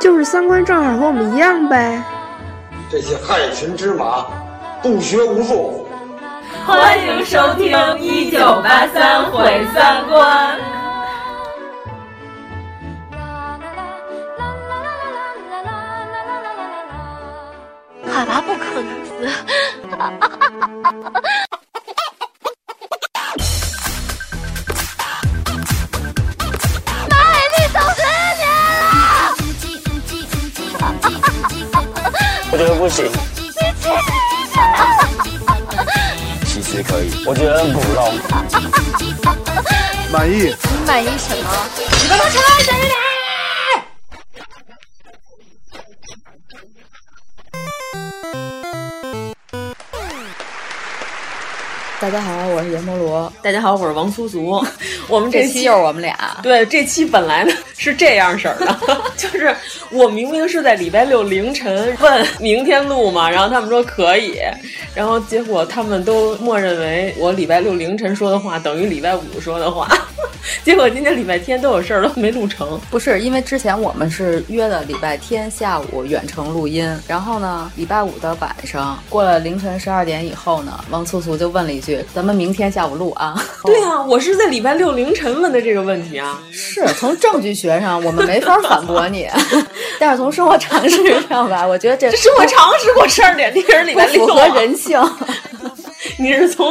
就是三观正好和我们一样呗。这些害群之马，不学无术。欢迎收听《一九八三毁三观》。海娃不可能死。我觉得不行。其实可以，我觉得很普通。满意？你满意什么？你给我出来，小雨点！大家好，我是阎摩罗。大家好，我是王苏苏。我们这期又是我们俩。对，这期本来呢是这样式儿的，就是我明明是在礼拜六凌晨问明天录嘛，然后他们说可以，然后结果他们都默认为我礼拜六凌晨说的话等于礼拜五说的话，结果今天礼拜天都有事儿都没录成。不是，因为之前我们是约的礼拜天下午远程录音，然后呢，礼拜五的晚上过了凌晨十二点以后呢，王素素就问了一句：“咱们明天下午录啊？” 对啊，我是在礼拜六凌晨问的这个问题啊。是从证据学上我们没法反驳你，但是从生活常识上吧，我觉得这生活常识过十二点定是礼拜六，符合人性。你是从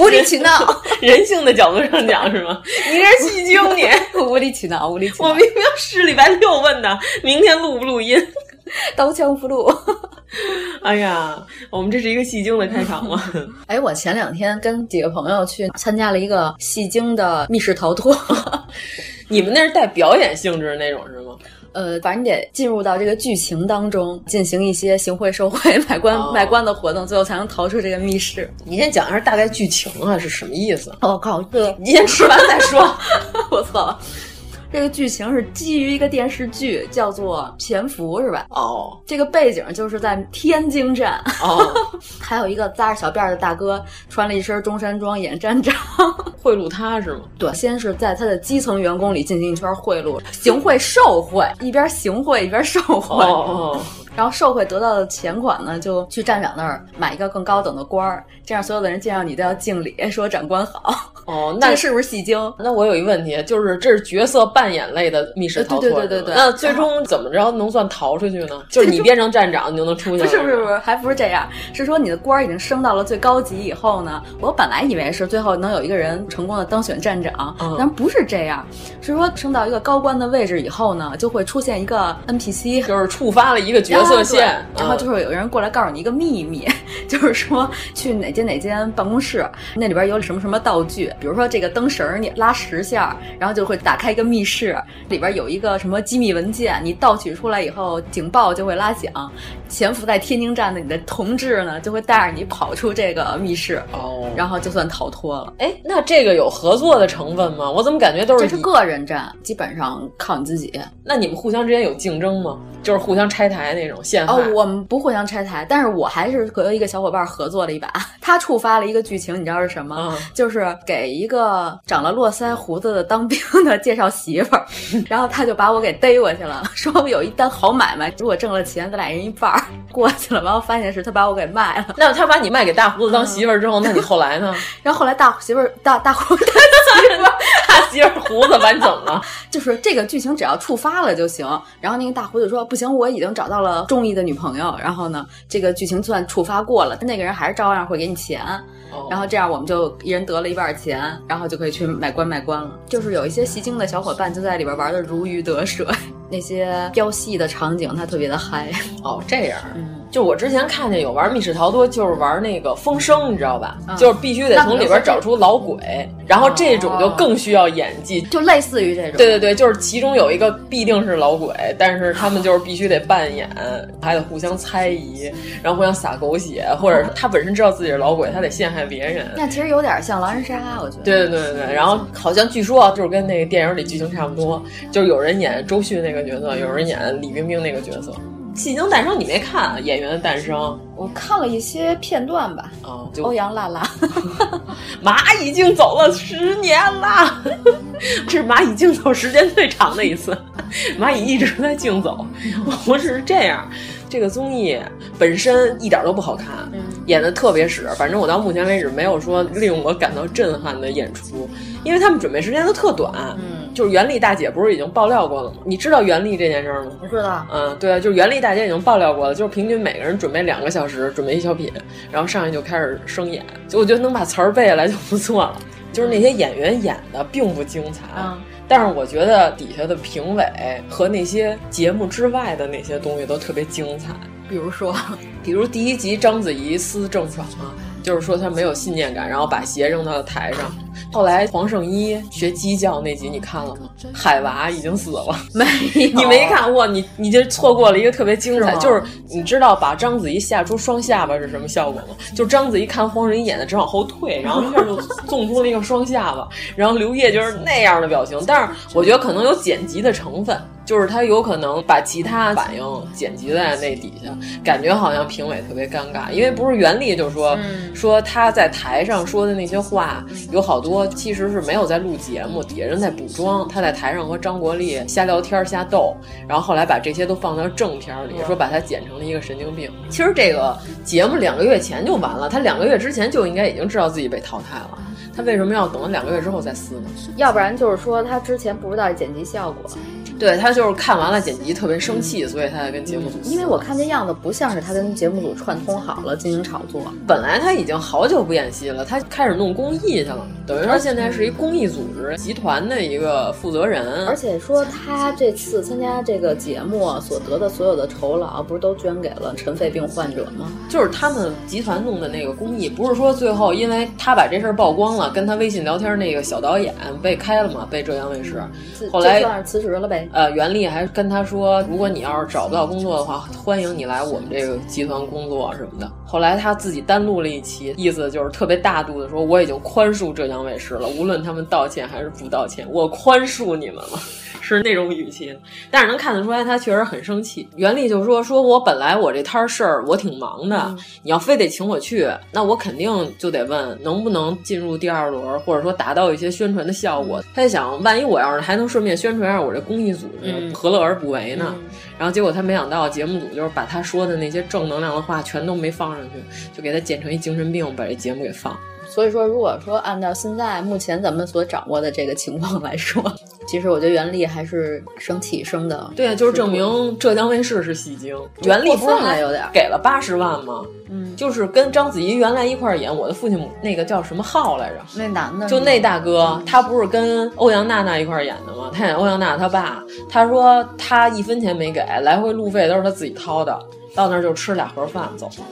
无理取闹人性的角度上讲是吗？你这是戏精，你无理取闹，无理取闹。我明明是礼拜六问的，明天录不录音？刀枪不入。哎呀，我们这是一个戏精的开场吗？哎，我前两天跟几个朋友去参加了一个戏精的密室逃脱。你们那是带表演性质的那种是吗？呃，反正你得进入到这个剧情当中，进行一些行贿受贿、买官、哦、卖官的活动，最后才能逃出这个密室。你先讲一下大概剧情啊，是什么意思？我、哦、靠，这你先吃完再说。我操！这个剧情是基于一个电视剧，叫做《潜伏》，是吧？哦，这个背景就是在天津站。哦，还有一个扎着小辫的大哥，穿了一身中山装演站长，贿赂他是吗？对，先是在他的基层员工里进行一圈贿赂，行贿受贿，一边行贿一边受贿。哦哦。然后受贿得到的钱款呢，就去站长那儿买一个更高等的官儿，这样所有的人见到你都要敬礼，说长官好。哦，那是不是戏精？那我有一个问题，就是这是角色扮演类的密室逃脱，对对对对对。那最终怎么着能算逃出去呢？就是你变成站长，你就能出去？不是不是不是，还不是这样，是说你的官儿已经升到了最高级以后呢，我本来以为是最后能有一个人成功的当选站长，嗯、但不是这样，是说升到一个高官的位置以后呢，就会出现一个 NPC，就是触发了一个角色线。然后就是有人过来告诉你一个秘密，就是说去哪间哪间办公室，那里边有什么什么道具，比如说这个灯绳你拉十下，然后就会打开一个密室，里边有一个什么机密文件，你盗取出来以后，警报就会拉响。潜伏在天津站的你的同志呢，就会带着你跑出这个密室，哦，然后就算逃脱了。哎，那这个有合作的成分吗？我怎么感觉都是这是个人战，基本上靠你自己。那你们互相之间有竞争吗？就是互相拆台那种哦，我们不互相拆台，但是我还是和一个小伙伴合作了一把。他触发了一个剧情，你知道是什么？嗯、就是给一个长了络腮胡子的当兵的介绍媳妇儿，然后他就把我给逮过去了，说我有一单好买卖，如果挣了钱，咱俩人一半儿。过去了，完后发现是他把我给卖了。那他把你卖给大胡子当媳妇儿之后，那你后来呢？然后后来大媳妇儿大大胡子大媳妇儿胡子完整了？就是这个剧情只要触发了就行。然后那个大胡子说不行，我已经找到了中意的女朋友。然后呢，这个剧情算触发过了，那个人还是照样会给你钱。哦、然后这样我们就一人得了一半钱，然后就可以去买官卖官了。就是有一些戏精的小伙伴就在里边玩的如鱼得水，那些飙戏的场景他特别的嗨。哦，这样。嗯。就我之前看见有玩密室逃脱，就是玩那个风声，你知道吧？嗯就是必须得从里边找出老鬼，然后这种就更需要演技，就类似于这种。对对对，就是其中有一个必定是老鬼，但是他们就是必须得扮演，还得互相猜疑，然后互相撒狗血，或者他本身知道自己是老鬼，他得陷害别人。那其实有点像狼人杀，我觉得。对对对对对，然后好像据说啊，就是跟那个电影里剧情差不多，就是有人演周迅那个角色，有人演李冰冰那个角色。《戏精诞生》你没看啊？演员的诞生，我看了一些片段吧。啊，就欧阳娜娜，马已经走了十年啦，这是蚂蚁竞走时间最长的一次，蚂蚁一直在竞走。我是这样，这个综艺本身一点都不好看，嗯、演的特别屎。反正我到目前为止没有说令我感到震撼的演出，因为他们准备时间都特短。嗯。就是袁立大姐不是已经爆料过了吗？你知道袁立这件事吗？不知道。嗯，对啊，就是袁立大姐已经爆料过了，就是平均每个人准备两个小时，准备一小品，然后上去就开始生演。就我觉得能把词儿背下来就不错了。就是那些演员演的并不精彩，嗯、但是我觉得底下的评委和那些节目之外的那些东西都特别精彩。比如说，比如第一集章子怡撕郑爽啊，就是说她没有信念感，然后把鞋扔到了台上。后来黄圣依学鸡叫那集你看了吗？海娃已经死了，没有，你没看过，你你就错过了一个特别精彩，是就是你知道把章子怡吓出双下巴是什么效果吗？就章子怡看黄圣依演的直往后退，然后一下就纵出了一个双下巴，然后刘烨就是那样的表情，但是我觉得可能有剪辑的成分。就是他有可能把其他反应剪辑在那底下，感觉好像评委特别尴尬，因为不是袁立就说、嗯、说他在台上说的那些话有好多其实是没有在录节目，底下人在补妆，他在台上和张国立瞎聊天瞎逗，然后后来把这些都放到正片里，说把他剪成了一个神经病。其实这个节目两个月前就完了，他两个月之前就应该已经知道自己被淘汰了，他为什么要等了两个月之后再撕呢？要不然就是说他之前不知道剪辑效果。对他就是看完了剪辑特别生气，所以他才跟节目组。因为我看这样子不像是他跟节目组串通好了进行炒作。本来他已经好久不演戏了，他开始弄公益去了，等于说现在是一公益组织集团的一个负责人。而且说他这次参加这个节目所得的所有的酬劳，不是都捐给了尘肺病患者吗？就是他们集团弄的那个公益，不是说最后因为他把这事儿曝光了，跟他微信聊天那个小导演被开了嘛，被浙江卫视。后来算是辞职了呗。呃，袁立还跟他说，如果你要是找不到工作的话，欢迎你来我们这个集团工作什么的。后来他自己单录了一期，意思就是特别大度的说，我已经宽恕浙江卫视了，无论他们道歉还是不道歉，我宽恕你们了。是那种语气，但是能看得出来他确实很生气。袁立就说：“说我本来我这摊事儿我挺忙的，嗯、你要非得请我去，那我肯定就得问能不能进入第二轮，或者说达到一些宣传的效果。他就想，万一我要是还能顺便宣传一下我这公益组织，嗯、何乐而不为呢？嗯、然后结果他没想到节目组就是把他说的那些正能量的话全都没放上去，就给他剪成一精神病，把这节目给放。”所以说，如果说按照现在目前咱们所掌握的这个情况来说，其实我觉得袁立还是生气生的。对啊，就是证明浙江卫视是戏精。袁立不是还有点给了八十万吗？嗯，就是跟章子怡原来一块儿演《我的父亲》那个叫什么浩来着？那男的，就那大哥，他不是跟欧阳娜娜一块儿演的吗？他演欧阳娜娜他爸，他说他一分钱没给，来回路费都是他自己掏的，到那儿就吃俩盒饭走。啊，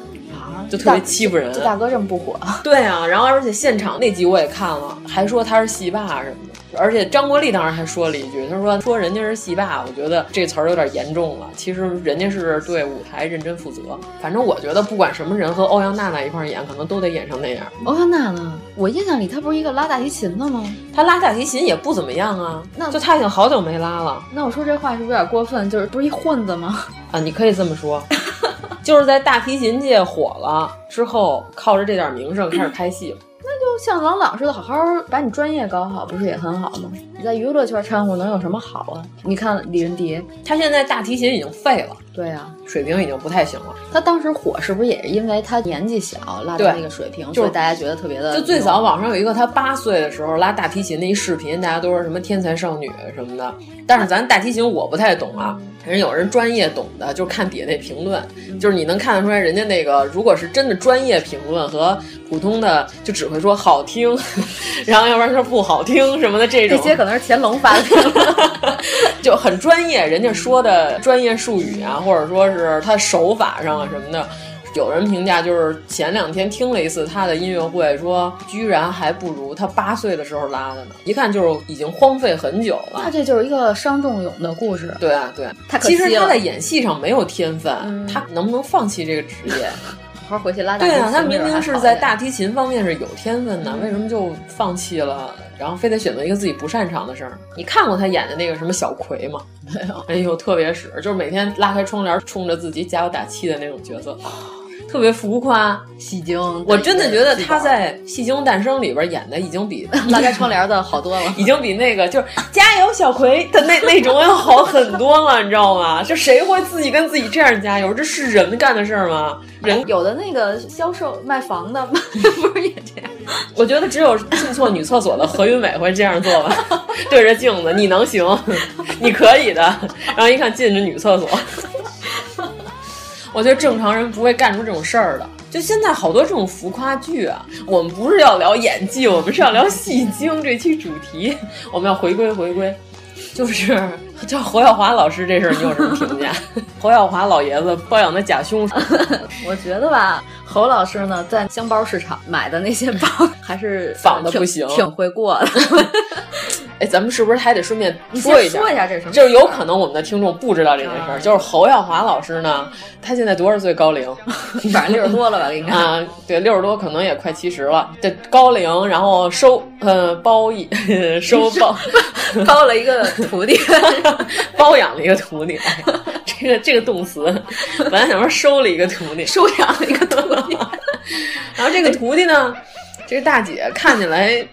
就特别欺负人。这大哥这么不火？对啊，然后而且现场那集我也看了，还说他是戏霸什么的。而且张国立当时还说了一句，他说说人家是戏霸，我觉得这词儿有点严重了。其实人家是对舞台认真负责。反正我觉得不管什么人和欧阳娜娜一块演，可能都得演成那样。欧阳娜娜，我印象里她不是一个拉大提琴的吗？她拉大提琴也不怎么样啊，那就她已经好久没拉了。那我说这话是不是有点过分？就是不是一混子吗？啊，你可以这么说。就是在大提琴界火了之后，靠着这点名声开始拍戏。那就像郎朗似的，好好把你专业搞好，不是也很好吗？你在娱乐圈掺和能有什么好啊？你看李云迪，他现在大提琴已经废了，对呀、啊，水平已经不太行了。他当时火是不是也是因为他年纪小拉到那个水平，就是大家觉得特别的？就最早网上有一个他八岁的时候拉大提琴的一视频，大家都说什么天才少女什么的。但是咱大提琴我不太懂啊，人有人专业懂的，就看底下那评论，就是你能看得出来，人家那个如果是真的专业评论和普通的，就只会说好听，然后要不然说不好听什么的这种。这些可能能是乾隆发的评论，就很专业，人家说的专业术语啊，或者说是他手法上啊什么的。有人评价就是前两天听了一次他的音乐会，说居然还不如他八岁的时候拉的呢，一看就是已经荒废很久了。那这就是一个伤仲永的故事。对啊，对，太可其实他在演戏上没有天分，嗯他能不能放弃这个职业？好好回去拉大提琴。对啊，他明明是在大提提琴方面是有天分的，为什么就放弃了？然后非得选择一个自己不擅长的事儿？你看过他演的那个什么小葵吗？没有。哎呦，特别使，就是每天拉开窗帘冲着自己加油打气的那种角色，特别浮夸。戏精，我真的觉得他在《戏精诞生》里边演的已经比 拉开窗帘的好多了，已经比那个就是加油小葵的那那种要好很多了，你知道吗？就谁会自己跟自己这样加油？这是人干的事儿吗？人有的那个销售卖房的 不是也这样？我觉得只有进错女厕所的何云伟会这样做吧，对着镜子，你能行，你可以的。然后一看进着女厕所，我觉得正常人不会干出这种事儿的。就现在好多这种浮夸剧啊，我们不是要聊演技，我们是要聊戏精这期主题，我们要回归回归。就是 叫侯耀华老师这事儿，你有什么评价？侯耀华老爷子包养的假凶手，我觉得吧，侯老师呢，在箱包市场买的那些包还是仿的不行，挺会过的。哎，咱们是不是还得顺便说一下？说一下这是什么？就是有可能我们的听众不知道这件事儿，就是侯耀华老师呢，他现在多少岁高龄？反正六十多了吧，应该啊，对，六十多，可能也快七十了。这高龄，然后收呃包一收包包了一个徒弟，包养了一个徒弟。这个这个动词，本来想说收了一个徒弟，收养了一个徒弟。然后这个徒弟呢，这个大姐看起来。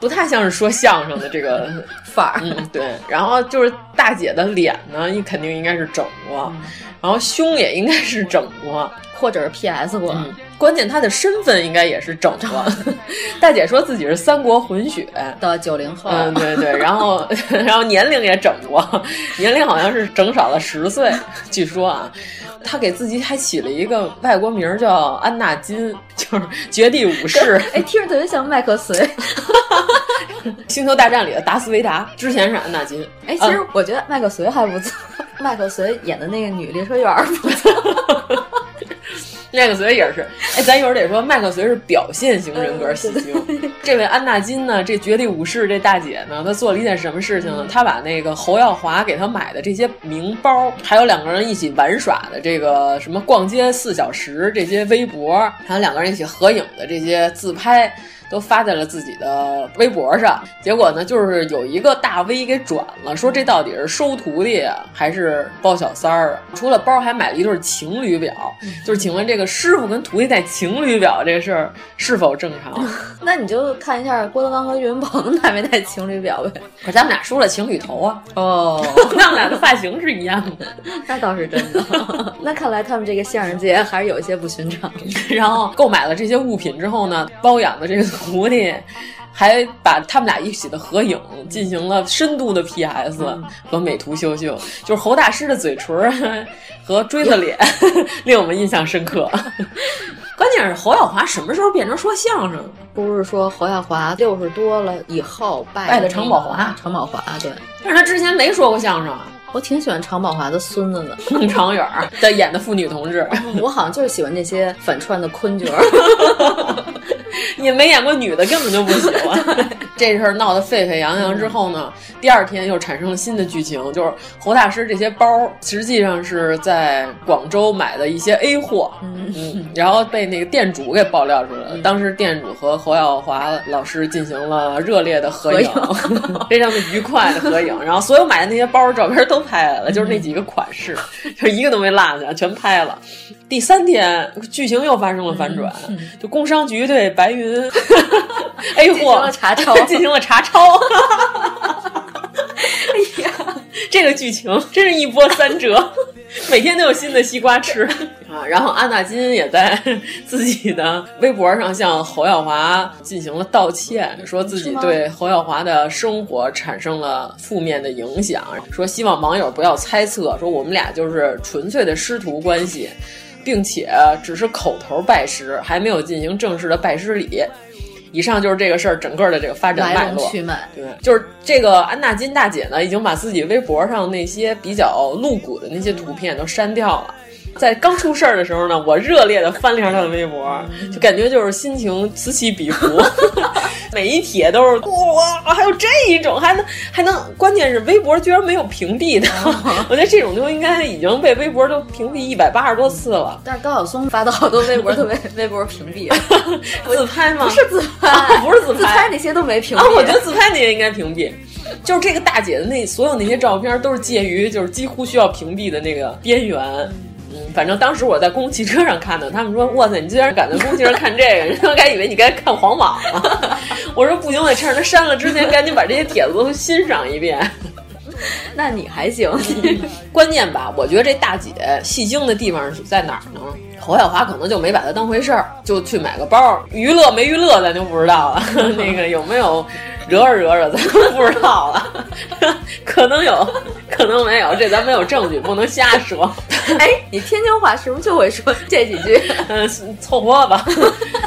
不太像是说相声的这个范儿，嗯，对。然后就是大姐的脸呢，你肯定应该是整过，嗯、然后胸也应该是整过，或者是 PS 过。嗯、关键她的身份应该也是整过。大姐说自己是三国混血的九零后，嗯，对对。然后 然后年龄也整过，年龄好像是整少了十岁，据说啊。他给自己还起了一个外国名叫安纳金，就是绝地武士。哎，听着特别像麦克隋，《星球大战》里的达斯维达，之前是安纳金。哎，其实我觉得麦克隋还不错，麦克隋演的那个女列车员不错。麦克隋也是，哎，咱一会儿得说，麦克隋是表现型人格戏精。这位安纳金呢，这绝地武士这大姐呢，她做了一件什么事情呢？她把那个侯耀华给她买的这些名包，还有两个人一起玩耍的这个什么逛街四小时这些微博，还有两个人一起合影的这些自拍。都发在了自己的微博上，结果呢，就是有一个大 V 给转了，说这到底是收徒弟啊，还是包小三儿啊？除了包，还买了一对情侣表，就是请问这个师傅跟徒弟戴情侣表这事儿是否正常？那你就看一下郭德纲和岳云鹏 戴没戴情侣表呗。可是咱们俩梳了情侣头啊，哦，他们俩的发型是一样的，那倒是真的。那看来他们这个相声界还是有一些不寻常。然后购买了这些物品之后呢，包养的这个。徒弟还把他们俩一起的合影进行了深度的 PS 和美图秀秀，就是侯大师的嘴唇和锥子脸 令我们印象深刻。关键是侯耀华什么时候变成说相声？不是说侯耀华六十多了以后拜拜的常宝华，常宝华对，但是他之前没说过相声啊。我挺喜欢常宝华的孙子的，孟长远的演的妇女同志。我好像就是喜欢那些反串的坤角。你没演过女的，根本就不喜欢。这事儿闹得沸沸扬扬之后呢，第二天又产生了新的剧情，就是侯大师这些包实际上是在广州买的一些 A 货，嗯嗯，然后被那个店主给爆料出来了。当时店主和侯耀华老师进行了热烈的合影，非常的愉快的合影。然后所有买的那些包照片都拍来了，就是那几个款式，就一个都没落下，全拍了。第三天，剧情又发生了反转，就工商局对白云 A 货查抄，进行了查抄。哎呀，这个剧情真是一波三折，每天都有新的西瓜吃啊！然后安纳金也在自己的微博上向侯耀华进行了道歉，说自己对侯耀华的生活产生了负面的影响，说希望网友不要猜测，说我们俩就是纯粹的师徒关系。并且只是口头拜师，还没有进行正式的拜师礼。以上就是这个事儿整个的这个发展脉络。对，就是这个安纳金大姐呢，已经把自己微博上那些比较露骨的那些图片都删掉了。在刚出事儿的时候呢，我热烈的翻了一下她的微博，就感觉就是心情此起彼伏，每一帖都是哇，还有这一种，还能还能，关键是微博居然没有屏蔽的，我觉得这种就应该已经被微博都屏蔽一百八十多次了。但是高晓松发的好多微博都被 微博屏蔽了，自拍吗？不是自拍，啊、不是自拍，自拍那些都没屏蔽。啊，我觉得自拍那些应该屏蔽。就是这个大姐的那所有那些照片都是介于就是几乎需要屏蔽的那个边缘。反正当时我在公共汽车上看的，他们说：“哇塞，你居然敢在公共汽车看这个？”人家该以为你该看黄网了。我说：“不行，我得趁着他删了之前，赶紧把这些帖子都欣赏一遍。”那你还行，关键吧？我觉得这大姐戏精的地方是在哪儿呢？侯小华可能就没把她当回事儿，就去买个包，娱乐没娱乐咱就不知道了。那个有没有惹着惹着咱都不知道了，可能有，可能没有，这咱没有证据，不能瞎说。哎，你天津话是不是就会说这几句？嗯，凑合吧。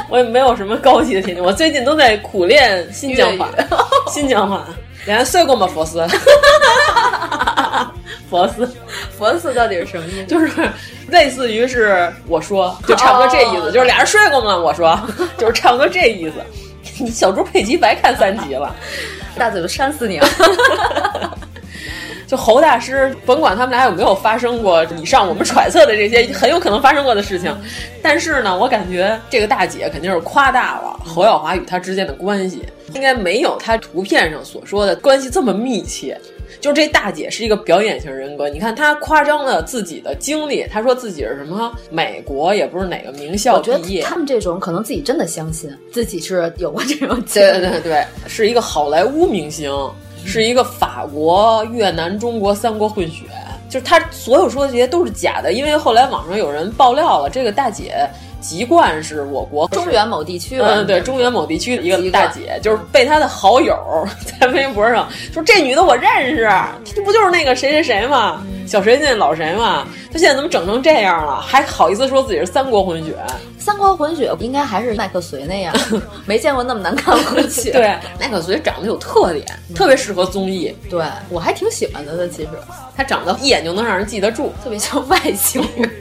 我也没有什么高级的天津，我最近都在苦练新疆话，新疆话。连睡过吗？佛斯，佛斯，佛斯到底是什么意思？就是类似于是我说，就差不多这意思，哦、就是俩人睡过吗？我说，就是差不多这意思。你小猪佩奇白看三集了，大嘴巴扇死你了！就侯大师，甭管他们俩有没有发生过以上我们揣测的这些很有可能发生过的事情，但是呢，我感觉这个大姐肯定是夸大了侯耀华与他之间的关系，应该没有他图片上所说的关系这么密切。就这大姐是一个表演型人格，你看她夸张了自己的经历，她说自己是什么美国也不是哪个名校毕业，他们这种可能自己真的相信自己是有过这种对对对对，是一个好莱坞明星。是一个法国、越南、中国三国混血，就是他所有说的这些都是假的，因为后来网上有人爆料了，这个大姐籍贯是我国中原某地区，嗯，对，中原某地区的一个大姐，就是被她的好友在微博上说这女的我认识，这不就是那个谁谁谁吗？小谁那老谁嘛？她现在怎么整成这样了？还好意思说自己是三国混血？三国混血应该还是麦克隋那样，没见过那么难看的混血。对，麦克隋长得有特点，特别适合综艺。对我还挺喜欢他的，其实他长得一眼就能让人记得住，特别像外星人。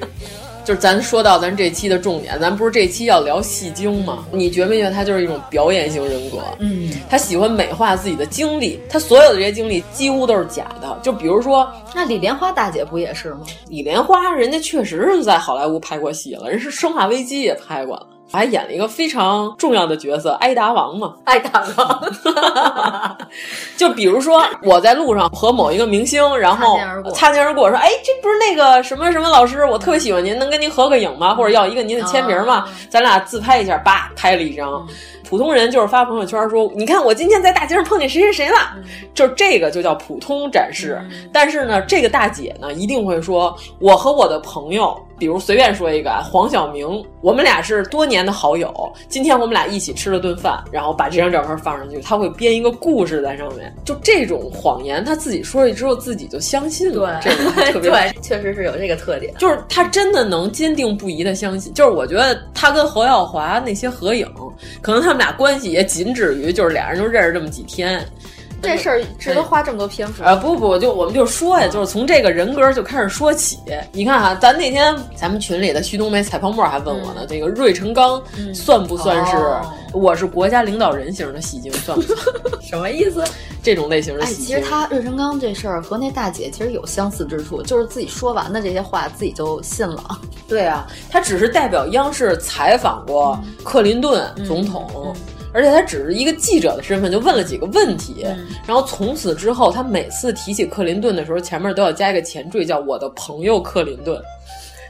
就是咱说到咱这期的重点，咱不是这期要聊戏精吗？你觉没觉得他就是一种表演型人格？嗯，他喜欢美化自己的经历，他所有的这些经历几乎都是假的。就比如说，那李莲花大姐不也是吗？李莲花人家确实是在好莱坞拍过戏了，人是《生化危机》也拍过了。还演了一个非常重要的角色，艾达王嘛，艾达王。就比如说，我在路上和某一个明星，然后擦肩而过，说：“哎，这不是那个什么什么老师？我特别喜欢您，能跟您合个影吗？或者要一个您的签名吗？咱俩自拍一下。”叭，拍了一张。普通人就是发朋友圈说：“你看我今天在大街上碰见谁谁谁了。”就这个就叫普通展示。但是呢，这个大姐呢一定会说：“我和我的朋友，比如随便说一个啊黄晓明，我们俩是多年的好友。今天我们俩一起吃了顿饭，然后把这张照片放上去，他会编一个故事在上面。就这种谎言，他自己说了之后，自己就相信了。对，这个特别 对，确实是有这个特点。就是他真的能坚定不移的相信。就是我觉得他跟侯耀华那些合影，可能他们俩关系也仅止于就是俩人就认识这么几天。这事儿值得花这么多篇幅啊！不不，就我们就说呀，就是从这个人格就开始说起。你看哈，咱那天咱们群里的徐冬梅、采泡沫还问我呢，这个芮成钢算不算是？我是国家领导人型的戏精，算不算？什么意思？这种类型的哎，戏精。其实他芮成钢这事儿和那大姐其实有相似之处，就是自己说完的这些话自己就信了。对啊，他只是代表央视采访过克林顿总统。嗯而且他只是一个记者的身份，就问了几个问题，然后从此之后，他每次提起克林顿的时候，前面都要加一个前缀，叫“我的朋友克林顿”。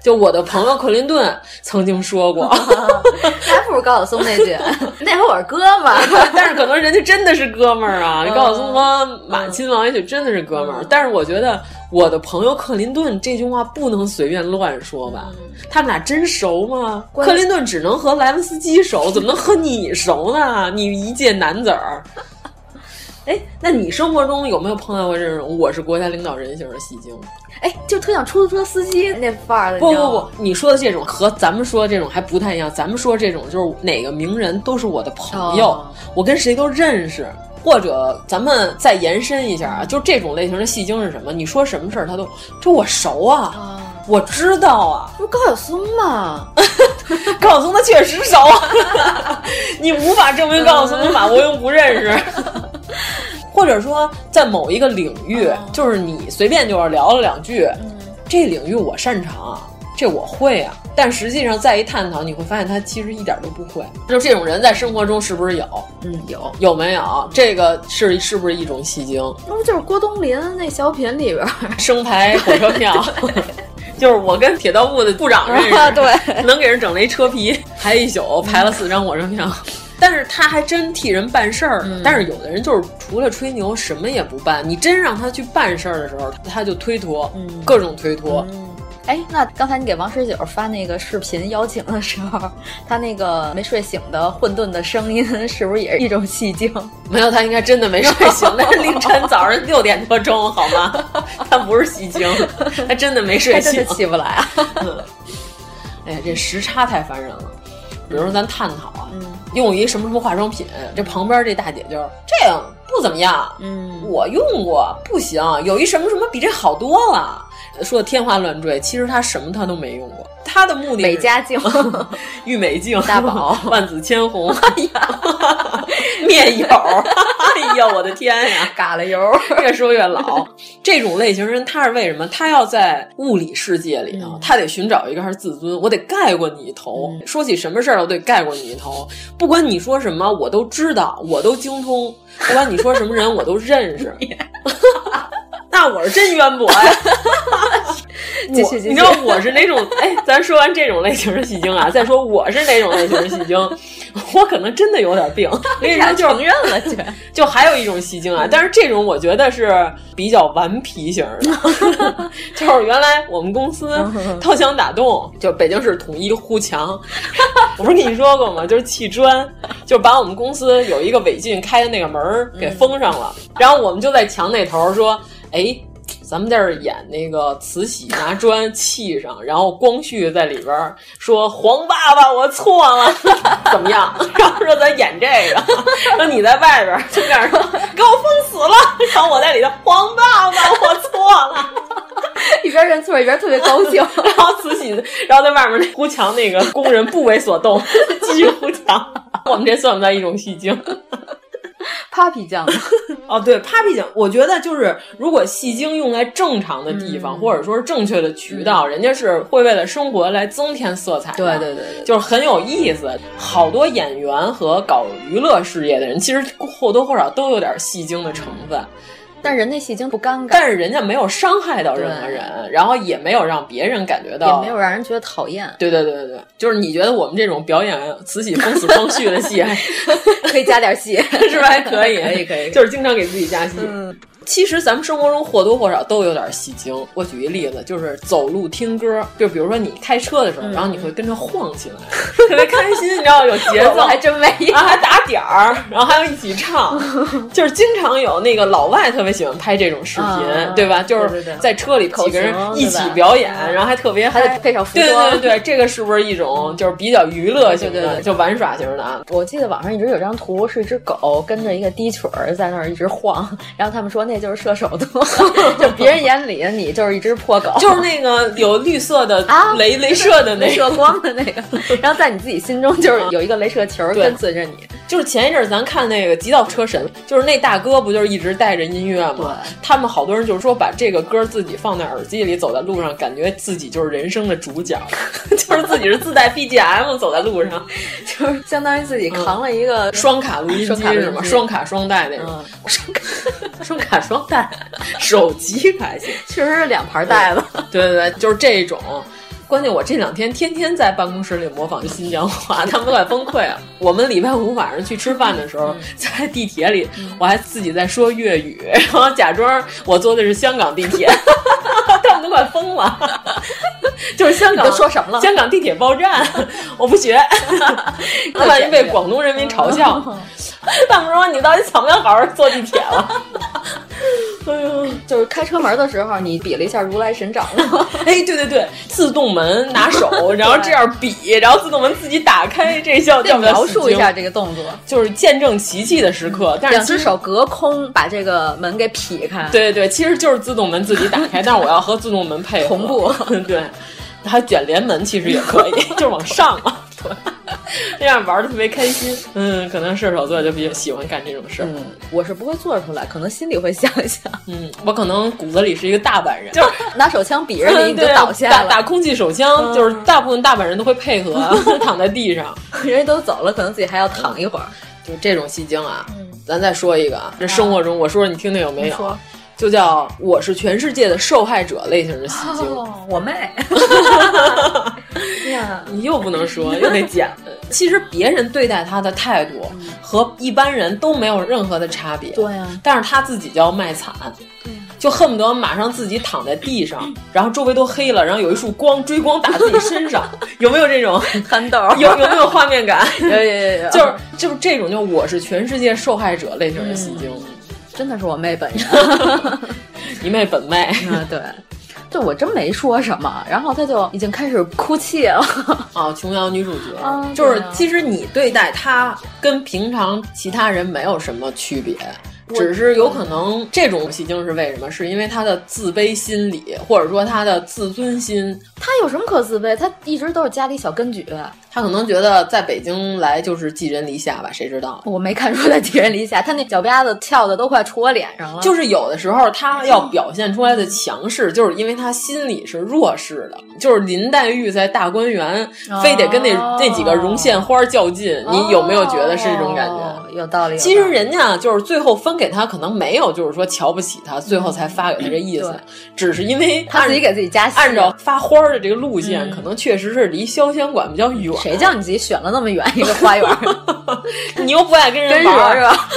就我的朋友克林顿曾经说过，还不如高晓松那句“那会儿我是哥们儿”，但是可能人家真的是哥们儿啊。高晓松和马亲王也许真的是哥们儿，但是我觉得我的朋友克林顿这句话不能随便乱说吧？他们俩真熟吗？克林顿只能和莱文斯基熟，怎么能和你熟呢？你一介男子儿。哎，那你生活中有没有碰到过这种我是国家领导人型的戏精？哎，就特像出租车司机那范儿的。不不不，你说的这种和咱们说的这种还不太一样。咱们说这种就是哪个名人都是我的朋友，哦、我跟谁都认识。或者咱们再延伸一下啊，就这种类型的戏精是什么？你说什么事儿他都这我熟啊，啊我知道啊。不是高晓松吗？高晓松他确实熟，你无法证明高晓松跟马伯庸不认识。或者说，在某一个领域，就是你随便就是聊了两句，这领域我擅长，这我会啊。但实际上再一探讨，你会发现他其实一点都不会。就这种人在生活中是不是有？嗯，有有没有？这个是是不是一种戏精？那不就是郭冬临那小品里边 生排火车票？就是我跟铁道部的部长认识，啊、对，能给人整了一车皮，排一宿，排了四张火车票。但是他还真替人办事儿，嗯、但是有的人就是除了吹牛什么也不办。你真让他去办事儿的时候，他就推脱，嗯、各种推脱。嗯哎，那刚才你给王十九发那个视频邀请的时候，他那个没睡醒的混沌的声音，是不是也是一种戏精？没有，他应该真的没睡醒，那是凌晨早上六点多钟，好吗？他不是戏精，他真的没睡醒，真的起不来啊！嗯、哎呀，这时差太烦人了。比如说咱探讨啊，嗯、用一什么什么化妆品，这旁边这大姐就这样不怎么样，嗯，我用过不行，有一什么什么比这好多了。说的天花乱坠，其实他什么他都没用过。他的目的美加净、郁美净、大宝、万紫千红，哎呀，面友，哎呀，我的天呀，嘎啦油，越说越老。这种类型人，他是为什么？他要在物理世界里头，嗯、他得寻找一个还是自尊，我得盖过你一头。嗯、说起什么事儿，我得盖过你一头。不管你说什么，我都知道，我都精通。不管你说什么人，我都认识。那我是真渊博呀！继续继续，你知道我是哪种？哎，咱说完这种类型的戏精啊，再说我是哪种类型的戏精，我可能真的有点病。我跟你说，就承认了，就就还有一种戏精啊，但是这种我觉得是比较顽皮型的，就是原来我们公司掏墙打洞，就北京市统一护墙。我不是跟你说过吗？就是砌砖，就把我们公司有一个违禁开的那个门给封上了，然后我们就在墙那头说。哎，咱们在这演那个慈禧拿砖砌上，然后光绪在里边说：“黄爸爸，我错了，怎么样？” 然后说咱演这个，说你在外边就这样说：“给我封死了。”然后我在里头：“黄爸爸，我错了。”一边认错一边特别高兴，然后慈禧，然后在外面那糊墙那个工人不为所动，继续糊墙。我们这算不算一种戏精？Papi 酱 哦，对，Papi 酱，我觉得就是如果戏精用在正常的地方，嗯、或者说是正确的渠道，嗯、人家是会为了生活来增添色彩对对对，就是很有意思。好多演员和搞娱乐事业的人，其实或多或少都有点戏精的成分。但人那戏精不尴尬，但是人家没有伤害到任何人，然后也没有让别人感觉到，也没有让人觉得讨厌。对对对对对，就是你觉得我们这种表演慈禧封死光绪的戏，可以加点戏，是不是还可以？可以可以，就是经常给自己加戏。嗯。其实咱们生活中或多或少都有点戏精。我举一例子，就是走路听歌，就比如说你开车的时候，嗯、然后你会跟着晃起来，特别开心，你知道有节奏，还真没有，然后还打点儿，然后还要一起唱，就是经常有那个老外特别喜欢拍这种视频，啊、对吧？就是在车里几个人一起表演，然后还特别还得配上服装，对对对对，这个是不是一种就是比较娱乐型的，对对对就玩耍型的啊？我记得网上一直有张图，是一只狗跟着一个低曲儿在那儿一直晃，然后他们说那就是射手座。就别人眼里你就是一只破狗，就是那个有绿色的啊？镭镭射的那镭射光的那个，然后在你自己心中就是有一个镭射球跟随着你。就是前一阵咱看那个《极道车神》，就是那大哥不就是一直带着音乐吗？他们好多人就是说把这个歌自己放在耳机里，走在路上，感觉自己就是人生的主角，就是自己是自带 BGM 走在路上，就是相当于自己扛了一个、嗯、双卡录音机是吗？双卡双待那种，嗯、双卡双卡双待。手机开心，确实是两盘带子。对对对，就是这种。关键我这两天天天在办公室里模仿新疆话，他们都快崩溃了。我们礼拜五晚上去吃饭的时候，在地铁里，我还自己在说粤语，然后假装我坐的是香港地铁，他们都快疯了。就是香港说什么了？香港地铁报站，我不学，万一被广东人民嘲笑。他们说你到底想不想好好坐地铁了？哎呦，就是开车门的时候，你比了一下如来神掌吗？哎，对对对，自动门拿手，然后这样比，然后自动门自己打开，这叫叫描述一下这个动作，就是见证奇迹的时刻。但是两只手隔空把这个门给劈开。对对对，其实就是自动门自己打开，但是我要和自动门配合同步。对，还卷帘门其实也可以，就是往上嘛。对。这样玩的特别开心，嗯，可能射手座就比较喜欢干这种事儿。嗯，我是不会做出来，可能心里会想一想。嗯，我可能骨子里是一个大阪人，就是拿手枪比着你，你就倒下了。打打空气手枪，就是大部分大阪人都会配合，躺在地上。人家都走了，可能自己还要躺一会儿。就这种戏精啊，咱再说一个啊，这生活中我说说你听听有没有？就叫我是全世界的受害者类型的戏精。哦，我妹。呀，你又不能说，又得剪。其实别人对待他的态度和一般人都没有任何的差别。对呀，但是他自己就要卖惨，对就恨不得马上自己躺在地上，然后周围都黑了，然后有一束光追光打自己身上，有没有这种憨豆？有有没有画面感？有有有有，就是就是这种，就我是全世界受害者类型的戏精。真的是我妹本人，你妹本妹啊，对，就我真没说什么，然后她就已经开始哭泣了。啊，琼瑶女主角，就是其实你对待她跟平常其他人没有什么区别。只是有可能这种戏精是为什么？是因为他的自卑心理，或者说他的自尊心。他有什么可自卑？他一直都是家里小根举。他可能觉得在北京来就是寄人篱下吧？谁知道？我没看出来寄人篱下，他那脚丫子跳的都快杵我脸上了。就是有的时候他要表现出来的强势，就是因为他心里是弱势的。就是林黛玉在大观园，非得跟那那几个绒线花较劲，你有没有觉得是这种感觉？有道理。其实人家就是最后分给他，可能没有就是说瞧不起他，最后才发给他这意思，只是因为他自己给自己加戏。按照发花的这个路线，可能确实是离潇湘馆比较远。谁叫你自己选了那么远一个花园？你又不爱跟人玩 是吧？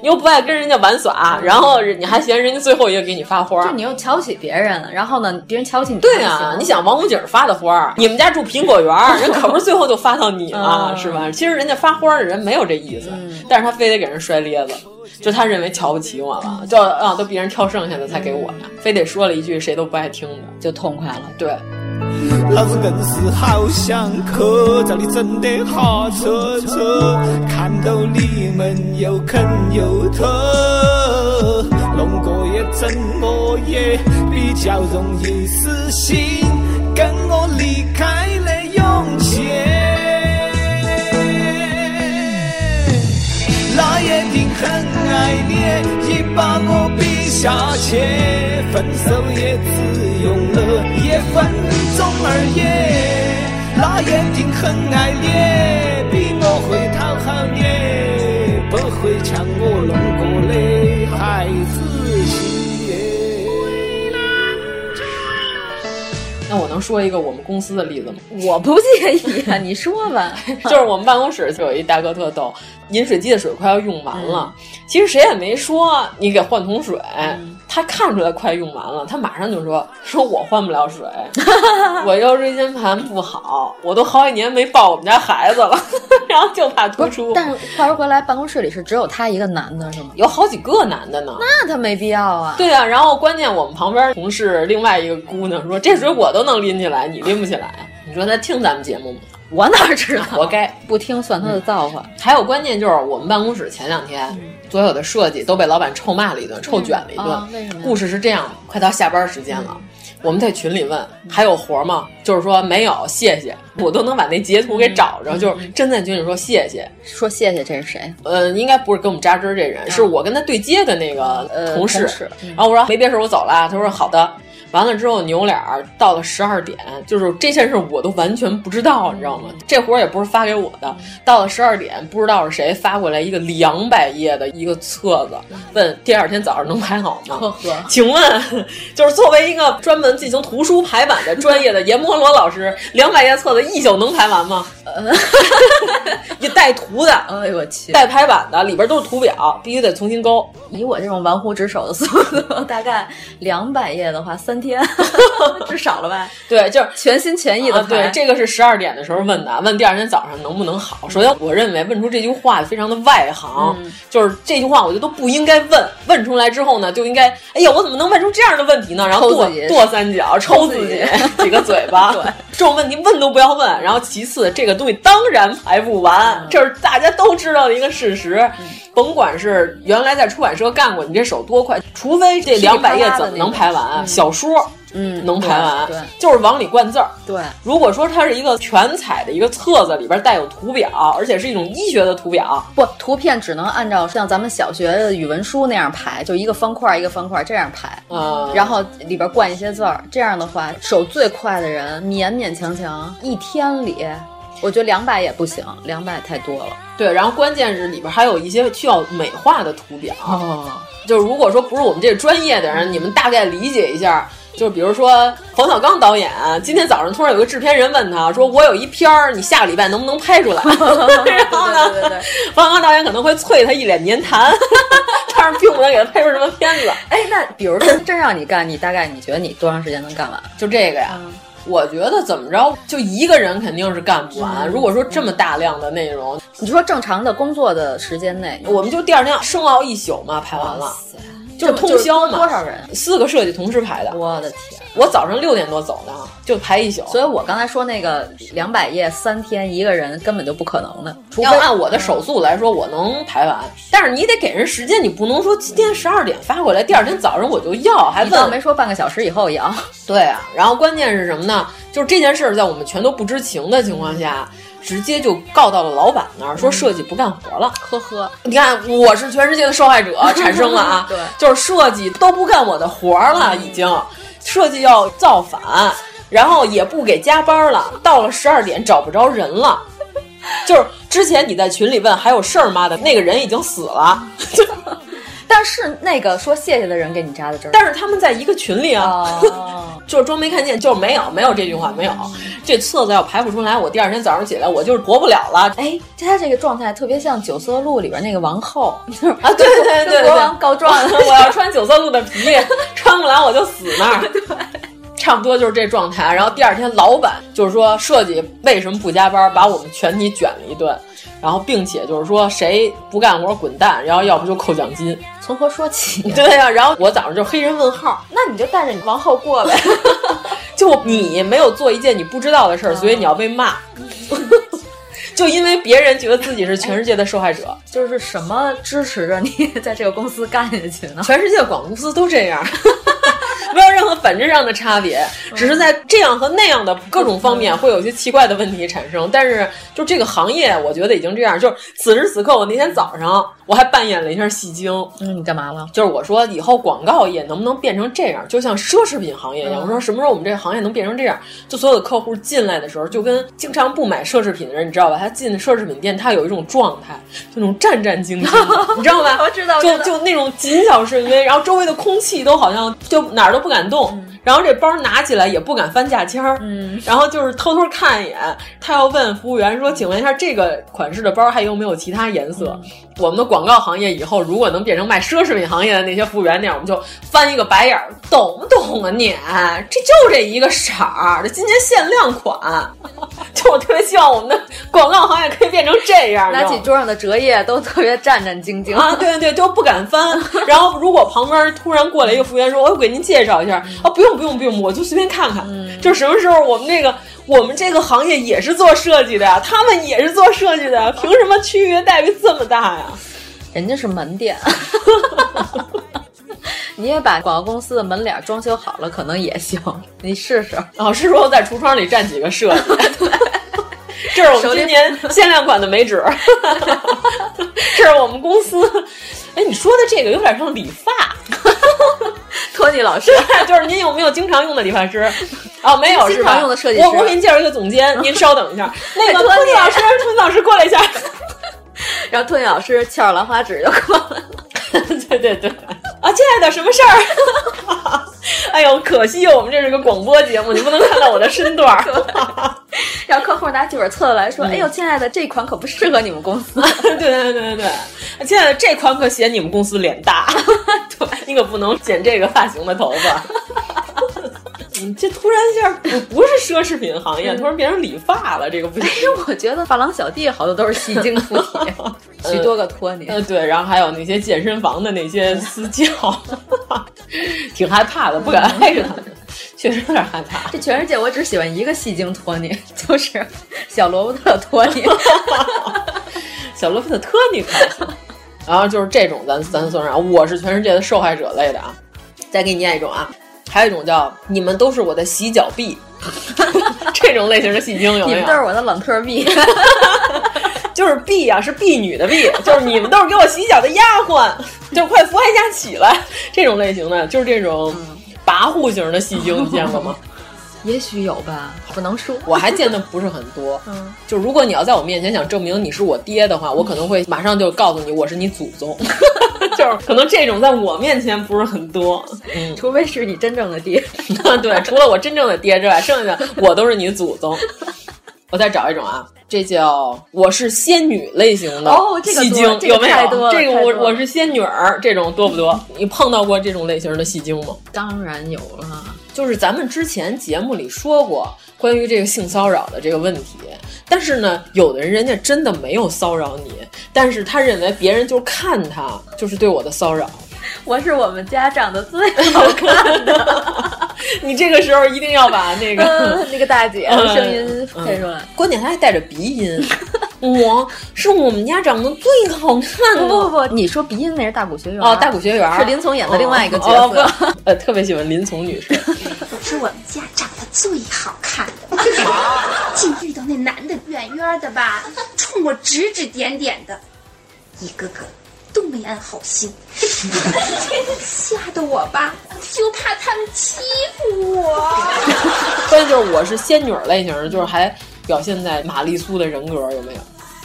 你又不爱跟人家玩耍，然后你还嫌人家最后一个给你发花，就你又瞧不起别人，然后呢，别人瞧不起你。对啊，你想王府井发的花，你们家住苹果园，人可不是最后就发到你了，是吧？其实人家发花的人没有这意思，但是他非得给人摔咧子，就他认为瞧不起我了，就啊都别人挑剩下的才给我呀，非得说了一句谁都不爱听的，就痛快了。对。老子硬是好想真的好扯扯，看到你们又啃又吐，弄个也也比较容易死心，跟我离开的勇气。那一定很爱你，已把我比下去，分手也只用了一分钟而已。那一定很爱你，比我会讨好你，不会抢我弄过的孩子气。那我能说一个我们公司的例子吗？我不介意啊，你说吧。就是我们办公室就有一大哥特逗，饮水机的水快要用完了，其实谁也没说你给换桶水，他看出来快用完了，他马上就说说我换不了水，我腰椎间盘不好，我都好几年没抱我们家孩子了，然后就怕突出。但是话说回来，办公室里是只有他一个男的，是吗？有好几个男的呢。那他没必要啊。对啊，然后关键我们旁边同事另外一个姑娘说，这水我都能拎起来，你拎不起来。你说他听咱们节目吗？我哪知道？活该！不听算他的造化。还有关键就是我们办公室前两天所有的设计都被老板臭骂了一顿，臭卷了一顿。为什么？故事是这样的：快到下班时间了，我们在群里问还有活吗？就是说没有，谢谢。我都能把那截图给找着，就是真在群里说谢谢，说谢谢。这是谁？呃，应该不是跟我们扎针这人，是我跟他对接的那个同事。然后我说没别事，我走了。他说好的。完了之后扭脸儿，到了十二点，就是这件事我都完全不知道，你知道吗？这活儿也不是发给我的。到了十二点，不知道是谁发过来一个两百页的一个册子，问第二天早上能排好吗？呵呵，请问，就是作为一个专门进行图书排版的专业的阎摩罗老师，两百页册子一宿能排完吗？你带图的，哎呦我去，带排版的，里边都是图表，必须得重新勾。以我这种玩忽职守的速度，大概两百页的话，三。三天，至少了吧？对，就是全心全意的、啊。对，这个是十二点的时候问的，问第二天早上能不能好。首先，我认为问出这句话非常的外行，嗯、就是这句话我觉得都不应该问。问出来之后呢，就应该，哎呀，我怎么能问出这样的问题呢？然后跺跺三脚，抽自己 几个嘴巴。对，这种问题问都不要问。然后其次，这个东西当然排不完，嗯、这是大家都知道的一个事实。嗯、甭管是原来在出版社干过，你这手多快，除非这两百页怎么能排完啊？小说。嗯，能排完，对，就是往里灌字儿。对，如果说它是一个全彩的一个册子，里边带有图表，而且是一种医学的图表，不，图片只能按照像咱们小学的语文书那样排，就一个方块一个方块这样排，嗯，然后里边灌一些字儿。这样的话，手最快的人勉勉强强一天里，我觉得两百也不行，两百太多了。对，然后关键是里边还有一些需要美化的图表，哦，就是如果说不是我们这专业的人，你们大概理解一下。就比如说冯小刚导演，今天早上突然有个制片人问他说：“我有一片儿，你下个礼拜能不能拍出来？” 然后呢，对对对冯小刚导演可能会啐他一脸黏痰，但是并不能给他拍出什么片子。哎，那比如说真让你干，你大概你觉得你多长时间能干完？就这个呀。嗯我觉得怎么着，就一个人肯定是干不完。如果说这么大量的内容，你说正常的工作的时间内，我们就第二天生熬一宿嘛，排完了。就是通宵嘛，多少人？四个设计同时排的。我的天！我早上六点多走的，就排一宿。所以我刚才说那个两百页三天一个人根本就不可能的。除非要按我的手速来说，我能排完，但是你得给人时间，你不能说今天十二点发过来，第二天早上我就要，还问没说半个小时以后要。对啊，然后关键是什么呢？就是这件事儿在我们全都不知情的情况下。直接就告到了老板那儿，说设计不干活了。呵呵，你看，我是全世界的受害者 产生了啊！对，就是设计都不干我的活了，已经设计要造反，然后也不给加班了，到了十二点找不着人了。就是之前你在群里问还有事儿吗的那个人已经死了。但是那个说谢谢的人给你扎的针，但是他们在一个群里啊，哦、就是装没看见，就是没有没有这句话，没有这册子要排不出来，我第二天早上起来我就是活不了了。哎，他这个状态特别像《九色鹿》里边那个王后 啊，对对对对，国王告状，我要穿九色鹿的皮，穿不来我就死那儿。对。差不多就是这状态，然后第二天老板就是说设计为什么不加班，把我们全体卷了一顿，然后并且就是说谁不干活滚蛋，然后要不就扣奖金。从何说起？对呀、啊，然后我早上就黑人问号，那你就带着你王后过呗。就你没有做一件你不知道的事儿，所以你要被骂。就因为别人觉得自己是全世界的受害者，就是什么支持着你在这个公司干下去呢？全世界广告公司都这样。没有任何本质上的差别，只是在这样和那样的各种方面会有一些奇怪的问题产生。但是，就这个行业，我觉得已经这样。就是此时此刻，我那天早上我还扮演了一下戏精。嗯，你干嘛了？就是我说以后广告业能不能变成这样，就像奢侈品行业一样。嗯、我说什么时候我们这个行业能变成这样？就所有的客户进来的时候，就跟经常不买奢侈品的人，你知道吧？他进奢侈品店，他有一种状态，就那种战战兢兢，你知道吧？我知道，就就那种谨小慎微，然后周围的空气都好像就哪儿都。不敢动，嗯、然后这包拿起来也不敢翻价签儿，嗯，然后就是偷偷看一眼。他要问服务员说：“请问一下，这个款式的包还有没有其他颜色？”嗯、我们的广告行业以后如果能变成卖奢侈品行业的那些服务员那样，我们就翻一个白眼儿，懂不懂啊你？这就这一个色儿，这今年限量款。就我特别希望我们的广告行业可以变成这样，拿起桌上的折页都特别战战兢兢啊！对对对，都不敢翻。然后如果旁边突然过来一个服务员说：“我给您介绍一下。”啊，不用不用不用，我就随便看看。嗯、就什么时候我们那个我们这个行业也是做设计的呀，他们也是做设计的呀，凭什么区别待遇这么大呀？人家是门店，你也把广告公司的门脸装修好了，可能也行，你试试。老师说在橱窗里站几个设计？这是我们今年限量款的眉纸，这是我们公司。哎，你说的这个有点像理发。托尼老师，就是您有没有经常用的理发师？哦，没有是吧？经常用的设计师。我我给您介绍一个总监，您稍等一下。那个托尼老师，托尼老师过来一下。然后托尼老师翘着兰花指就过来了。对对对，啊，亲爱的，什么事儿？哎呦，可惜我们这是个广播节目，你不能看到我的身段。然后客户拿剧本册子来说：“哎呦，亲爱的，这款可不适合你们公司。”对对对对对，亲爱的，这款可显你们公司脸大。对，你可不能剪这个发型的头发。你这突然一下不不是奢侈品行业，突然变成理发了，这个不行。但是我觉得发廊小弟好多都是戏精附体，许多个托尼。呃，对，然后还有那些健身房的那些私教，挺害怕的，不敢挨着他们。确实有点害怕。这全世界我只喜欢一个戏精托尼，就是小罗伯特托尼。小罗伯特托尼。然后就是这种，咱咱算上，我是全世界的受害者类的啊。再给你念一种啊，还有一种叫你们都是我的洗脚婢，这种类型的戏精有没有？你们都是我的冷特婢，就是婢啊，是婢女的婢，就是你们都是给我洗脚的丫鬟，就是快扶哀家起来，这种类型的，就是这种跋扈型的戏精，你见过吗？也许有吧，不能说。我还见的不是很多。嗯，就如果你要在我面前想证明你是我爹的话，我可能会马上就告诉你我是你祖宗。就是可能这种在我面前不是很多，嗯，除非是你真正的爹。对，除了我真正的爹之外，剩下的我都是你祖宗。我再找一种啊，这叫我是仙女类型的戏精，有没有？这个我我是仙女儿，这种多不多？你碰到过这种类型的戏精吗？当然有了。就是咱们之前节目里说过关于这个性骚扰的这个问题，但是呢，有的人人家真的没有骚扰你，但是他认为别人就看他就是对我的骚扰。我是我们家长得最好看的，你这个时候一定要把那个、嗯、那个大姐的声音配出来，嗯、关键她还带着鼻音。我是我们家长得最好看的。不不不，你说鼻音那是大谷学员哦，大谷学员是林从演的另外一个角色。哦哦、呃，特别喜欢林从女士。我是我们家长得最好看的。净遇到那男的远远的吧，冲我指指点点的，一个个都没安好心，吓得我吧，就怕他们欺负我。关键就是我是仙女类型的，就是还表现在玛丽苏的人格有没有？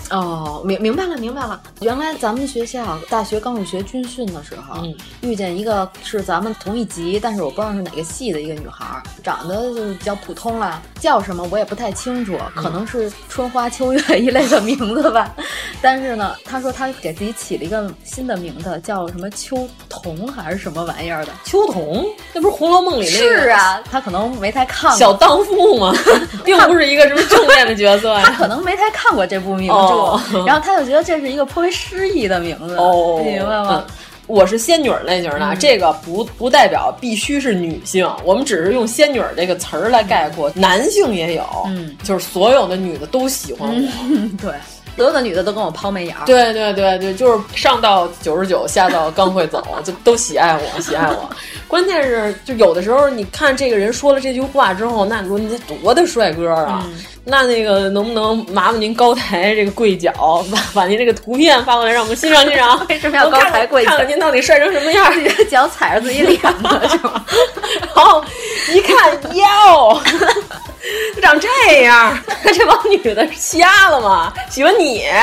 哦，明明白了，明白了。原来咱们学校大学刚入学军训的时候，嗯、遇见一个是咱们同一级，但是我不知道是哪个系的一个女孩，长得就是比较普通啦，叫什么我也不太清楚，可能是春花秋月 一类的名字吧。但是呢，她说她给自己起了一个新的名字，叫什么秋桐还是什么玩意儿的？秋桐，那不是《红楼梦》里那个？是啊，她可能没太看过小荡妇嘛，并不是一个什么正面的角色呀。她可能没太看过这部名著。哦。然后他就觉得这是一个颇为诗意的名字，哦，明白吗？嗯、我是仙女类型的，嗯、这个不不代表必须是女性，我们只是用仙女这个词儿来概括，男性也有，嗯，就是所有的女的都喜欢我，嗯、对。所有的女的都跟我抛媚眼儿，对对对对，就是上到九十九，下到刚会走，就都喜爱我，喜爱我。关键是，就有的时候，你看这个人说了这句话之后，那你说你这多大帅哥啊！嗯、那那个能不能麻烦您高抬这个贵脚，把把您这个图片发过来，让我们欣赏欣赏？为什么要高抬贵脚？看看您到底帅成什么样？自己的脚踩着自己脸了，是吧？然后一看哟。长这样，这帮女的瞎了吗？喜欢你？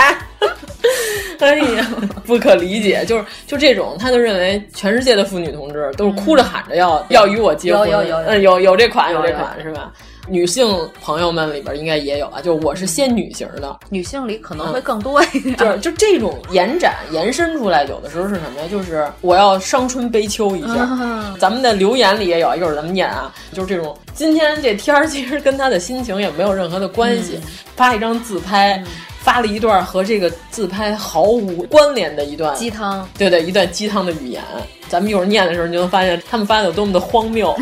哎呀，不可理解，就是就这种，他就认为全世界的妇女同志都是哭着喊着要、嗯、要与我结婚，有有有嗯有有这款有这款是吧？女性朋友们里边应该也有啊，就我是仙女型的，女性里可能会更多一点。嗯、就是就这种延展延伸出来，有的时候是什么呀？就是我要伤春悲秋一下。啊、咱们的留言里也有，一会儿咱们念啊，就是这种今天这天儿其实跟他的心情也没有任何的关系，嗯、发一张自拍。嗯发了一段和这个自拍毫无关联的一段鸡汤，对对，一段鸡汤的语言。咱们一会儿念的时候，你就能发现他们发的有多么的荒谬，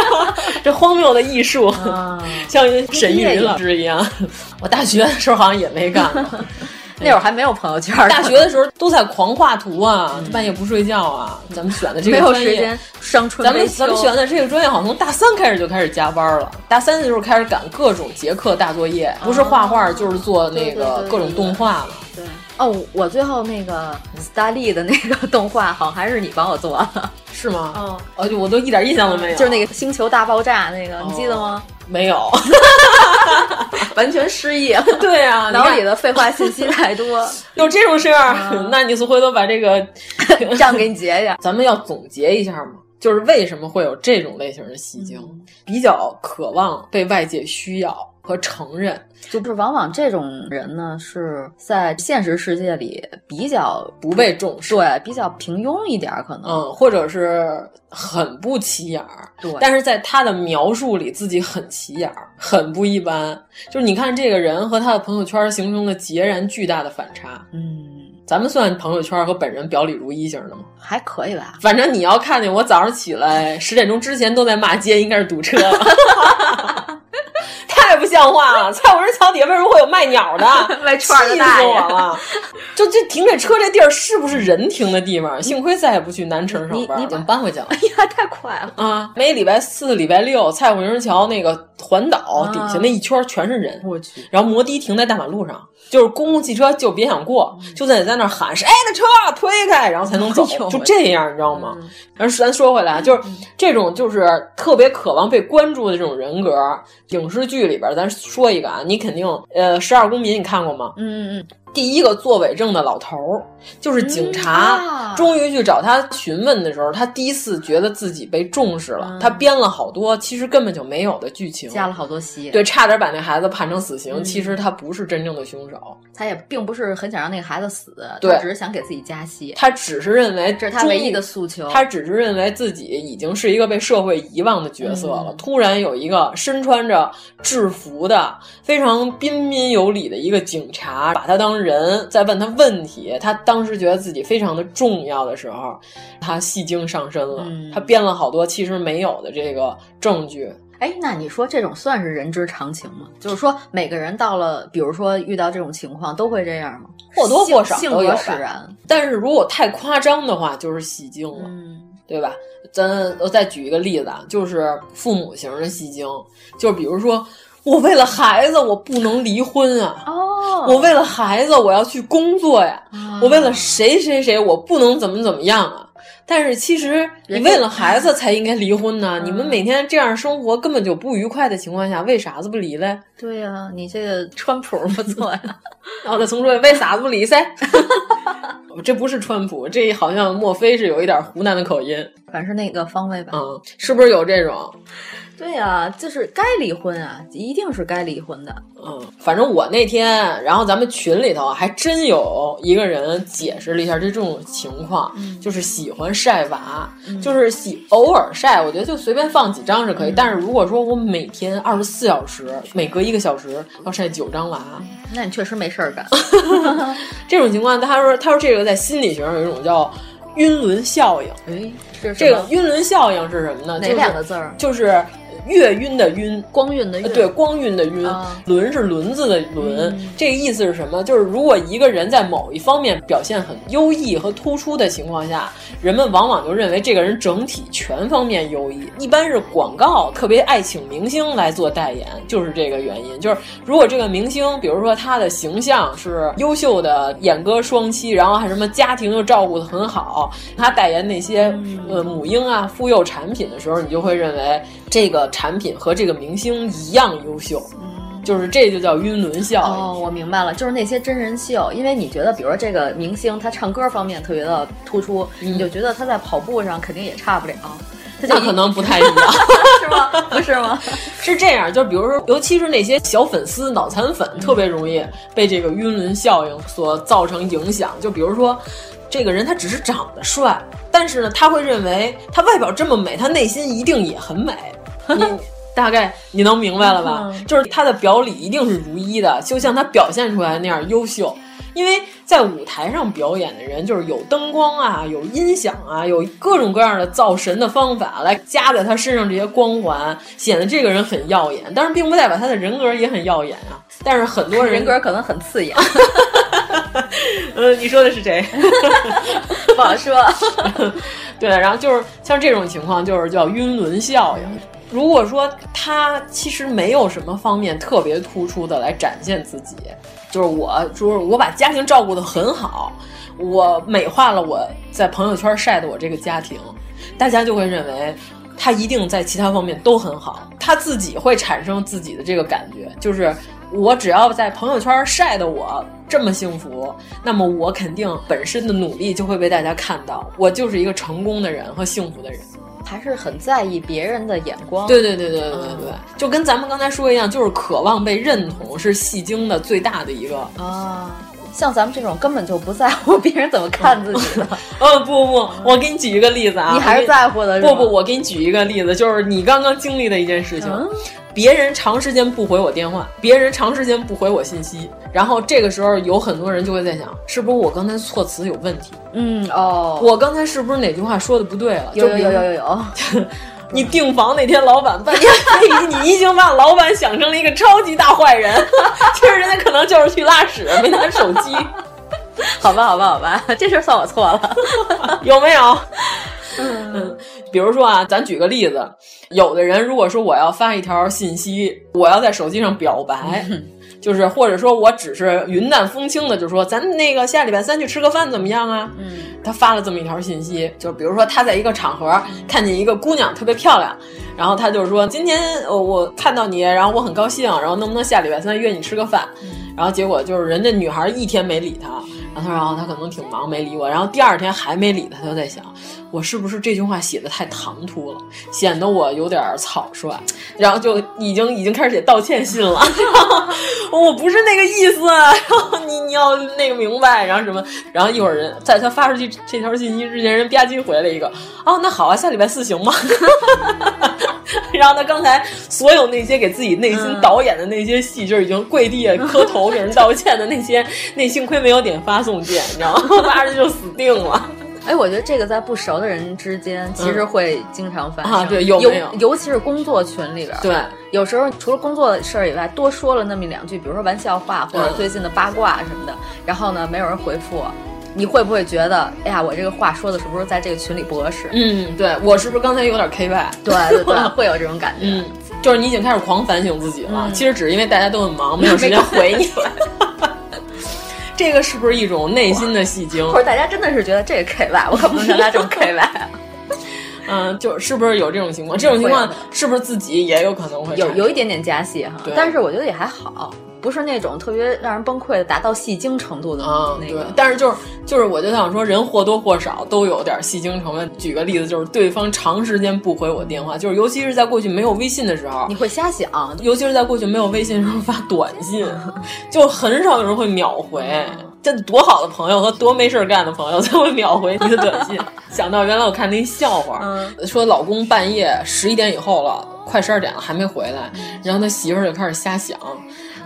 这荒谬的艺术，啊、像沈玉琳老师一样。我大学的时候好像也没干过。那会儿还没有朋友圈，大学的时候都在狂画图啊，半夜不睡觉啊。咱们选的这个专业，没有时间伤春咱们咱们选的这个专业，好像从大三开始就开始加班了。大三的时候开始赶各种结课大作业，不是画画就是做那个各种动画了。对哦，我最后那个斯大利的那个 动画，好像还是你帮我做的，是吗？哦，哦，我都一点印象都没有。就是那个星球大爆炸那个，你记得吗？没有。完全失忆，对啊，脑里的废话信息太多，有这种事儿，那你是回头把这个账给你结下。咱们要总结一下嘛，就是为什么会有这种类型的戏精，嗯、比较渴望被外界需要和承认。就是往往这种人呢，是在现实世界里比较不被重视，对，比较平庸一点，可能，嗯，或者是很不起眼儿，对。但是在他的描述里，自己很起眼儿，很不一般。就是你看这个人和他的朋友圈形成了截然巨大的反差，嗯。咱们算朋友圈和本人表里如一型的吗？还可以吧。反正你要看见我早上起来十点钟之前都在骂街，应该是堵车。太不像话了！蔡武人桥底下为什么会有卖鸟的、卖串的大爷？我了！就这停这车这地儿是不是人停的地方？幸亏再也不去南城上班，你已经搬回去了。哎呀，太快了啊！每礼拜四、礼拜六，蔡武人桥那个环岛底下那一圈全是人，我去。然后摩的停在大马路上，就是公共汽车就别想过，就得在那儿喊谁的车推开，然后才能走，就这样，你知道吗？然后咱说回来，就是这种就是特别渴望被关注的这种人格，影视剧里边，咱说一个啊，你肯定呃，《十二公民》你看过吗？嗯嗯嗯。第一个作伪证的老头儿，就是警察，终于去找他询问的时候，他第一次觉得自己被重视了。嗯、他编了好多其实根本就没有的剧情，加了好多戏，对，差点把那孩子判成死刑。嗯、其实他不是真正的凶手，他也并不是很想让那个孩子死，对，只是想给自己加戏。他只是认为这是他唯一的诉求，他只是认为自己已经是一个被社会遗忘的角色了。嗯、突然有一个身穿着制服的、非常彬彬有礼的一个警察，把他当人，在问他问题，他当时觉得自己非常的重要的时候，他戏精上身了，嗯、他编了好多其实没有的这个证据。哎，那你说这种算是人之常情吗？就是说每个人到了，比如说遇到这种情况都会这样吗？或多或少性都有格使然。但是如果太夸张的话，就是戏精了，嗯、对吧？咱我再举一个例子啊，就是父母型的戏精，就比如说。我为了孩子，我不能离婚啊！哦，我为了孩子，我要去工作呀！哦、我为了谁谁谁，我不能怎么怎么样啊！但是其实你为了孩子才应该离婚呢。嗯、你们每天这样生活根本就不愉快的情况下，为啥子不离嘞？对呀、啊，你这个川普不错呀。然后再重说，为啥子不离噻？这不是川普，这好像莫非是有一点湖南的口音？反正是那个方位吧。嗯，是不是有这种？对呀、啊，就是该离婚啊，一定是该离婚的。嗯，反正我那天，然后咱们群里头还真有一个人解释了一下这种情况，嗯、就是喜欢晒娃，嗯、就是喜偶尔晒，我觉得就随便放几张是可以。嗯、但是如果说我每天二十四小时，每隔一个小时要晒九张娃，那你确实没事儿干。这种情况，他说他说这个在心理学上有一种叫晕轮效应。哎，是这个晕轮效应是什么呢？哪两个字儿？就是。月晕的晕，光晕的晕，对，光晕的晕，啊、轮是轮子的轮。嗯、这个意思是什么？就是如果一个人在某一方面表现很优异和突出的情况下，人们往往就认为这个人整体全方面优异。一般是广告特别爱请明星来做代言，就是这个原因。就是如果这个明星，比如说他的形象是优秀的演歌双栖，然后还什么家庭又照顾得很好，他代言那些、嗯、呃母婴啊、妇幼产品的时候，你就会认为这个。产品和这个明星一样优秀，嗯、就是这就叫晕轮效应。哦，我明白了，就是那些真人秀，因为你觉得，比如说这个明星他唱歌方面特别的突出，嗯、你就觉得他在跑步上肯定也差不了。那可能不太一样，是吗？不是吗？是这样，就比如说，尤其是那些小粉丝、脑残粉，特别容易被这个晕轮效应所造成影响。就比如说，这个人他只是长得帅，但是呢，他会认为他外表这么美，他内心一定也很美。你 大概你能明白了吧？嗯、就是他的表里一定是如一的，就像他表现出来那样优秀。因为在舞台上表演的人，就是有灯光啊，有音响啊，有各种各样的造神的方法来加在他身上这些光环，显得这个人很耀眼。但是并不代表他的人格也很耀眼啊。但是很多人人格可能很刺眼。嗯，你说的是谁？不好说。对，然后就是像这种情况，就是叫晕轮效应。如果说他其实没有什么方面特别突出的来展现自己，就是我，就是我把家庭照顾得很好，我美化了我在朋友圈晒的我这个家庭，大家就会认为他一定在其他方面都很好，他自己会产生自己的这个感觉，就是我只要在朋友圈晒的我这么幸福，那么我肯定本身的努力就会被大家看到，我就是一个成功的人和幸福的人。还是很在意别人的眼光。对对对对对对对，就跟咱们刚才说一样，就是渴望被认同是戏精的最大的一个啊。像咱们这种根本就不在乎别人怎么看自己的。呃，不不，我给你举一个例子啊，你还是在乎的。不不，我给你举一个例子，就是你刚刚经历的一件事情。嗯别人长时间不回我电话，别人长时间不回我信息，然后这个时候有很多人就会在想，是不是我刚才措辞有问题？嗯哦，我刚才是不是哪句话说的不对了？有有有有有有。你订房那天，老板半夜非议，你已经把老板想成了一个超级大坏人，其 实人家可能就是去拉屎没拿手机。好吧，好吧，好吧，这事算我错了，有没有？嗯，比如说啊，咱举个例子，有的人如果说我要发一条信息，我要在手机上表白，就是或者说我只是云淡风轻的就说咱那个下礼拜三去吃个饭怎么样啊？嗯，他发了这么一条信息，就比如说他在一个场合看见一个姑娘特别漂亮，然后他就是说今天我看到你，然后我很高兴，然后能不能下礼拜三约你吃个饭？然后结果就是人家女孩一天没理他，然后他说哦他可能挺忙没理我，然后第二天还没理他，他就在想我是不是这句话写的太唐突了，显得我有点草率，然后就已经已经开始写道歉信了，我不是那个意思，然后你你要那个明白，然后什么，然后一会儿人在他发出去这条信息之前，人吧唧回了一个哦，那好啊，下礼拜四行吗？然后他刚才所有那些给自己内心导演的那些戏，就已经跪地磕头给人道歉的那些，那幸亏没有点发送键，你知道吗？发着就死定了。哎，我觉得这个在不熟的人之间，其实会经常发生。啊，对，有有？尤其是工作群里边，对，有时候除了工作的事儿以外，多说了那么一两句，比如说玩笑话或者最近的八卦什么的，然后呢，没有人回复。你会不会觉得，哎呀，我这个话说的是不是在这个群里不合适？嗯，对我是不是刚才有点 K Y？？对对对，会有这种感觉。嗯，就是你已经开始狂反省自己了。嗯、其实只是因为大家都很忙，没有时间回你。这个是不是一种内心的戏精？或者大家真的是觉得这个 KY？，我可不能像他这种 KY。嗯，就是不是有这种情况？这种情况是不是自己也有可能会有有一点点加戏哈？但是我觉得也还好。不是那种特别让人崩溃的，达到戏精程度的那个。嗯、但是就是就是，我就想说，人或多或少都有点戏精成分。举个例子，就是对方长时间不回我电话，就是尤其是在过去没有微信的时候，你会瞎想。尤其是在过去没有微信的时候发短信，就很少有人会秒回。这多好的朋友和多没事干的朋友 才会秒回你的短信。想到原来我看那笑话，嗯、说老公半夜十一点以后了，快十二点了还没回来，然后他媳妇儿就开始瞎想。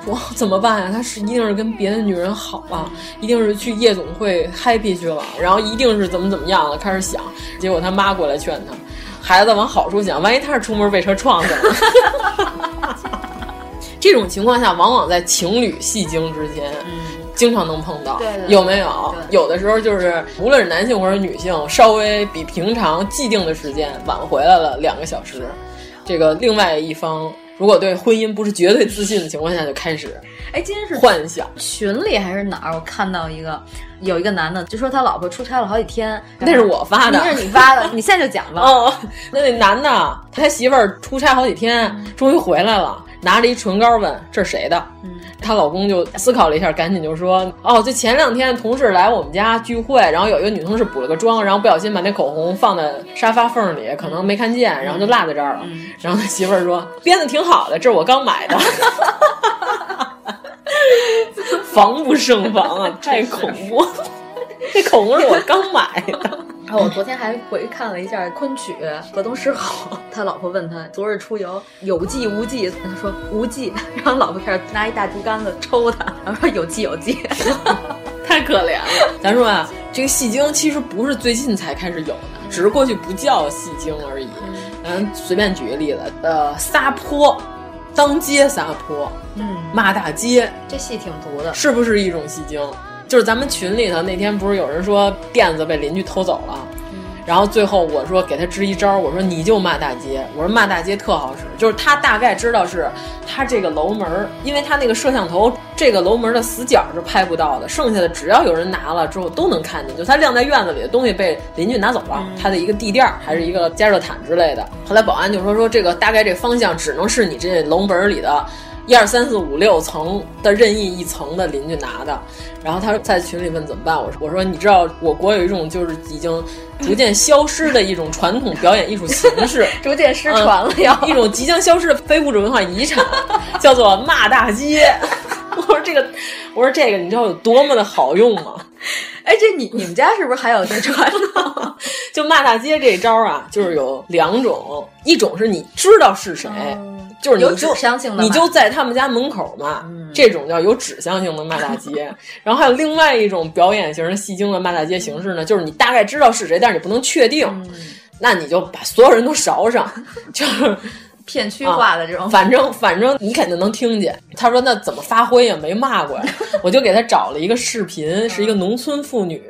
说怎么办呀？他是一定是跟别的女人好了，一定是去夜总会 happy 去了，然后一定是怎么怎么样了，开始想。结果他妈过来劝他，孩子往好处想，万一他是出门被车撞死了。这种情况下，往往在情侣戏精之间，嗯、经常能碰到，对对有没有？有的时候就是，无论是男性或者女性，稍微比平常既定的时间晚回来了两个小时，这个另外一方。如果对婚姻不是绝对自信的情况下，就开始，哎，今天是幻想群里还是哪儿？我看到一个，有一个男的就说他老婆出差了好几天，那是我发的，那是你发的，你现在就讲吧。哦，那那男的他媳妇儿出差好几天，终于回来了，拿着一唇膏问这是谁的？嗯，她老公就思考了一下，赶紧就说：“哦，就前两天同事来我们家聚会，然后有一个女同事补了个妆，然后不小心把那口红放在沙发缝里，可能没看见，然后就落在这儿了。嗯、然后他媳妇儿说：编的挺好的，这是我刚买的。”防不胜防啊，太恐怖！这口红是我刚买的。然后我昨天还回看了一下昆曲《河东狮吼》，他老婆问他昨日出游有记无记，他说无记，然后老婆开始拿一大竹竿子抽他，然后说有记有记，太可怜了。咱说啊，这个戏精其实不是最近才开始有的，只是过去不叫戏精而已。咱随便举个例子，呃，撒泼。当街撒泼，嗯，骂大街，这戏挺毒的，是不是一种戏精？就是咱们群里头那天不是有人说垫子被邻居偷走了，嗯、然后最后我说给他支一招，我说你就骂大街，我说骂大街特好使，就是他大概知道是他这个楼门，因为他那个摄像头这个楼门的死角是拍不到的，剩下的只要有人拿了之后都能看见。就他晾在院子里的东西被邻居拿走了，他的一个地垫还是一个加热毯之类的。后来保安就说说这个大概这方向只能是你这楼门里的。一二三四五六层的任意一层的邻居拿的，然后他在群里问怎么办？我说我说你知道我国有一种就是已经逐渐消失的一种传统表演艺术形式，逐渐失传了呀、嗯，一种即将消失的非物质文化遗产，叫做骂大街。我说这个，我说这个你知道有多么的好用吗？哎，这你你们家是不是还有这传统？就骂大街这招啊，就是有两种，一种是你知道是谁。嗯就是你有指向性的，你就在他们家门口嘛，嗯、这种叫有指向性的骂大街。然后还有另外一种表演型的戏精的骂大街形式呢，就是你大概知道是谁，但是你不能确定，嗯、那你就把所有人都勺上，就是。片区化的这种，啊、反正反正你肯定能听见。他说那怎么发挥呀？没骂过呀。我就给他找了一个视频，是一个农村妇女，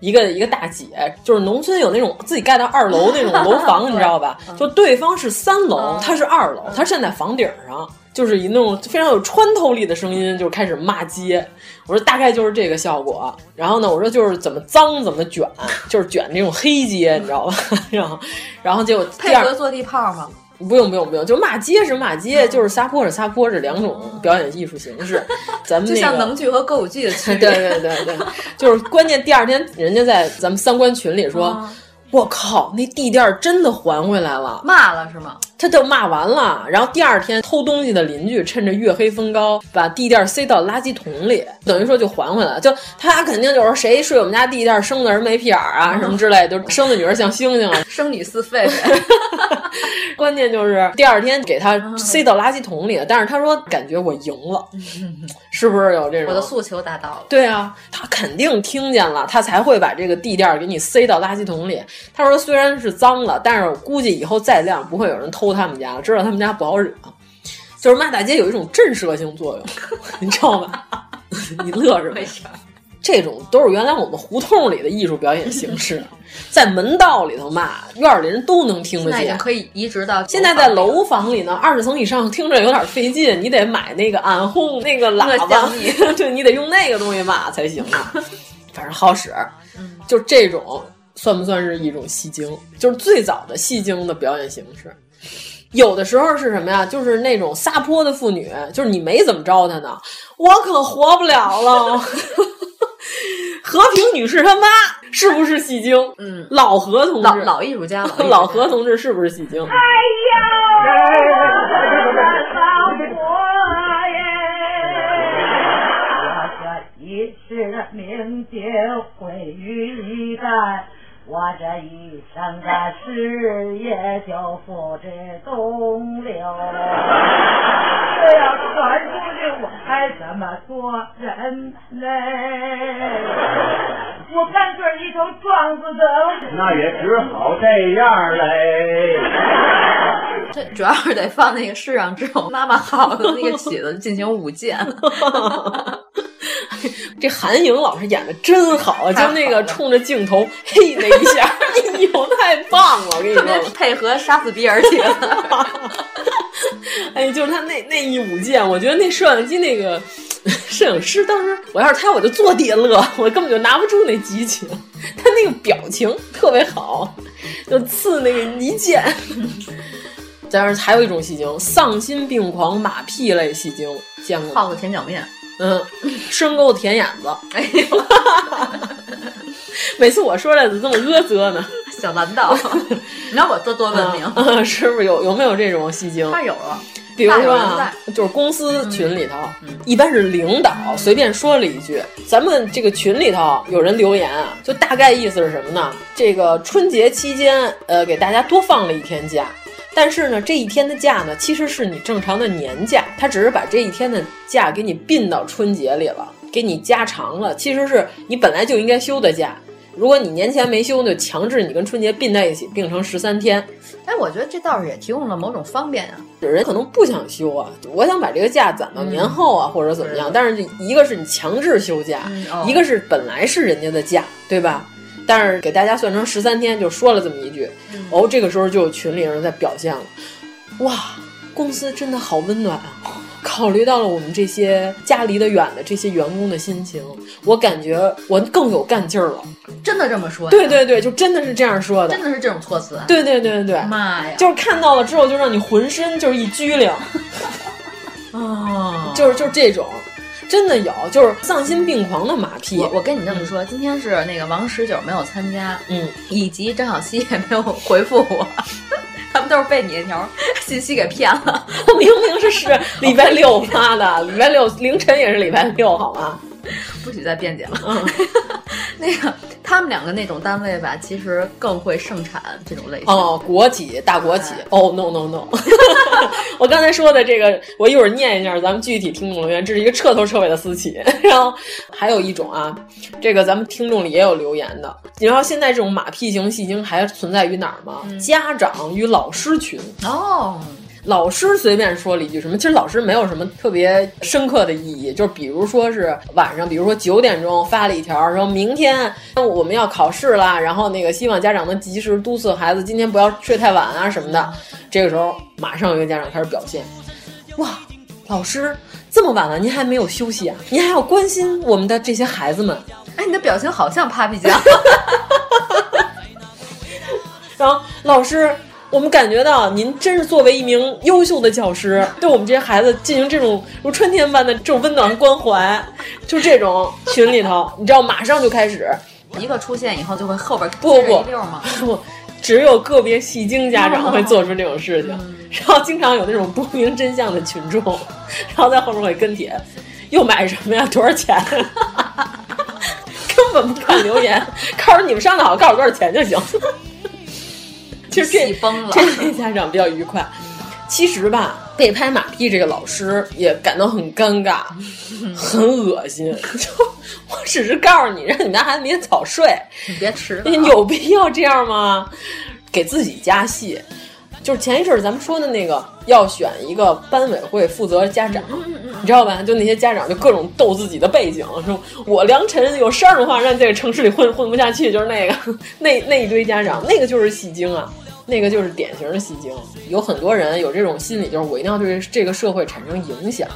一个一个大姐，就是农村有那种自己盖的二楼那种楼房，你知道吧？就对方是三楼，他是二楼，他站在房顶上，就是以那种非常有穿透力的声音，就开始骂街。我说大概就是这个效果。然后呢，我说就是怎么脏怎么卷，就是卷那种黑街，你知道吧？然后然后就配合坐地炮吗？不用不用不用，就骂街是骂街，就是撒泼是撒泼，这两种表演艺术形式。咱们、那个、就像能剧和歌舞剧的区别。对对对对，就是关键。第二天人家在咱们三观群里说：“嗯我靠，那地垫真的还回来了。”骂了是吗？他就骂完了，然后第二天偷东西的邻居趁着月黑风高，把地垫塞到垃圾桶里，等于说就还回来了。就他肯定就是谁睡我们家地垫生的人没屁眼儿啊，什么之类，就生的女儿像星星啊，生女似狒狒。关键就是第二天给他塞到垃圾桶里了，但是他说感觉我赢了，是不是有这种？我的诉求达到了。对啊，他肯定听见了，他才会把这个地垫给你塞到垃圾桶里。他说虽然是脏了，但是我估计以后再亮不会有人偷他们家了，知道他们家不好惹。就是骂大街有一种震慑性作用，你知道吧？你乐什么？这种都是原来我们胡同里的艺术表演形式，在门道里头骂，院里人都能听得见。现在可以移植到现在在楼房里呢，二十层以上听着有点费劲，你得买那个暗轰那个喇叭，对你得用那个东西骂才行啊。反正好使，嗯、就这种算不算是一种戏精？就是最早的戏精的表演形式。有的时候是什么呀？就是那种撒泼的妇女，就是你没怎么着她呢，我可活不了了。和平女士他妈是不是戏精？嗯，老何同志，老老艺术家，老,何同志是不是戏精？哎呀，老佛耶！我这一世名节毁于一旦。我这一生的事业就付之东流。这要传出去，我还怎么做人嘞？我干脆一头撞死得了。那也只好这样嘞。这主要是得放那个世上只有妈妈好的那个曲子进行舞剑。这韩颖老师演的真好，就那个冲着镜头嘿那一下，哎呦，太棒了！我跟你说，配合杀死比尔去了。哎，就是他那那一舞剑，我觉得那摄像机那个摄影师当时，我要是他，我就坐地下乐，我根本就拿不住那激情。他那个表情特别好，就刺那个一剑。但是还有一种戏精，丧心病狂马屁类戏精，见过吗？耗子甜脚面。嗯，深沟子甜眼子，哎呦，每次我说来怎么这么阿啧呢？小蓝道，你看我多多文明，嗯、是不是有有没有这种戏精？他有了，比如说啊，就是公司群里头，嗯、一般是领导随便说了一句，咱们这个群里头有人留言啊，就大概意思是什么呢？这个春节期间，呃，给大家多放了一天假。但是呢，这一天的假呢，其实是你正常的年假，他只是把这一天的假给你并到春节里了，给你加长了。其实是你本来就应该休的假，如果你年前没休，就强制你跟春节并在一起，并成十三天。哎，我觉得这倒是也提供了某种方便啊。人可能不想休啊，我想把这个假攒到年后啊，嗯、或者怎么样。但是一个是你强制休假，嗯哦、一个是本来是人家的假，对吧？但是给大家算成十三天，就说了这么一句，嗯、哦，这个时候就有群里人在表现了，哇，公司真的好温暖啊！考虑到了我们这些家离得远的这些员工的心情，我感觉我更有干劲儿了。真的这么说？对对对，就真的是这样说的，真的是这种措辞。对对对对，妈呀！就是看到了之后，就让你浑身就是一拘灵。哦，就是就是这种。真的有，就是丧心病狂的马屁。我我跟你这么说，今天是那个王十九没有参加，嗯，以及张小希也没有回复我，他们都是被你那条信息给骗了。我明明是是礼拜六发的，礼拜六凌晨也是礼拜六，好吗？不许再辩解了。嗯，那个他们两个那种单位吧，其实更会盛产这种类型。哦，国企大国企。哦，no no no！我刚才说的这个，我一会儿念一下，咱们具体听众留言。这是一个彻头彻尾的私企。然后还有一种啊，这个咱们听众里也有留言的。你知道现在这种马屁型戏精还存在于哪儿吗？嗯、家长与老师群。哦。老师随便说了一句什么，其实老师没有什么特别深刻的意义，就是比如说是晚上，比如说九点钟发了一条，说明天我们要考试啦，然后那个希望家长能及时督促孩子今天不要睡太晚啊什么的。这个时候马上有一个家长开始表现，哇，老师这么晚了您还没有休息啊？您还要关心我们的这些孩子们？哎，你的表情好像 Papi 酱。然后老师。我们感觉到您真是作为一名优秀的教师，对我们这些孩子进行这种如春天般的这种温暖关怀，就这种群里头，你知道，马上就开始一个出现以后，就会后边不不一溜吗？不，只有个别戏精家长 会做出这种事情，然后经常有那种不明真相的群众，然后在后面会跟帖，又买什么呀？多少钱？根本不看留言，告诉你们商量好，告诉多少钱就行。其实这这类家长比较愉快。其实吧，被拍马屁这个老师也感到很尴尬，很恶心。就我只是告诉你，让你们家孩子明天早睡，你别迟。有必要这样吗？给自己加戏。就是前一阵儿咱们说的那个，要选一个班委会负责家长，你知道吧？就那些家长就各种斗自己的背景，说我梁晨有事儿的话让这个城市里混混不下去，就是那个 那那一堆家长，那个就是戏精啊。那个就是典型的戏精，有很多人有这种心理，就是我一定要对这个社会产生影响。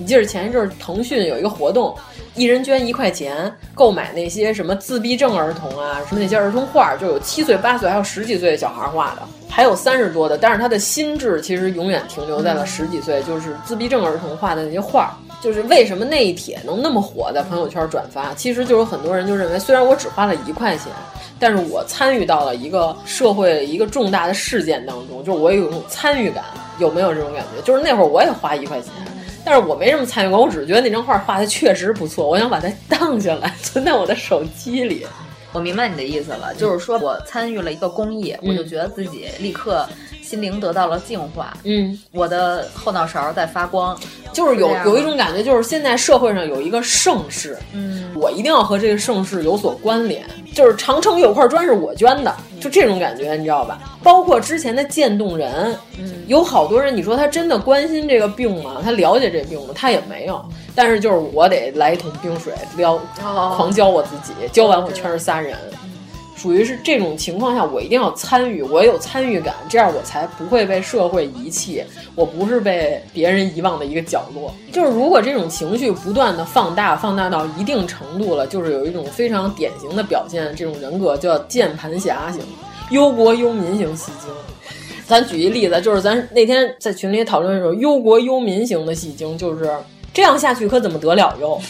你记得前一阵儿腾讯有一个活动，一人捐一块钱，购买那些什么自闭症儿童啊，什么那些儿童画，就有七岁、八岁，还有十几岁的小孩画的，还有三十多的，但是他的心智其实永远停留在了十几岁，就是自闭症儿童画的那些画。就是为什么那一帖能那么火，在朋友圈转发，其实就有很多人就认为，虽然我只花了一块钱。但是我参与到了一个社会一个重大的事件当中，就是我有一种参与感，有没有这种感觉？就是那会儿我也花一块钱，但是我没什么参与感，我只是觉得那张画画的确实不错，我想把它荡下来存在我的手机里。我明白你的意思了，就是说我参与了一个公益，我就觉得自己立刻心灵得到了净化，嗯，我的后脑勺在发光，就是有有一种感觉，就是现在社会上有一个盛世，嗯，我一定要和这个盛世有所关联，就是长城有块砖是我捐的，就这种感觉，你知道吧？包括之前的渐冻人，嗯，有好多人，你说他真的关心这个病吗？他了解这病吗？他也没有，但是就是我得来一桶冰水撩，狂浇我自己，浇完我全是仨人。属于是这种情况下，我一定要参与，我有参与感，这样我才不会被社会遗弃，我不是被别人遗忘的一个角落。就是如果这种情绪不断的放大，放大到一定程度了，就是有一种非常典型的表现，这种人格叫键盘侠型、忧国忧民型戏精。咱举一例子，就是咱那天在群里讨论的时候忧国忧民型的戏精，就是这样下去可怎么得了哟？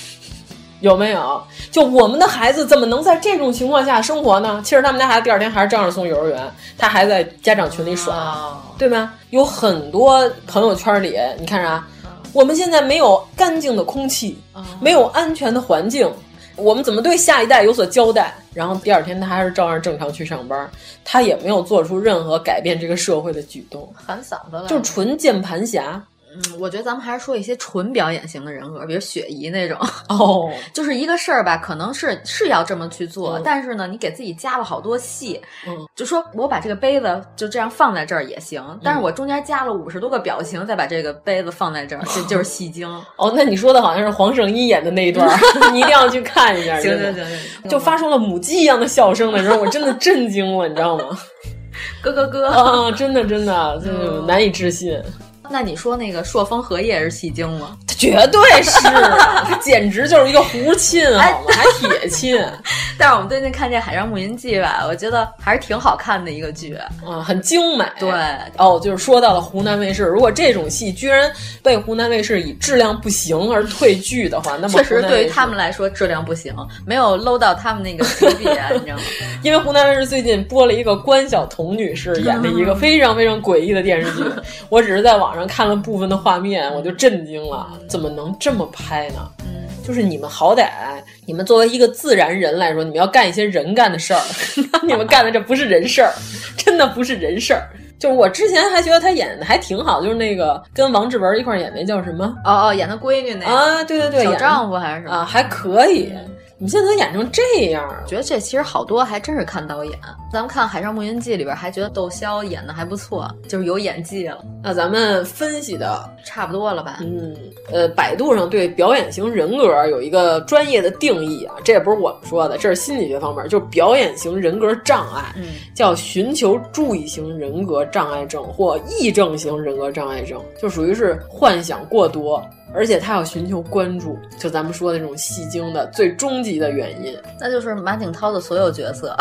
有没有？就我们的孩子怎么能在这种情况下生活呢？其实他们家孩子第二天还是照样送幼儿园，他还在家长群里耍，对吗？有很多朋友圈里，你看啥？我们现在没有干净的空气，没有安全的环境，我们怎么对下一代有所交代？然后第二天他还是照样正常去上班，他也没有做出任何改变这个社会的举动，喊嗓子了，就纯键盘侠。嗯，我觉得咱们还是说一些纯表演型的人格，比如雪姨那种。哦，就是一个事儿吧，可能是是要这么去做，嗯、但是呢，你给自己加了好多戏。嗯，就说我把这个杯子就这样放在这儿也行，但是我中间加了五十多个表情，再把这个杯子放在这儿，这 就是戏精。哦，那你说的好像是黄圣依演的那一段，你一定要去看一下。行行行行，就发出了母鸡一样的笑声的时候，我真的震惊了，你知道吗？咯咯咯啊，真的真的，就是难以置信。那你说那个朔风荷叶是戏精吗？绝对是，他简直就是一个胡沁，好吗？还铁沁。但是我们最近看这《海上牧云记》吧，我觉得还是挺好看的一个剧，嗯，很精美。对，哦，就是说到了湖南卫视，如果这种戏居然被湖南卫视以质量不行而退剧的话，那么确实对于他们来说质量不行，没有 low 到他们那个级别，你知道吗？因为湖南卫视最近播了一个关晓彤女士演的一个 非常非常诡异的电视剧，我只是在网上看了部分的画面，我就震惊了，怎么能这么拍呢？嗯，就是你们好歹，你们作为一个自然人来说，你们要干一些人干的事儿，你们干的这不是人事儿，真的不是人事儿。就是我之前还觉得他演的还挺好，就是那个跟王志文一块演那叫什么？哦哦，演她闺女那个啊，对对对，小丈夫还是什么啊，还可以。你现在演成这样，觉得这其实好多还真是看导演。咱们看《海上牧云记》里边，还觉得窦骁演的还不错，就是有演技了。那咱们分析的差不多了吧？嗯，呃，百度上对表演型人格有一个专业的定义啊，这也不是我们说的，这是心理学方面，就是表演型人格障碍，嗯，叫寻求注意型人格障碍症或癔症型人格障碍症，就属于是幻想过多。而且他要寻求关注，就咱们说的这种戏精的最终极的原因，那就是马景涛的所有角色。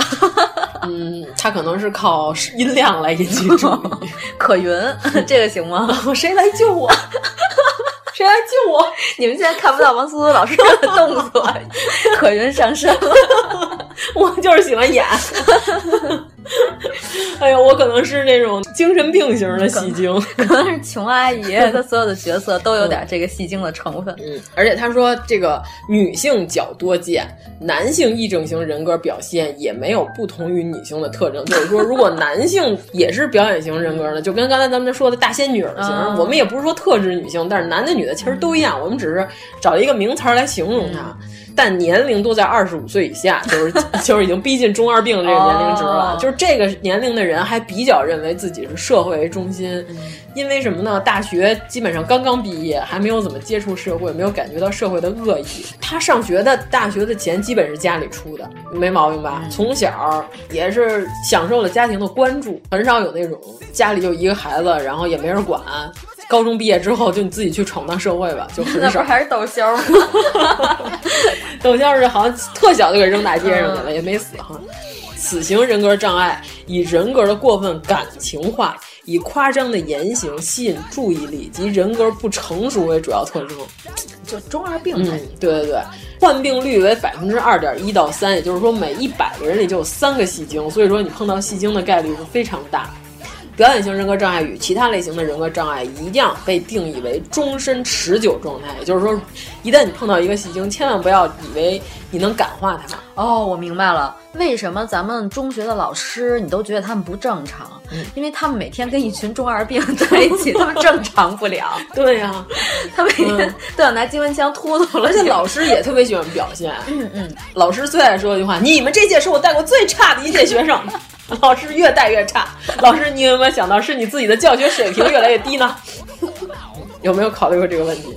嗯，他可能是靠音量来引起注意。可云，这个行吗？谁来救我？谁来救我？你们现在看不到王苏苏老师的动作，可云上身了。我就是喜欢演。哎呦，我可能是那种精神病型的戏精，可能是琼阿姨，她所有的角色都有点这个戏精的成分。嗯，而且她说这个女性较多见，男性癔症型人格表现也没有不同于女性的特征。就是说，如果男性也是表演型人格呢，就跟刚才咱们说的大仙女型，嗯、我们也不是说特指女性，但是男的女的其实都一样，我们只是找了一个名词来形容它。嗯但年龄都在二十五岁以下，就是 就是已经逼近中二病的这个年龄值了。哦、就是这个年龄的人还比较认为自己是社会为中心，嗯、因为什么呢？大学基本上刚刚毕业，还没有怎么接触社会，没有感觉到社会的恶意。他上学的大学的钱基本是家里出的，没毛病吧？嗯、从小也是享受了家庭的关注，很少有那种家里就一个孩子，然后也没人管。高中毕业之后，就你自己去闯荡社会吧，就很少。那不还是窦骁吗？窦骁是好像特小就给扔大街上去了，嗯、也没死哈。此型人格障碍以人格的过分感情化、以夸张的言行吸引注意力及人格不成熟为主要特征，就中二病。嗯，对对对，患病率为百分之二点一到三，也就是说每一百个人里就有三个戏精，所以说你碰到戏精的概率是非常大。表演型人格障碍与其他类型的人格障碍一样，被定义为终身持久状态。也就是说，一旦你碰到一个戏精，千万不要以为你能感化他。哦，我明白了，为什么咱们中学的老师你都觉得他们不正常？嗯、因为他们每天跟一群中二病在一起，他们正常不了。对呀、啊，他每天都想拿机关枪突突了。而且老师也特别喜欢表现。嗯嗯，老师最爱说一句话：“你们这届是我带过最差的一届学生。” 老师越带越差。老师，你有没有想到是你自己的教学水平越来越低呢？有没有考虑过这个问题？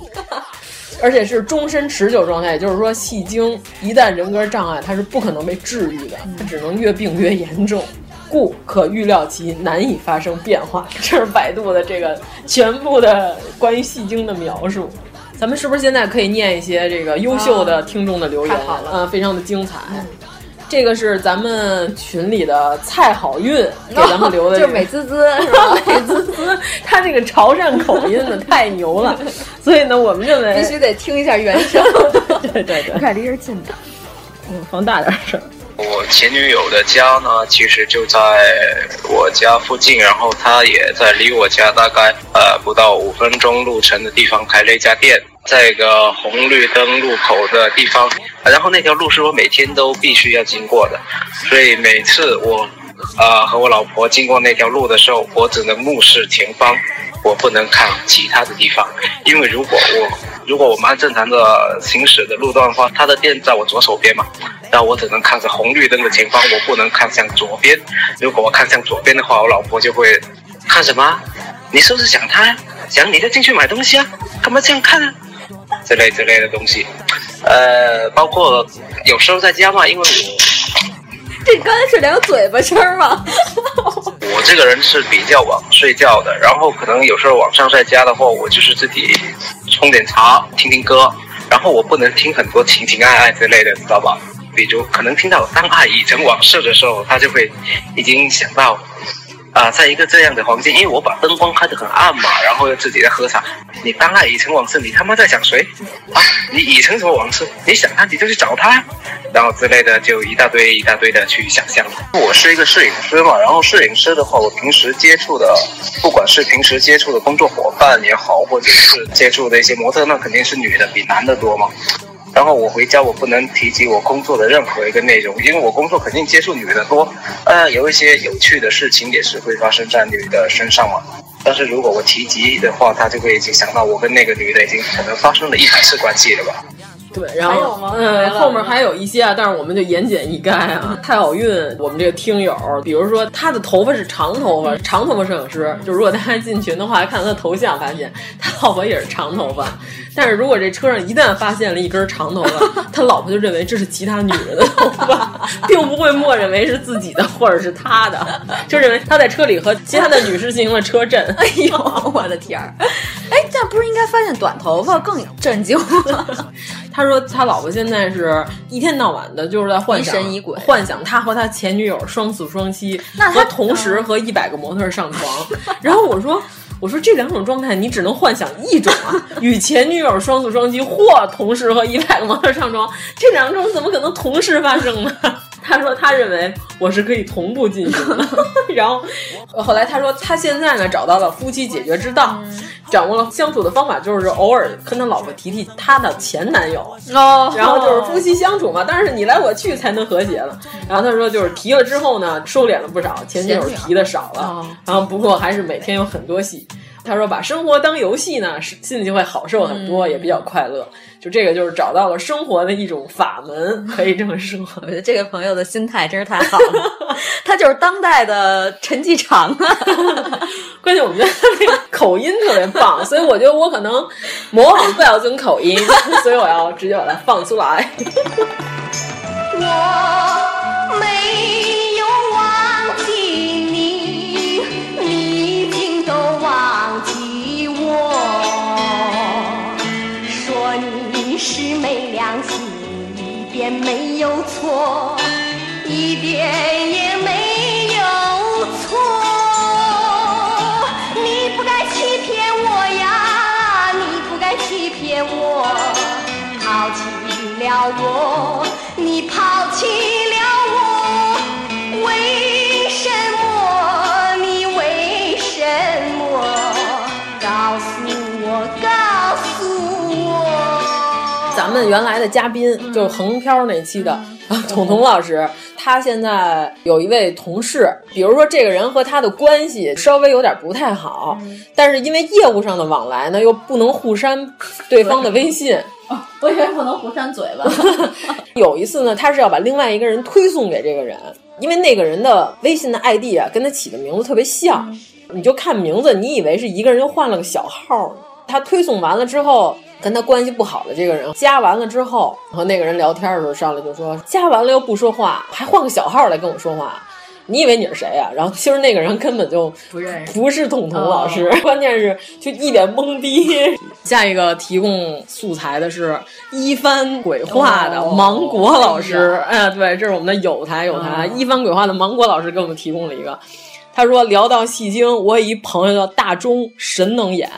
而且是终身持久状态，也就是说，戏精一旦人格障碍，它是不可能被治愈的，它只能越病越严重，故可预料其难以发生变化。这是百度的这个全部的关于戏精的描述。咱们是不是现在可以念一些这个优秀的听众的留言？好了，嗯，非常的精彩。这个是咱们群里的蔡好运给咱们留的、哦，就是美滋滋是吧？美滋滋，他这个潮汕口音呢太牛了，所以呢，我们认为必须得听一下原声。对对对，快离着近点，嗯，放大点声。我前女友的家呢，其实就在我家附近，然后她也在离我家大概呃不到五分钟路程的地方开了一家店，在一个红绿灯路口的地方，然后那条路是我每天都必须要经过的，所以每次我、呃、和我老婆经过那条路的时候，我只能目视前方，我不能看其他的地方，因为如果我如果我们按正常的行驶的路段的话，他的店在我左手边嘛，那我只能看着红绿灯的前方，我不能看向左边。如果我看向左边的话，我老婆就会看什么？你是不是想他呀？想你再进去买东西啊？干嘛这样看啊？之类之类的东西，呃，包括有时候在家嘛，因为我 这刚才是两嘴巴声吗？我 我这个人是比较晚睡觉的，然后可能有时候晚上在家的话，我就是自己冲点茶，听听歌，然后我不能听很多情情爱爱之类的，你知道吧？比如可能听到当爱已成往事的时候，他就会已经想到。啊、在一个这样的环境，因为我把灯光开得很暗嘛，然后又自己在喝茶。你当爱已成往事，你他妈在想谁啊？你已成什么往事？你想他，你就去找他，然后之类的，就一大堆一大堆的去想象。我是一个摄影师嘛，然后摄影师的话，我平时接触的，不管是平时接触的工作伙伴也好，或者是接触的一些模特，那肯定是女的比男的多嘛。然后我回家，我不能提及我工作的任何一个内容，因为我工作肯定接触女的多，呃，有一些有趣的事情也是会发生在女的身上嘛。但是如果我提及的话，他就会已经想到我跟那个女的已经可能发生了一百次关系了吧。对，然后嗯，后面还有一些啊，但是我们就言简意赅啊。太好运，我们这个听友，比如说他的头发是长头发，长头发摄影师，就如果大家进群的话，看他的头像，发现他老婆也是长头发。但是如果这车上一旦发现了一根长头发，他老婆就认为这是其他女人的头发，并不会默认为是自己的或者是他的，就认为他在车里和其他的女士进行了车震。哎呦，我的天儿！哎，但不是应该发现短头发更震惊吗？他说他老婆现在是一天到晚的，就是在幻想疑神疑鬼，幻想他和他前女友双宿双栖，那他同时和一百个模特上床。然后我说。我说这两种状态你只能幻想一种啊，与前女友双宿双栖或同时和一百个模特上床，这两种怎么可能同时发生呢？他说他认为我是可以同步进行的，然后后来他说他现在呢找到了夫妻解决之道，掌握了相处的方法，就是偶尔跟他老婆提提他的前男友哦，然后就是夫妻相处嘛，但是你来我去才能和谐了。然后他说就是提了之后呢，收敛了不少，前女友提的少了，然后不过还是每天有很多戏。他说：“把生活当游戏呢，心里就会好受很多，嗯、也比较快乐。就这个，就是找到了生活的一种法门，可以这么说。我觉得这个朋友的心态真是太好了，他就是当代的陈继常啊。关键我觉得他那个口音特别棒，所以我觉得我可能模仿不了这种口音，所以我要直接把它放出来。我没点没有错，一点也没有错。你不该欺骗我呀，你不该欺骗我，抛弃了我，你抛弃了我，为们原来的嘉宾就是横漂那期的 彤彤老师，他现在有一位同事，比如说这个人和他的关系稍微有点不太好，但是因为业务上的往来呢，又不能互删对方的微信。我以为不能互删嘴巴。有一次呢，他是要把另外一个人推送给这个人，因为那个人的微信的 ID 啊，跟他起的名字特别像，你就看名字，你以为是一个人又换了个小号。他推送完了之后，跟他关系不好的这个人加完了之后，和那个人聊天的时候上来就说加完了又不说话，还换个小号来跟我说话。你以为你是谁呀、啊？然后其实那个人根本就不认识，不是彤彤老师，哦、关键是就一脸懵逼。下一个提供素材的是一番鬼话的芒果老师，哎呀，对，这是我们的有台有台、嗯、一番鬼话的芒果老师给我们提供了一个。他说聊到戏精，我有一朋友叫大钟，神能演。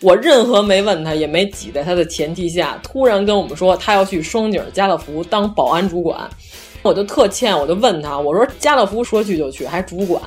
我任何没问他，也没挤在他的前提下，突然跟我们说他要去双井家乐福当保安主管。我就特欠，我就问他，我说家乐福说去就去，还主管？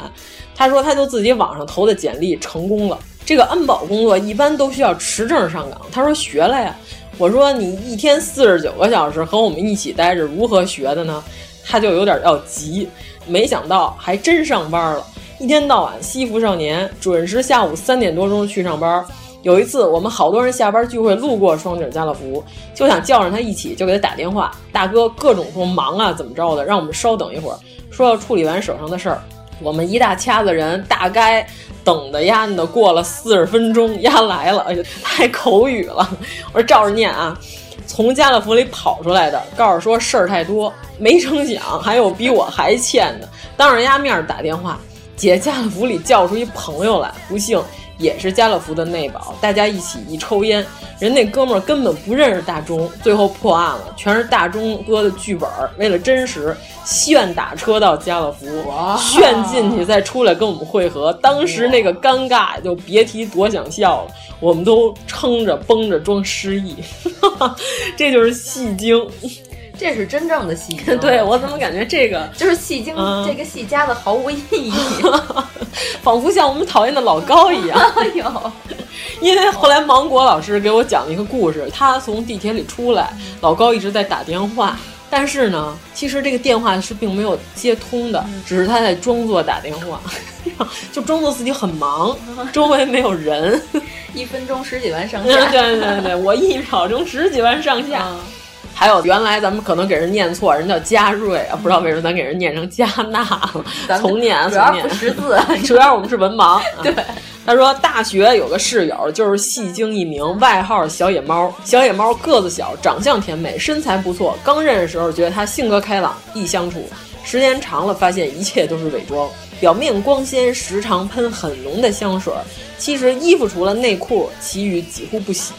他说他就自己网上投的简历成功了。这个安保工作一般都需要持证上岗，他说学了呀。我说你一天四十九个小时和我们一起待着，如何学的呢？他就有点要急，没想到还真上班了，一天到晚西服少年，准时下午三点多钟去上班。有一次，我们好多人下班聚会路过双井家乐福，就想叫上他一起，就给他打电话。大哥各种说忙啊，怎么着的，让我们稍等一会儿，说要处理完手上的事儿。我们一大掐子人，大概等的呀的过了四十分钟，丫来了，哎呀，太口语了。我说照着念啊，从家乐福里跑出来的，告诉说事儿太多，没成想还有比我还欠的，当着人家面打电话。姐家乐福里叫出一朋友来，不幸也是家乐福的内保，大家一起一抽烟，人那哥们儿根本不认识大钟，最后破案了，全是大钟哥的剧本，为了真实，炫打车到家乐福，炫进去再出来跟我们会合，当时那个尴尬就别提多想笑了，我们都撑着绷着装失忆，这就是戏精。这是真正的戏精，对我怎么感觉这个 就是戏精？这个戏加的毫无意义，仿佛像我们讨厌的老高一样。哎呦，因为后来芒果老师给我讲了一个故事，他从地铁里出来，老高一直在打电话，但是呢，其实这个电话是并没有接通的，只是他在装作打电话，就装作自己很忙，周围没有人。一分钟十几万上下，对对对，我一秒钟十几万上下。还有原来咱们可能给人念错，人叫嘉瑞啊，不知道为什么咱给人念成加纳了。重念，主要不识字，主要我们是文盲。对，他说大学有个室友就是戏精一名，外号小野猫。小野猫个子小，长相甜美，身材不错。刚认识时候觉得他性格开朗，易相处。时间长了，发现一切都是伪装，表面光鲜，时常喷很浓的香水，其实衣服除了内裤，其余几乎不洗。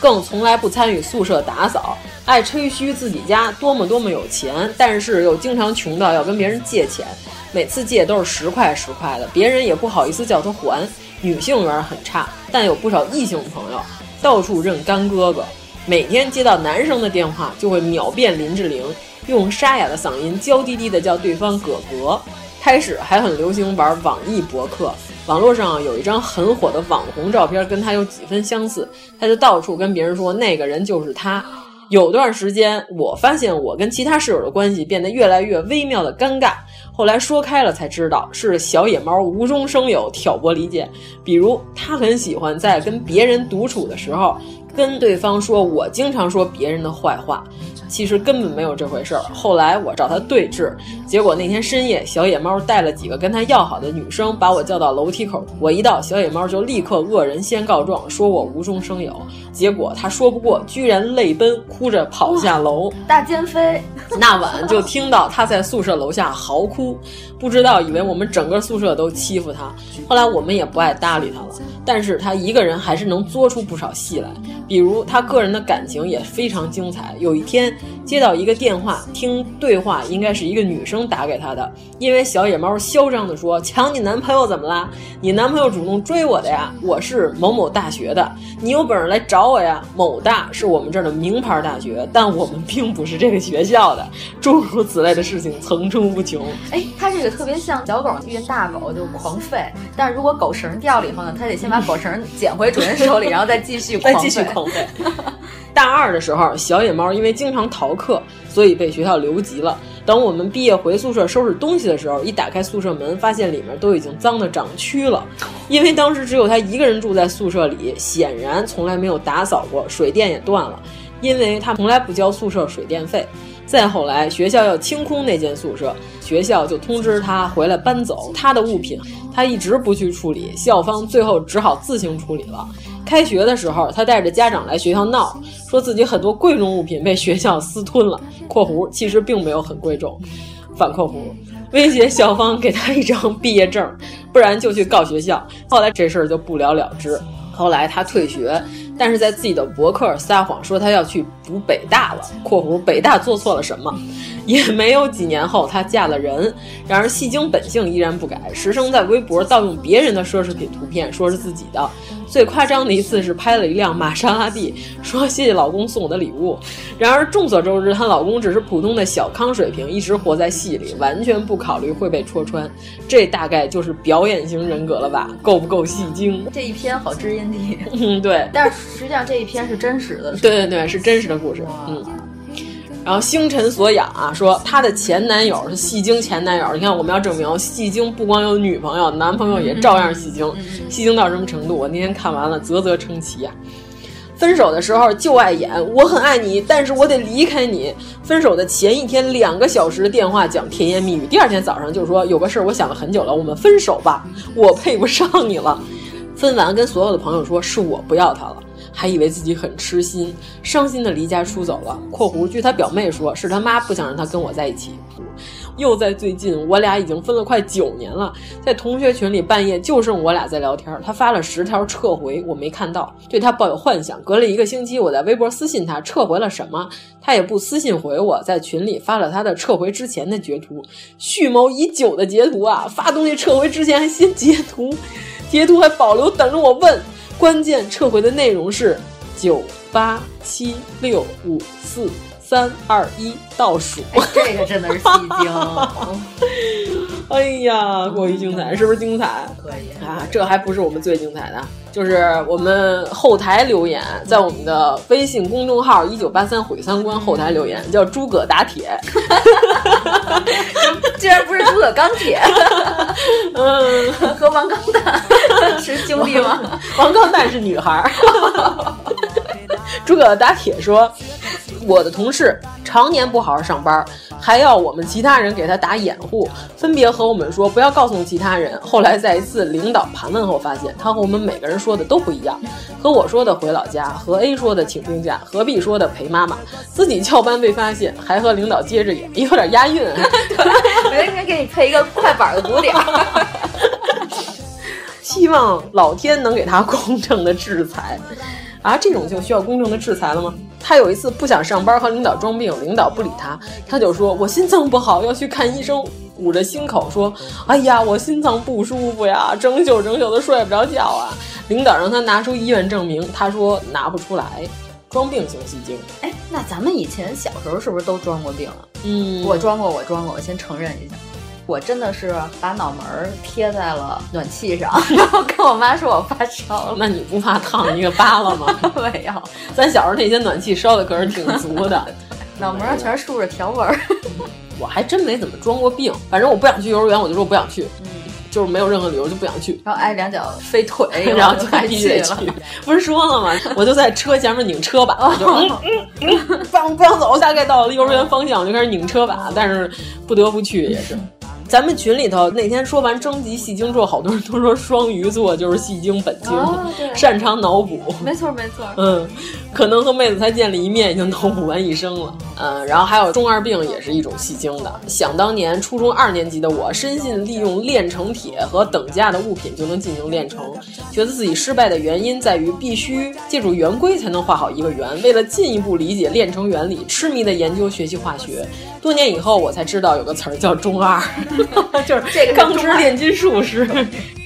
更从来不参与宿舍打扫，爱吹嘘自己家多么多么有钱，但是又经常穷到要跟别人借钱，每次借都是十块十块的，别人也不好意思叫他还。女性缘很差，但有不少异性朋友，到处认干哥哥。每天接到男生的电话，就会秒变林志玲，用沙哑的嗓音娇滴滴的叫对方哥哥。开始还很流行玩网易博客。网络上有一张很火的网红照片，跟他有几分相似，他就到处跟别人说那个人就是他。有段时间，我发现我跟其他室友的关系变得越来越微妙的尴尬。后来说开了才知道，是小野猫无中生有挑拨离间。比如，他很喜欢在跟别人独处的时候，跟对方说我经常说别人的坏话。其实根本没有这回事儿。后来我找他对质，结果那天深夜，小野猫带了几个跟他要好的女生，把我叫到楼梯口。我一到，小野猫就立刻恶人先告状，说我无中生有。结果他说不过，居然泪奔，哭着跑下楼。大奸妃，那晚就听到他在宿舍楼下嚎哭，不知道以为我们整个宿舍都欺负他。后来我们也不爱搭理他了，但是他一个人还是能作出不少戏来。比如他个人的感情也非常精彩。有一天接到一个电话，听对话应该是一个女生打给他的，因为小野猫嚣张地说：“抢你男朋友怎么啦？你男朋友主动追我的呀！我是某某大学的，你有本事来找我呀！某大是我们这儿的名牌大学，但我们并不是这个学校的。”诸如此类的事情层出不穷。哎，他这个特别像小狗遇见大狗就狂吠，但是如果狗绳掉了以后呢，它得先把狗绳捡回主人手里，然后再继续再继续狂吠。大二的时候，小野猫因为经常逃课，所以被学校留级了。等我们毕业回宿舍收拾东西的时候，一打开宿舍门，发现里面都已经脏得长蛆了。因为当时只有他一个人住在宿舍里，显然从来没有打扫过，水电也断了，因为他从来不交宿舍水电费。再后来，学校要清空那间宿舍，学校就通知他回来搬走他的物品，他一直不去处理，校方最后只好自行处理了。开学的时候，他带着家长来学校闹，说自己很多贵重物品被学校私吞了（括弧其实并没有很贵重），反括弧威胁校方给他一张毕业证，不然就去告学校。后来这事儿就不了了之。后来他退学，但是在自己的博客撒谎说他要去读北大了（括弧北大做错了什么）。也没有几年后，她嫁了人。然而戏精本性依然不改，时生在微博盗用别人的奢侈品图片，说是自己的。最夸张的一次是拍了一辆玛莎拉蒂，说谢谢老公送我的礼物。然而众所周知，她老公只是普通的小康水平，一直活在戏里，完全不考虑会被戳穿。这大概就是表演型人格了吧？够不够戏精？这一篇好知音地。嗯，对。但是实际上这一篇是真实的。对对对，是真实的故事。嗯。然后星辰所养啊，说她的前男友是戏精前男友。你看，我们要证明戏精不光有女朋友，男朋友也照样戏精。戏精到什么程度？我那天看完了，啧啧称奇呀。分手的时候就爱演我很爱你，但是我得离开你。分手的前一天两个小时的电话讲甜言蜜语，第二天早上就说有个事儿我想了很久了，我们分手吧，我配不上你了。分完跟所有的朋友说是我不要他了。还以为自己很痴心，伤心的离家出走了。（括弧据他表妹说，是他妈不想让他跟我在一起。）又在最近，我俩已经分了快九年了，在同学群里半夜就剩我俩在聊天。他发了十条撤回，我没看到，对他抱有幻想。隔了一个星期，我在微博私信他撤回了什么，他也不私信回我，在群里发了他的撤回之前的截图，蓄谋已久的截图啊！发东西撤回之前还先截图，截图还保留等着我问。关键撤回的内容是九八七六五四。三二一，倒数，哎、这个真的是戏精。哎呀，过于精彩，是不是精彩？可以啊，这还不是我们最精彩的，就是我们后台留言，在我们的微信公众号“一九八三毁三观”后台留言，叫诸葛打铁，竟然不是诸葛钢铁，嗯，和王钢蛋 是兄弟吗？王钢蛋是女孩。诸葛打铁说。我的同事常年不好好上班，还要我们其他人给他打掩护，分别和我们说不要告诉其他人。后来在一次领导盘问后，发现他和我们每个人说的都不一样，和我说的回老家，和 A 说的请病假，和 B 说的陪妈妈，自己翘班被发现，还和领导接着演，有点押韵。我应该给你配一个快板的鼓点。希望老天能给他公正的制裁。啊，这种就需要公正的制裁了吗？他有一次不想上班，和领导装病，领导不理他，他就说：“我心脏不好，要去看医生。”捂着心口说：“哎呀，我心脏不舒服呀，整宿整宿的睡不着觉啊。”领导让他拿出医院证明，他说拿不出来，装病型戏精。哎，那咱们以前小时候是不是都装过病啊？嗯，我装过，我装过，我先承认一下。我真的是把脑门儿贴在了暖气上，然后跟我妈说我发烧了。那你不怕烫一个疤了吗？没有，咱小时候那些暖气烧的可是挺足的，脑门上全是竖着条纹。我还真没怎么装过病，反正我不想去幼儿园，我就说我不想去，嗯、就是没有任何理由就不想去。然后挨两脚飞腿，然后就必须得去。不是说了吗？我就在车前面拧车把，我就嗯嗯嗯，不让不让走。大概到了幼儿园方向，我就开始拧车把，但是不得不去也是。咱们群里头那天说完征集戏精之后，好多人都说双鱼座就是戏精本精，哦、擅长脑补。没错没错，嗯，可能和妹子才见了一面，已经脑补完一生了。嗯，然后还有中二病也是一种戏精的。想当年初中二年级的我，深信利用炼成铁和等价的物品就能进行炼成，觉得自己失败的原因在于必须借助圆规才能画好一个圆。为了进一步理解炼成原理，痴迷的研究学习化学。多年以后，我才知道有个词儿叫中二。就是这个钢之炼金术师。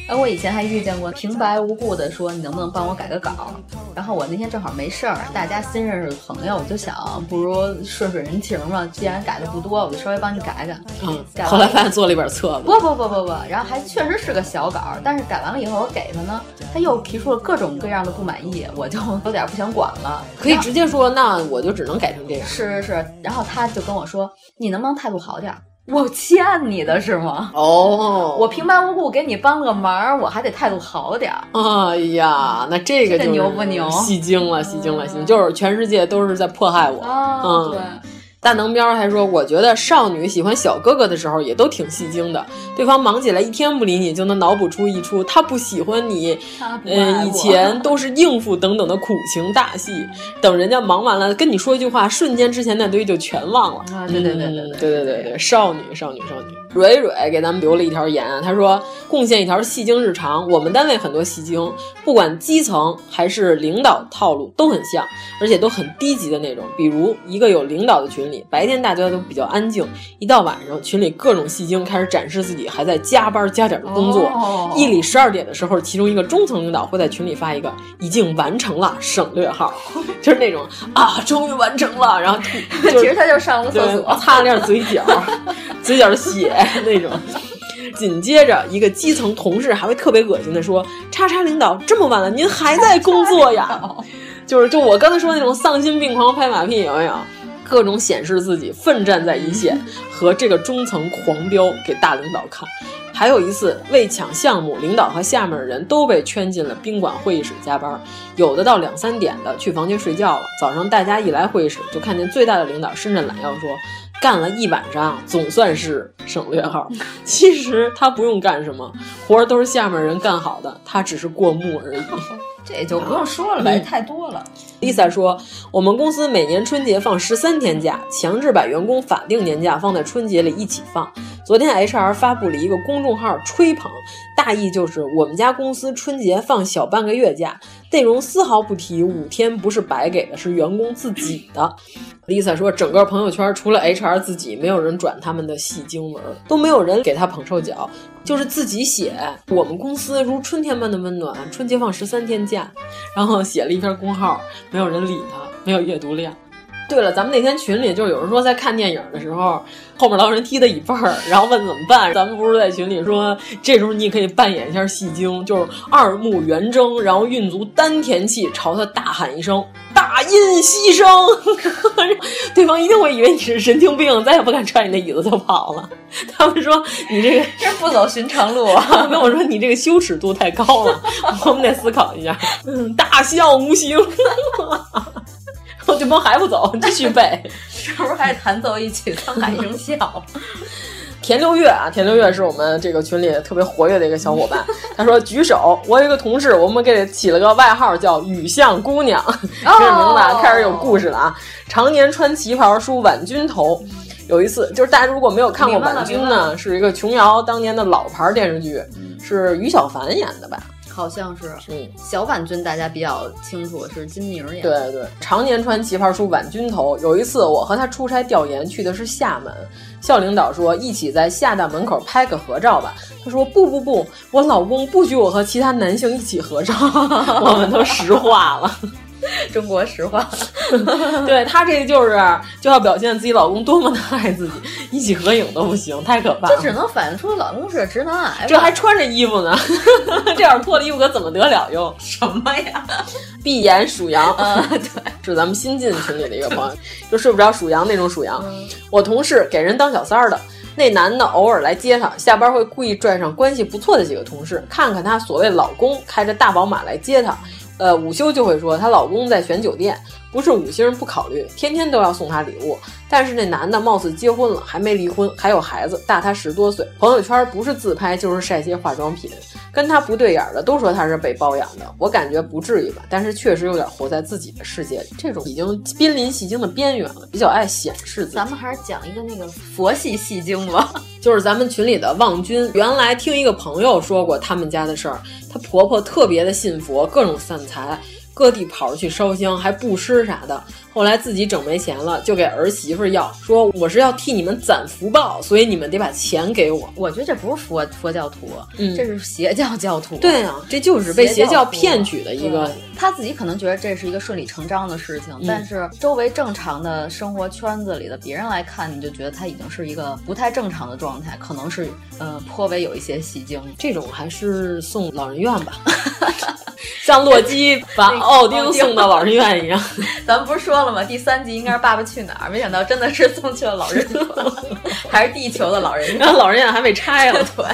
哎，我以前还遇见过平白无故的说你能不能帮我改个稿，然后我那天正好没事儿，大家新认识的朋友，我就想不如顺水人情嘛，既然改的不多，我就稍微帮你改改。嗯，改后来发现做了一本册子。不不不不不，然后还确实是个小稿，但是改完了以后我给他呢，他又提出了各种各样的不满意，我就有点不想管了。可以直接说，那我就只能改成这样。是是是，然后他就跟我说，你能不能态度好点？我欠你的是吗？哦，我平白无故给你帮了个忙，我还得态度好点儿。哎呀，那这个就牛不牛？戏精了，戏精了，戏精！就是全世界都是在迫害我。哦、嗯，对。大能喵还说，我觉得少女喜欢小哥哥的时候也都挺戏精的。对方忙起来一天不理你，就能脑补出一出他不喜欢你，嗯，以前 都是应付等等的苦情大戏。等人家忙完了跟你说一句话，瞬间之前那堆就全忘了。啊，对对对对对对对对，少女少女少女。蕊蕊给咱们留了一条言，他说贡献一条戏精日常。我们单位很多戏精，不管基层还是领导，套路都很像，而且都很低级的那种。比如一个有领导的群里，白天大家都比较安静，一到晚上，群里各种戏精开始展示自己还在加班加点的工作。哦、夜里十二点的时候，其中一个中层领导会在群里发一个已经完成了省略号，就是那种啊，终于完成了，然后 其实他就上了个厕所，擦了点嘴角，嘴角的血。那种，紧接着一个基层同事还会特别恶心的说：“叉叉领导，这么晚了您还在工作呀？”就是就我刚才说那种丧心病狂拍马屁有没有？各种显示自己奋战在一线，和这个中层狂飙给大领导看。还有一次为抢项目，领导和下面的人都被圈进了宾馆会议室加班，有的到两三点的去房间睡觉了。早上大家一来会议室，就看见最大的领导伸着懒腰说。干了一晚上，总算是省略号。其实他不用干什么活儿，都是下面人干好的，他只是过目而已。这就不用说了呗，太多了。Lisa 说：“我们公司每年春节放十三天假，强制把员工法定年假放在春节里一起放。昨天 HR 发布了一个公众号吹捧，大意就是我们家公司春节放小半个月假，内容丝毫不提五天不是白给的，是员工自己的。”Lisa 说：“整个朋友圈除了 HR 自己，没有人转他们的戏精文，都没有人给他捧臭脚，就是自己写。我们公司如春天般的温暖，春节放十三天假，然后写了一篇公号。”没有人理他，没有阅读量。对了，咱们那天群里就有人说，在看电影的时候，后面老有人踢他椅背儿，然后问怎么办。咱们不是在群里说，这时候你可以扮演一下戏精，就是二目圆睁，然后运足丹田气，朝他大喊一声“大音希声”，对方一定会以为你是神经病，再也不敢踹你那椅子就跑了。他们说你这个 真不走寻常路啊跟我说你这个羞耻度太高了，我们得思考一下。嗯，大笑无形。然后对方还不走，继续背，是不是还得弹奏一曲《沧海一声笑》？田六月啊，田六月是我们这个群里特别活跃的一个小伙伴。他说：“举手，我有一个同事，我们给他起了个外号叫‘雨巷姑娘’，这名字啊开始有故事了啊。常年穿旗袍梳婉君头。有一次，就是大家如果没有看过婉君呢，是一个琼瑶当年的老牌电视剧，是于小凡演的吧？”好像是，嗯，小婉君大家比较清楚，是金明演的。对对，常年穿旗袍梳婉君头。有一次，我和他出差调研，去的是厦门。校领导说一起在厦大门口拍个合照吧。他说不不不，我老公不许我和其他男性一起合照。我们都石化了。中国实话，对他这个就是就要表现自己老公多么的爱自己，一起合影都不行，太可怕了。这只能反映出老公是直男癌。这还穿着衣服呢，这样脱了衣服可怎么得了用？什么呀？闭眼数羊，嗯，对，是咱们新进群里的一个朋友，就睡不着数羊那种数羊。嗯、我同事给人当小三儿的。那男的偶尔来接她，下班会故意拽上关系不错的几个同事，看看她所谓老公开着大宝马来接她。呃，午休就会说她老公在选酒店，不是五星不考虑，天天都要送她礼物。但是那男的貌似结婚了，还没离婚，还有孩子，大他十多岁。朋友圈不是自拍就是晒些化妆品，跟他不对眼的都说他是被包养的。我感觉不至于吧，但是确实有点活在自己的世界里，这种已经濒临戏精的边缘了，比较爱显示自己。咱们还是讲一个那个佛系戏精吧，就是咱们群里的望君，原来听一个朋友说过他们家的事儿，她婆婆特别的信佛，各种散财。各地跑着去烧香，还布施啥的。后来自己整没钱了，就给儿媳妇要，说我是要替你们攒福报，所以你们得把钱给我。我觉得这不是佛佛教徒，嗯，这是邪教教徒。对啊，这就是被邪教骗取的一个。他自己可能觉得这是一个顺理成章的事情，嗯、但是周围正常的生活圈子里的别人来看，你就觉得他已经是一个不太正常的状态，可能是呃颇为有一些戏精。这种还是送老人院吧。像洛基把奥丁送到老人院一样，咱们不是说了吗？第三集应该是《爸爸去哪儿》，没想到真的是送去了老人院，还是地球的老人院，然后老人院还被拆了。对，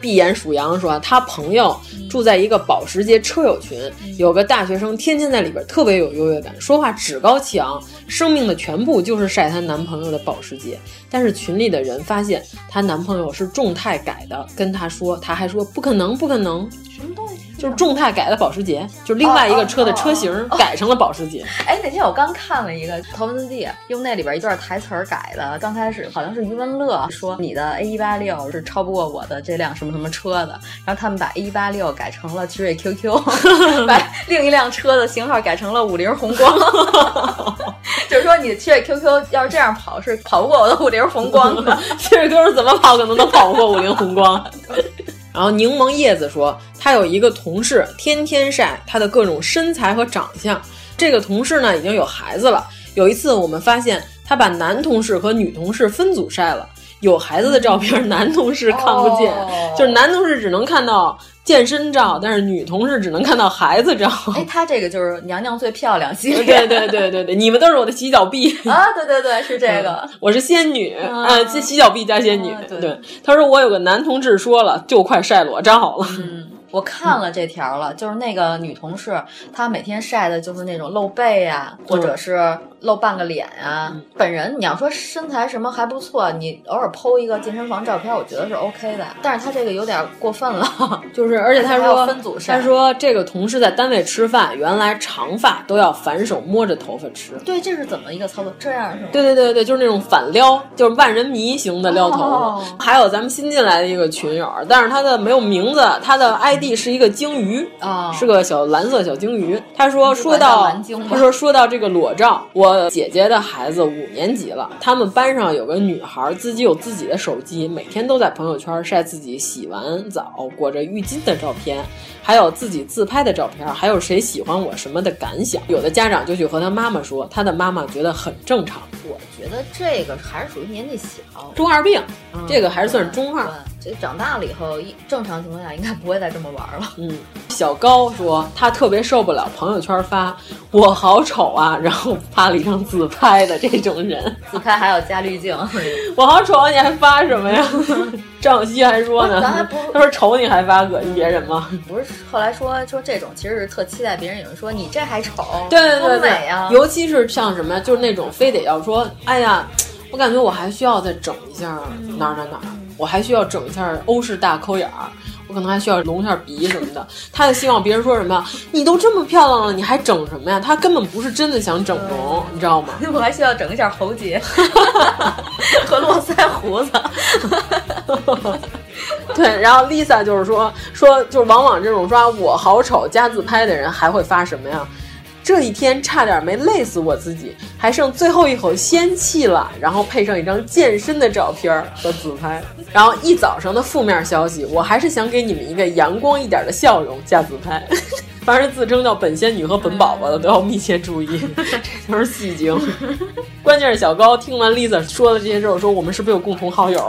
闭眼数羊说，他朋友住在一个保时捷车友群，有个大学生天天在里边特别有优越感，说话趾高气昂，生命的全部就是晒她男朋友的保时捷。但是群里的人发现她男朋友是众泰改的，跟她说，她还说不可能，不可能。什么东西？就是众泰改的保时捷，就是另外一个车的车型改成了保时捷。哎，那天我刚看了一个头文字 D，用那里边一段台词儿改的。刚开始好像是余文乐说你的 A 一八六是超不过我的这辆什么什么车的，然后他们把 A 一八六改成了奇瑞 QQ，把另一辆车的型号改成了五菱宏光。就是说你的奇瑞 QQ 要是这样跑是跑不过我的五菱宏光的，奇瑞 QQ 怎么跑可能都跑不过五菱宏光。然后柠檬叶子说，他有一个同事天天晒他的各种身材和长相。这个同事呢已经有孩子了。有一次我们发现他把男同事和女同事分组晒了，有孩子的照片男同事看不见，哦、就是男同事只能看到健身照，但是女同事只能看到孩子照。哎，他这个就是娘娘最漂亮系列。对对对对对，你们都是我的洗脚婢啊！对对对，是这个。嗯、我是仙女啊，呃，洗脚婢加仙女。啊、对对，他说我有个男同志说了，就快晒裸照了。嗯，我看了这条了，就是那个女同事，她每天晒的就是那种露背啊，或者是露半个脸啊。本人你要说身材什么还不错，你偶尔 PO 一个健身房照片，我觉得是 OK 的。但是她这个有点过分了，就是而且她说分组晒她说这个同事在单位吃饭，原来长发都要反手摸着头发吃。对，这是怎么一个操作？这样是吗？对对对对，就是那种反撩，就是万人迷型的撩头还有咱们新进来的一个群友，但是他的没有名字，他的 ID 是一个鲸鱼，啊是个小蓝色小鲸鱼。他说说到他说说到这个裸照，我姐姐的孩子五年级了，他们班上有个女孩自己有自己的手机，每天都在朋友圈晒自己洗完澡裹着浴巾的照片。还有自己自拍的照片，还有谁喜欢我什么的感想。有的家长就去和他妈妈说，他的妈妈觉得很正常。我觉得这个还是属于年纪小，中二病，嗯这个还是算是中二。对，这长大了以后，一正常情况下应该不会再这么玩了。嗯，小高说他特别受不了朋友圈发“我好丑啊”，然后发了一张自拍的这种人。自拍还要加滤镜，我好丑啊，你还发什么呀？张小希还说呢咱不，他说丑你还发，恶心别人吗？不是后来说说这种其实是特期待别人有人说你这还丑，对对对，美啊！尤其是像什么，就是那种非得要说，哎呀，我感觉我还需要再整一下哪儿哪儿哪儿，我还需要整一下欧式大抠眼儿。我可能还需要隆一下鼻什么的，他就希望别人说什么，你都这么漂亮了，你还整什么呀？他根本不是真的想整容，你知道吗？我还需要整一下喉结 和络腮胡子。对，然后 Lisa 就是说说，就是往往这种说我好丑加自拍的人，还会发什么呀？这一天差点没累死我自己，还剩最后一口仙气了，然后配上一张健身的照片和自拍，然后一早上的负面消息，我还是想给你们一个阳光一点的笑容加自拍。凡是自称叫本仙女和本宝宝的都要密切注意，这 都是戏精。关键是小高听完 Lisa 说的这些之后，说我们是不是有共同好友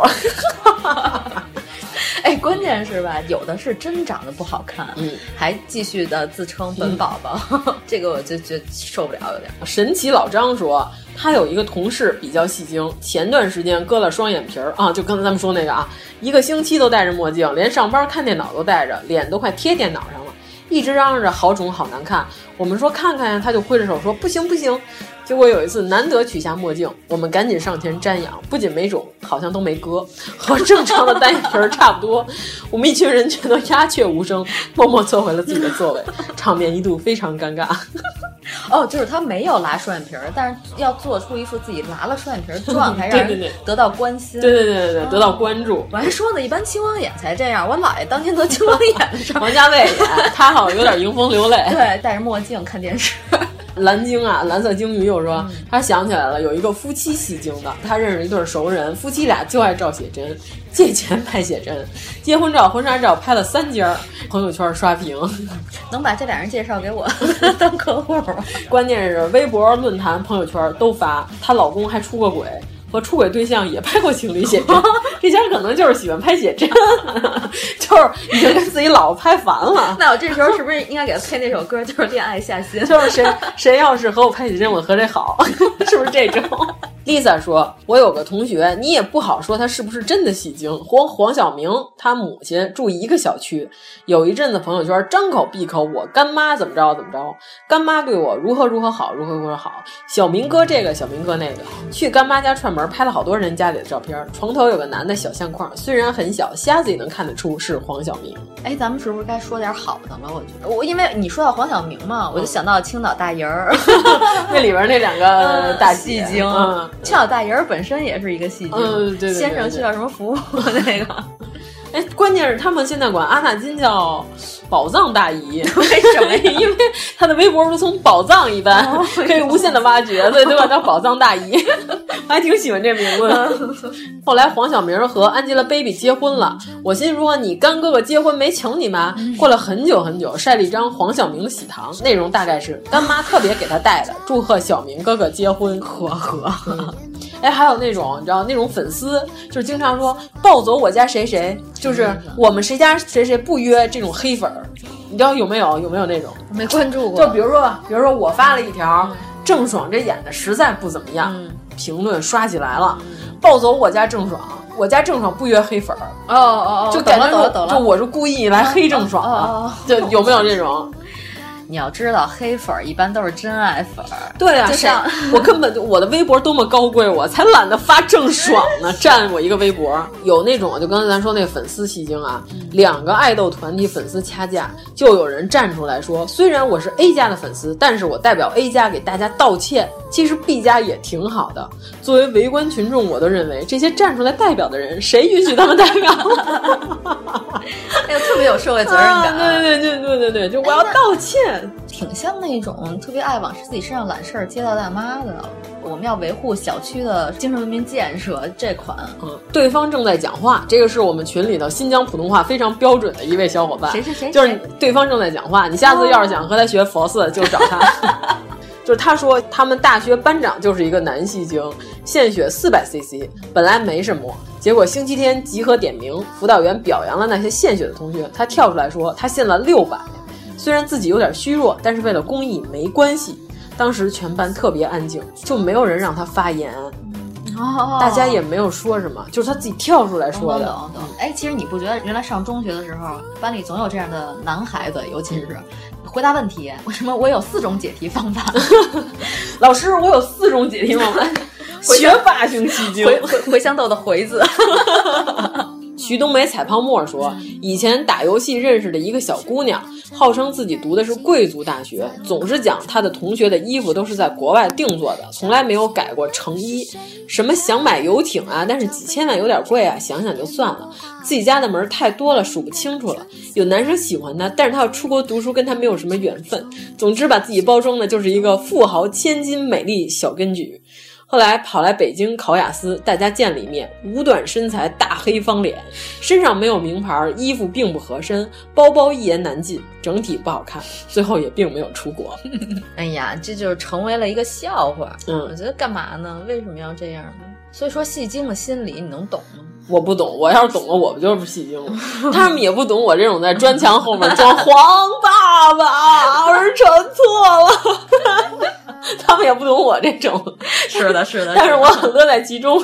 啊？哎，关键是吧，有的是真长得不好看，嗯，还继续的自称本宝宝，这个我就觉得受不了，有点。神奇老张说，他有一个同事比较戏精，前段时间割了双眼皮儿啊，就刚才咱们说那个啊，一个星期都戴着墨镜，连上班看电脑都戴着，脸都快贴电脑上了，一直嚷嚷着好肿好难看。我们说看看呀，他就挥着手说不行不行。结果有一次难得取下墨镜，我们赶紧上前瞻仰，不仅没肿，好像都没割，和正常的单眼皮儿差不多。我们一群人全都鸦雀无声，默默坐回了自己的座位，场面一度非常尴尬。哦，就是他没有拉双眼皮儿，但是要做出一副自己拉了双眼皮儿的状态，让人得到关心。对对对对对，得到关注。我还说呢，一般青光眼才这样。我姥爷当年得青光眼的时候，王家卫演，他好像有点迎风流泪。对，戴着墨镜看电视。蓝鲸啊，蓝色鲸鱼又说，他想起来了，有一个夫妻戏精的，他认识一对熟人，夫妻俩就爱照写真，借钱拍写真，结婚照、婚纱照拍了三家，朋友圈刷屏。能把这俩人介绍给我 当客户吗？关键是微博、论坛、朋友圈都发，她老公还出过轨。和出轨对象也拍过情侣写真，这家可能就是喜欢拍写真，就是已经跟自己老婆拍烦了。那我这时候是不是应该给他配那首歌，就是《恋爱下心》？就是谁谁要是和我拍写真，我和谁好，是不是这种？Lisa 说：“我有个同学，你也不好说他是不是真的戏精。黄黄晓明他母亲住一个小区，有一阵子朋友圈张口闭口我干妈怎么着怎么着，干妈对我如何如何好，如何如何好。小明哥这个，小明哥那个，去干妈家串门。”拍了好多人家里的照片，床头有个男的小相框，虽然很小，瞎子也能看得出是黄晓明。哎，咱们是不是该说点好的了？我觉得我因为你说到黄晓明嘛，我就想到青岛大人儿，那里边那两个大戏精。嗯，青岛大爷儿本身也是一个戏精，嗯，对对先生需要什么服务 那个。哎，关键是他们现在管阿纳金叫宝藏大姨，为什么？因为他的微博如同宝藏一般，哦、可以无限的挖掘，所以都管叫宝藏大姨。我还挺喜欢这名字。后来黄晓明和 Angelababy 结婚了，我心说你干哥哥结婚没请你吗？过了很久很久，晒了一张黄晓明的喜糖，内容大概是干妈特别给他带的，祝贺小明哥哥结婚，呵呵。哎，还有那种你知道那种粉丝，就是经常说抱走我家谁谁，就是我们谁家谁谁不约这种黑粉儿，你知道有没有？有没有那种？没关注过。就比如说吧，比如说我发了一条郑爽这演的实在不怎么样，评论刷起来了，抱走我家郑爽。我家郑爽不约黑粉儿，哦哦哦，就感觉懂了懂了，就我是故意来黑郑爽哦的，就有没有这种？你要知道，黑粉儿一般都是真爱粉儿。对啊，就像我根本就我的微博多么高贵，我才懒得发郑爽呢，占我一个微博。有那种就刚才咱说那个粉丝戏精啊，两个爱豆团体粉丝掐架，就有人站出来说，虽然我是 A 家的粉丝，但是我代表 A 家给大家道歉。其实 B 家也挺好的。作为围观群众，我都认为这些站出来代表的人，谁允许他们代表？哎呦，特别有社会责任感。啊、对对对对对对，就我要道歉。挺像那种特别爱往自己身上揽事儿、街道大妈的。我们要维护小区的精神文明建设这款。嗯，对方正在讲话，这个是我们群里头新疆普通话非常标准的一位小伙伴。谁谁谁？就是对方正在讲话，你下次要是想和他学佛寺，就找他。就是他说他们大学班长就是一个男戏精，献血四百 cc，本来没什么，结果星期天集合点名，辅导员表扬了那些献血的同学，他跳出来说他献了六百。虽然自己有点虚弱，但是为了公益没关系。当时全班特别安静，就没有人让他发言，哦，大家也没有说什么，就是他自己跳出来说的。懂懂。哎，其实你不觉得原来上中学的时候，班里总有这样的男孩子，尤其是回答问题，为什么我有四种解题方法？老师，我有四种解题方法。学霸型戏精，茴茴茴香豆的回字。徐冬梅采泡沫说，以前打游戏认识的一个小姑娘，号称自己读的是贵族大学，总是讲她的同学的衣服都是在国外定做的，从来没有改过成衣。什么想买游艇啊，但是几千万有点贵啊，想想就算了。自己家的门太多了，数不清楚了。有男生喜欢她，但是她要出国读书，跟她没有什么缘分。总之，把自己包装的就是一个富豪千金美丽小根举。后来跑来北京考雅思，大家见了一面，五短身材，大黑方脸，身上没有名牌，衣服并不合身，包包一言难尽，整体不好看，最后也并没有出国。哎呀，这就是成为了一个笑话。嗯，我觉得干嘛呢？为什么要这样呢？所以说戏精的心理你能懂吗？我不懂，我要是懂了，我不就是戏精了？他们也不懂我这种在砖墙后面装黄爸爸，儿臣错了。他们也不懂我这种，是的，是的，但是我很乐在其中。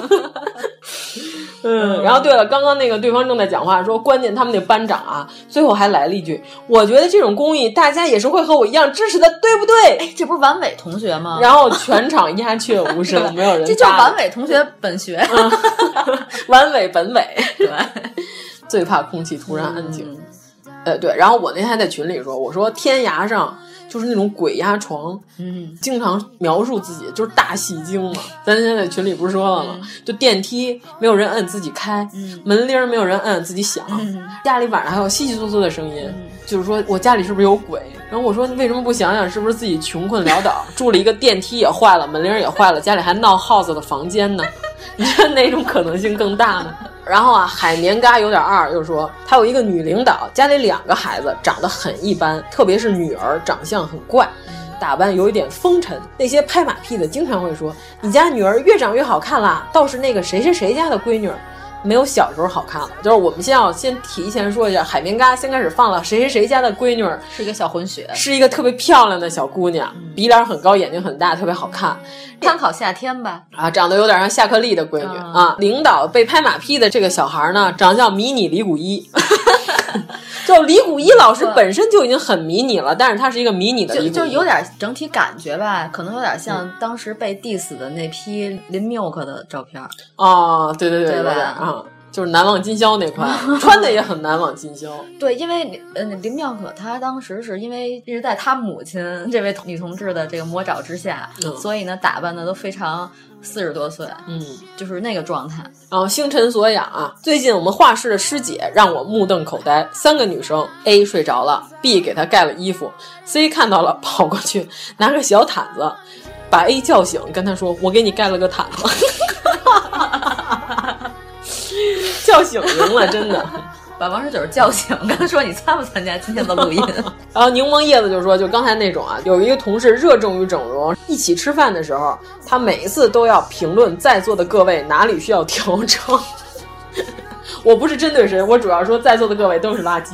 嗯，然后对了，刚刚那个对方正在讲话说，关键他们那班长啊，最后还来了一句：“我觉得这种公益，大家也是会和我一样支持的，对不对？”哎，这不是完伟同学吗？然后全场鸦雀无声，没有人。这就是完伟同学本学，嗯、完伟本伟。对，最怕空气突然安静。嗯、呃，对，然后我那天还在群里说，我说天涯上。就是那种鬼压床，嗯，经常描述自己就是大戏精嘛。咱现在群里不是说了吗？嗯、就电梯没有人摁自己开，嗯、门铃没有人摁自己响，嗯、家里晚上还有稀稀窣窣的声音，就是说我家里是不是有鬼？然后我说为什么不想想是不是自己穷困潦倒，住了一个电梯也坏了，门铃也坏了，家里还闹耗子的房间呢？你觉得哪种可能性更大呢？然后啊，海绵嘎有点二，又说他有一个女领导，家里两个孩子长得很一般，特别是女儿长相很怪，打扮有一点风尘。那些拍马屁的经常会说：“你家女儿越长越好看啦。”倒是那个谁谁谁家的闺女，没有小时候好看了。就是我们先要先提前说一下，海绵嘎先开始放了谁谁谁家的闺女是一个小混血，是一个特别漂亮的小姑娘，鼻梁很高，眼睛很大，特别好看。参考夏天吧，啊，长得有点像夏克立的闺女、嗯、啊。领导被拍马屁的这个小孩呢，长得叫迷你李谷一。就李谷一老师本身就已经很迷你了，但是他是一个迷你的就就有点整体感觉吧，可能有点像当时被 diss 的那批林 milk 的照片。哦，对对对，对吧？啊。就是难忘今宵那块，穿的也很难忘今宵。对，因为呃，林妙可她当时是因为一直在她母亲这位女同志的这个魔爪之下，嗯、所以呢打扮的都非常四十多岁，嗯，就是那个状态。然后星辰所养啊，最近我们画室的师姐让我目瞪口呆，三个女生 A 睡着了，B 给她盖了衣服，C 看到了跑过去拿个小毯子把 A 叫醒，跟她说：“我给你盖了个毯子。”叫醒赢了，真的，把王十九叫醒。刚才说你参不参加今天的录音？然后柠檬叶子就说，就刚才那种啊，有一个同事热衷于整容，一起吃饭的时候，他每一次都要评论在座的各位哪里需要调整。我不是针对谁，我主要说在座的各位都是垃圾。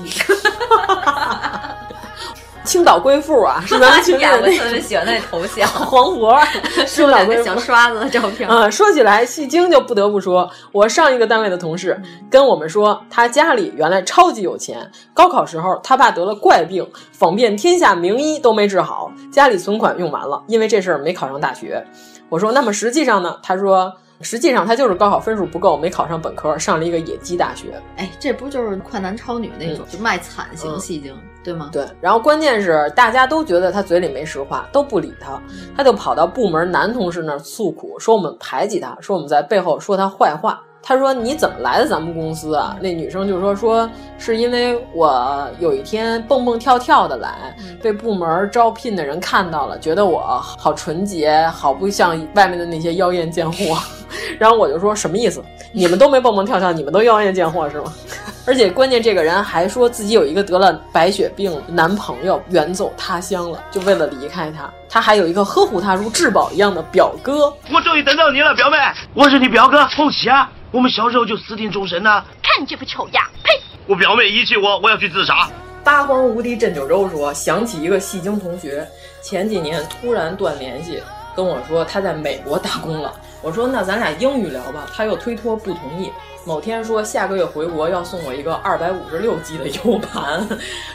青岛贵妇啊，是咱们群里的我那特别喜欢那头像，黄渤，青岛贵妇小刷子的照片。啊、说起来，戏精就不得不说，我上一个单位的同事跟我们说，他家里原来超级有钱，高考时候他爸得了怪病，访遍天下名医都没治好，家里存款用完了，因为这事儿没考上大学。我说，那么实际上呢？他说，实际上他就是高考分数不够，没考上本科，上了一个野鸡大学。哎，这不就是快男超女那种，就卖惨型戏精，对吗？对，然后关键是大家都觉得他嘴里没实话，都不理他，他就跑到部门男同事那儿诉苦，说我们排挤他，说我们在背后说他坏话。他说你怎么来的咱们公司啊？那女生就说说是因为我有一天蹦蹦跳跳的来，被部门招聘的人看到了，觉得我好纯洁，好不像外面的那些妖艳贱货。然后我就说什么意思？你们都没蹦蹦跳跳，你们都妖艳贱货是吗？而且关键这个人还说自己有一个得了白血病男朋友远走他乡了，就为了离开他。他还有一个呵护他如至宝一样的表哥。我终于等到你了，表妹，我是你表哥恭喜啊。我们小时候就私定终身呐、看你这副丑样，呸！我表妹遗弃我，我要去自杀。八荒无敌镇九州说，想起一个戏精同学，前几年突然断联系，跟我说他在美国打工了。我说那咱俩英语聊吧，他又推脱不同意。某天说下个月回国要送我一个二百五十六 G 的 U 盘，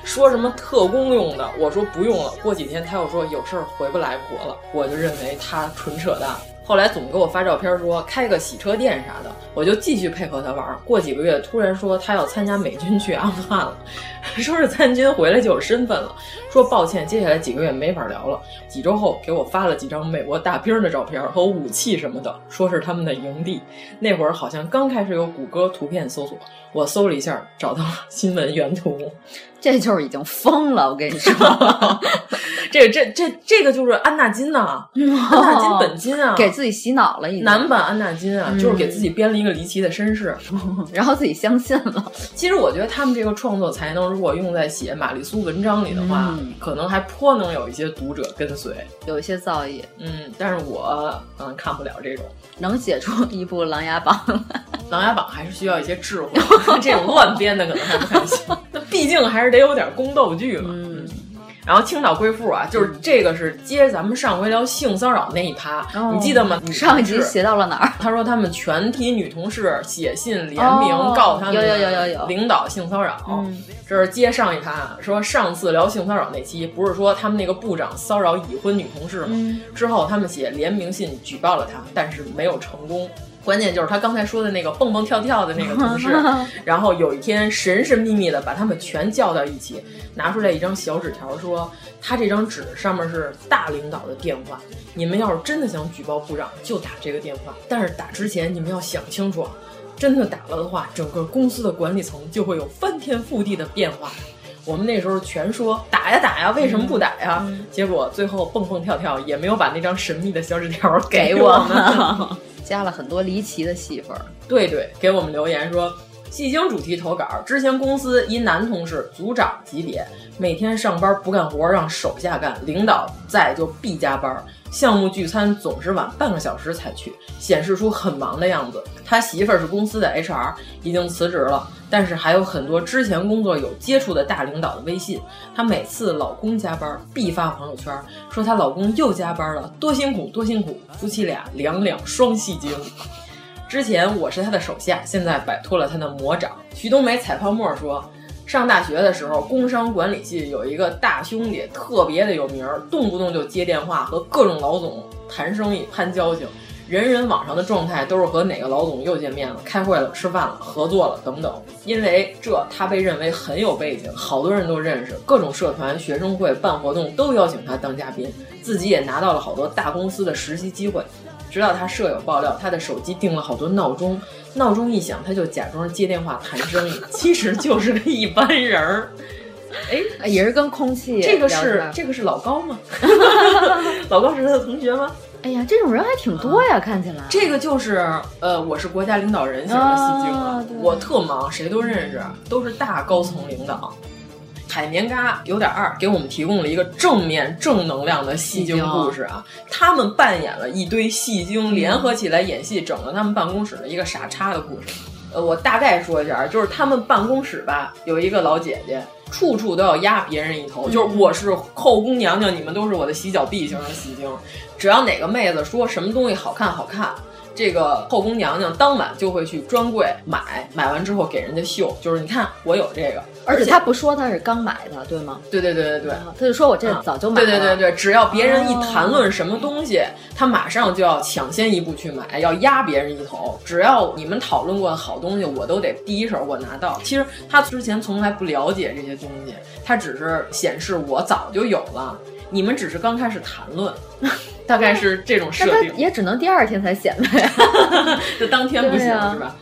说什么特工用的。我说不用了。过几天他又说有事儿回不来国了，我就认为他纯扯淡。后来总给我发照片说开个洗车店啥的，我就继续配合他玩。过几个月突然说他要参加美军去阿富汗了，说是参军回来就有身份了，说抱歉，接下来几个月没法聊了。几周后给我发了几张美国大兵的照片和武器什么的，说是他们的营地。那会儿好像刚开始有谷歌图片搜索，我搜了一下找到了新闻原图。这就是已经疯了，我跟你说，这个这这这个就是安纳金呐、安纳金本金啊，给自己洗脑了，已经男版安纳金啊，嗯就是给自己编了一个离奇的身世，然后自己相信了。其实我觉得他们这个创作才能，如果用在写玛丽苏文章里的话，嗯可能还颇能有一些读者跟随，有一些造诣。嗯，但是我嗯看不了这种。能写出一部《琅琊榜》，《琅琊榜》还是需要一些智慧，这种乱编的可能还不太行。那毕竟还是得有点宫斗剧嘛。嗯。然后青岛贵妇啊，就是这个是接咱们上回聊性骚扰那一趴，哦你记得吗？上一集写到了哪儿？他说他们全体女同事写信联名哦告他们有有有有有领导性骚扰。嗯这是接上一趴，说上次聊性骚扰那期，不是说他们那个部长骚扰已婚女同事吗？嗯之后他们写联名信举报了他，但是没有成功。关键就是他刚才说的那个蹦蹦跳跳的那个同事，然后有一天神神秘秘的把他们全叫到一起，拿出来一张小纸条，说他这张纸上面是大领导的电话，你们要是真的想举报部长，就打这个电话，但是打之前你们要想清楚啊，真的打了的话，整个公司的管理层就会有翻天覆地的变化。我们那时候全说打呀打呀，为什么不打呀？结果最后蹦蹦跳跳也没有把那张神秘的小纸条给给我们。加了很多离奇的戏份儿。对对，给我们留言说，戏精主题投稿。之前公司一男同事，组长级别，每天上班不干活让手下干，领导在就必加班。项目聚餐总是晚半个小时才去，显示出很忙的样子。他媳妇儿是公司的 HR，已经辞职了，但是还有很多之前工作有接触的大领导的微信。她每次老公加班必发朋友圈，说她老公又加班了，多辛苦多辛苦，夫妻俩两两双戏精。之前我是他的手下，现在摆脱了他的魔掌。徐冬梅采泡沫说，上大学的时候，工商管理系有一个大兄弟特别的有名儿，动不动就接电话和各种老总谈生意、攀交情。人人网上的状态都是和哪个老总又见面了、开会了、吃饭了、合作了等等。因为这，他被认为很有背景，好多人都认识，各种社团、学生会办活动都邀请他当嘉宾，自己也拿到了好多大公司的实习机会。直到他舍友爆料，他的手机定了好多闹钟，闹钟一响，他就假装接电话谈生意，其实就是个一般人儿。哎，也是跟空气这个是这个是老高吗？老高是他的同学吗？哎呀，这种人还挺多呀，看起来。这个就是呃，我是国家领导人型的戏精了，啊我特忙，谁都认识，都是大高层领导。海绵嘎有点二，给我们提供了一个正面正能量的戏精故事啊！他们扮演了一堆戏精，联合起来演戏，整了他们办公室的一个傻叉的故事。呃，我大概说一下，就是他们办公室吧，有一个老姐姐，处处都要压别人一头，就是我是后宫娘娘，你们都是我的洗脚婢型的戏精。只要哪个妹子说什么东西好看好看，这个后宫娘娘当晚就会去专柜买，买完之后给人家秀，就是你看我有这个，而且她不说她是刚买的，对吗？对对对对对，她就说我这早就买了。对对对对，只要别人一谈论什么东西，她马上就要抢先一步去买，要压别人一头。只要你们讨论过的好东西，我都得第一手我拿到。其实她之前从来不了解这些东西，她只是显示我早就有了。你们只是刚开始谈论，大概是这种设定，也只能第二天才显摆，就当天不行、啊、是吧？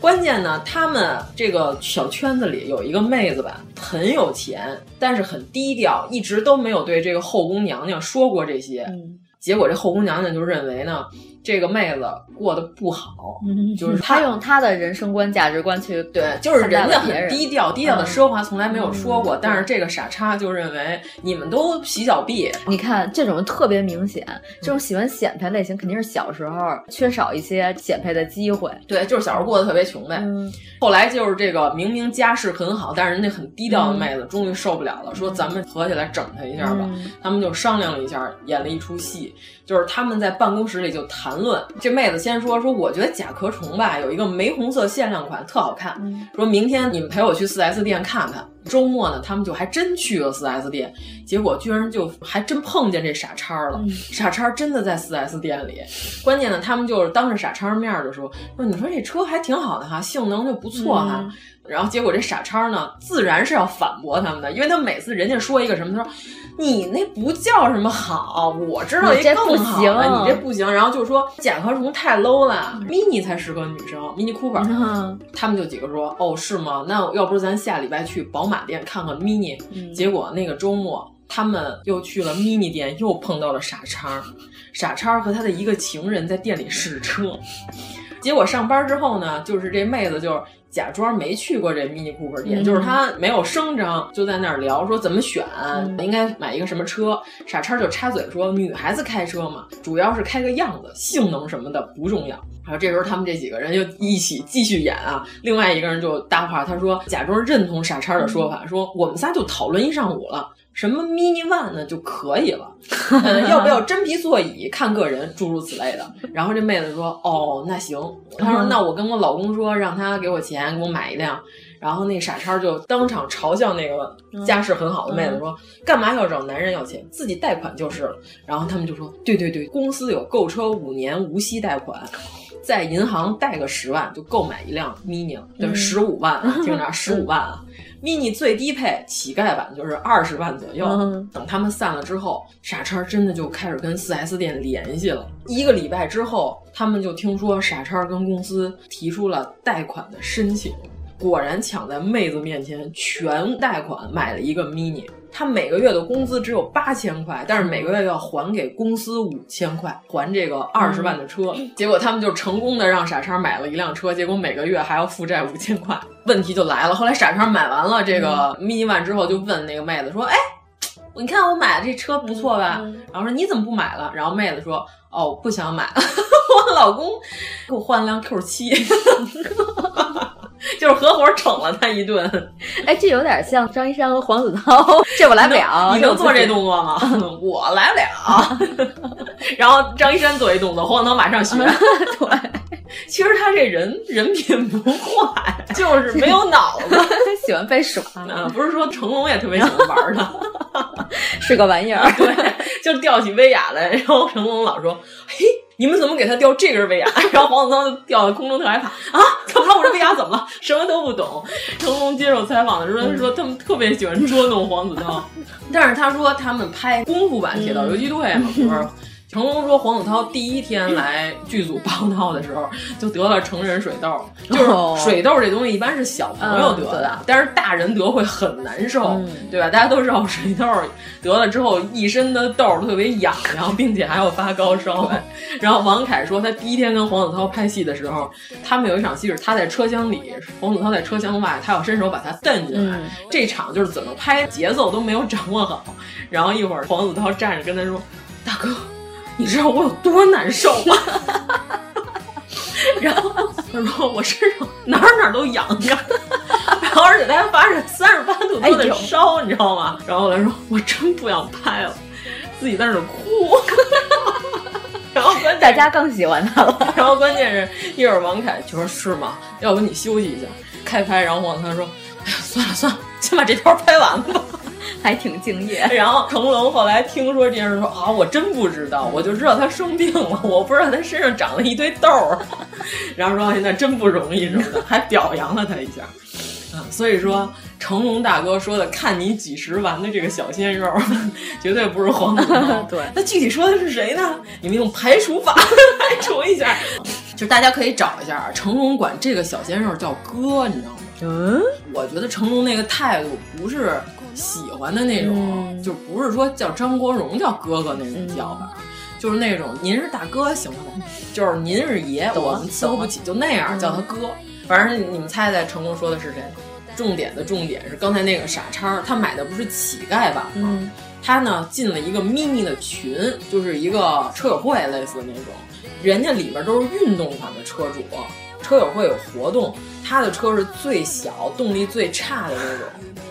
关键呢，他们这个小圈子里有一个妹子吧，很有钱，但是很低调，一直都没有对这个后宫娘娘说过这些。嗯、结果这后宫娘娘就认为呢。这个妹子过得不好，嗯、就是她用她的人生观、价值观去对，就是人家很低调，低调的奢华从来没有说过。嗯、但是这个傻叉就认为你们都洗脚婢。你看这种特别明显，这种喜欢显摆类型肯定是小时候缺少一些显摆的机会。对，就是小时候过得特别穷呗。嗯、后来就是这个明明家世很好，但是人家很低调的妹子，终于受不了了，说咱们合起来整她一下吧。嗯、他们就商量了一下，演了一出戏，就是他们在办公室里就谈论这妹子。先说说，我觉得甲壳虫吧，有一个玫红色限量款，特好看。嗯、说明天你们陪我去四 S 店看看。周末呢，他们就还真去了 4S 店，结果居然就还真碰见这傻叉了。嗯、傻叉真的在 4S 店里，关键呢，他们就是当着傻叉面的说说，你说这车还挺好的哈，性能就不错哈。嗯然后结果这傻叉呢，自然是要反驳他们的，因为他每次人家说一个什么，他说你那不叫什么好，我知道一更好的，你这不行。然后就说甲壳虫太 low 了、嗯、，mini 才适合女生，mini Cooper、嗯。他们就几个说，哦是吗？那要不是咱下礼拜去宝马店看看 mini、嗯。结果那个周末他们又去了 mini 店，又碰到了傻叉，傻叉和他的一个情人在店里试车。结果上班之后呢，就是这妹子就是。假装没去过这 Mini Cooper 店，嗯、就是他没有声张，就在那儿聊说怎么选，嗯、应该买一个什么车。傻叉就插嘴说：“女孩子开车嘛，主要是开个样子，性能什么的不重要。”然后这时候他们这几个人就一起继续演啊。另外一个人就搭话，他说假装认同傻叉的说法，嗯、说我们仨就讨论一上午了。什么 mini one 呢就可以了，嗯，要不要真皮座椅看个人，诸如此类的。然后这妹子说：“哦，那行。”她说：“那我跟我老公说，让他给我钱，给我买一辆。”然后那傻叉就当场嘲笑那个家世很好的妹子说：“干嘛要找男人要钱？自己贷款就是了。”然后他们就说：“对对对，公司有购车五年无息贷款。”在银行贷个十万就购买一辆 mini 了，对吧？十五万啊，听着，十五万啊！mini 最低配乞丐版就是二十万左右。嗯、等他们散了之后，傻叉真的就开始跟 4S 店联系了。一个礼拜之后，他们就听说傻叉跟公司提出了贷款的申请，果然抢在妹子面前全贷款买了一个 mini。他每个月的工资只有八千块，但是每个月要还给公司五千块，还这个二十万的车。嗯、结果他们就成功的让傻叉买了一辆车，结果每个月还要负债五千块。问题就来了，后来傻叉买完了这个 mini one 之后，就问那个妹子说：“哎，你看我买的这车不错吧？”嗯、然后说：“你怎么不买了？”然后妹子说：“哦，不想买了，我老公给我换了辆 Q 七。” 就是合伙整了他一顿，哎，这有点像张一山和黄子韬，这我来不了。你能做这动作吗？我来不了。然后张一山做一动作，黄子韬马上学。对，其实他这人人品不坏，就是没有脑子，喜欢被耍。啊，不是说成龙也特别喜欢玩他，是个玩意儿。对，就吊起威亚来，然后成龙老说：“嘿。”你们怎么给他吊这根威亚？然后黄子韬就掉在空中特害怕啊！怎么了？我这威亚怎么了？什么都不懂。成龙接受采访的时候他说，他们特别喜欢捉弄黄子韬，但是他说他们拍功夫版《铁道游击队》嘛，不是。成龙说，黄子韬第一天来剧组报道的时候，就得了成人水痘，就是水痘这东西一般是小朋友得的，嗯、但是大人得会很难受，嗯、对吧？大家都知道水痘得了之后，一身的痘特别痒痒，并且还要发高烧。然后王凯说，他第一天跟黄子韬拍戏的时候，他们有一场戏是他在车厢里，黄子韬在车厢外，他要伸手把他蹬进来，嗯、这场就是怎么拍节奏都没有掌握好。然后一会儿黄子韬站着跟他说：“大哥。”你知道我有多难受吗？然后他说我身上哪儿哪儿都痒痒，然后而且他还发着三十八度多的烧，你知道吗？然后后来说，我真不想拍了，自己在那儿哭。然后关键大家更喜欢他了。然后关键是一会儿王凯就说是吗？要不你休息一下，开拍。然后王涛说，哎呀，算了算了，先把这条拍完吧。还挺敬业。然后成龙后来听说这件事说啊，我真不知道，我就知道他生病了，我不知道他身上长了一堆痘儿。然后说哎那真不容易什么的，还表扬了他一下。啊，所以说成龙大哥说的“看你几十完”的这个小鲜肉，绝对不是黄子韬。对，那具体说的是谁呢？你们用排除法 排除一下，就是大家可以找一下，成龙管这个小鲜肉叫哥，你知道吗？嗯，我觉得成龙那个态度不是喜欢的那种，嗯就不是说叫张国荣叫哥哥那种叫法。就是那种您是大哥行吗？就是您是爷，懂我们伺候不起，就那样叫他哥。反正你们猜猜，成功说的是谁？重点的重点是刚才那个傻叉，他买的不是乞丐版吗？嗯他呢进了一个 mini 的群，就是一个车友会类似的那种，人家里边都是运动款的车主，车友会有活动，他的车是最小、动力最差的那种，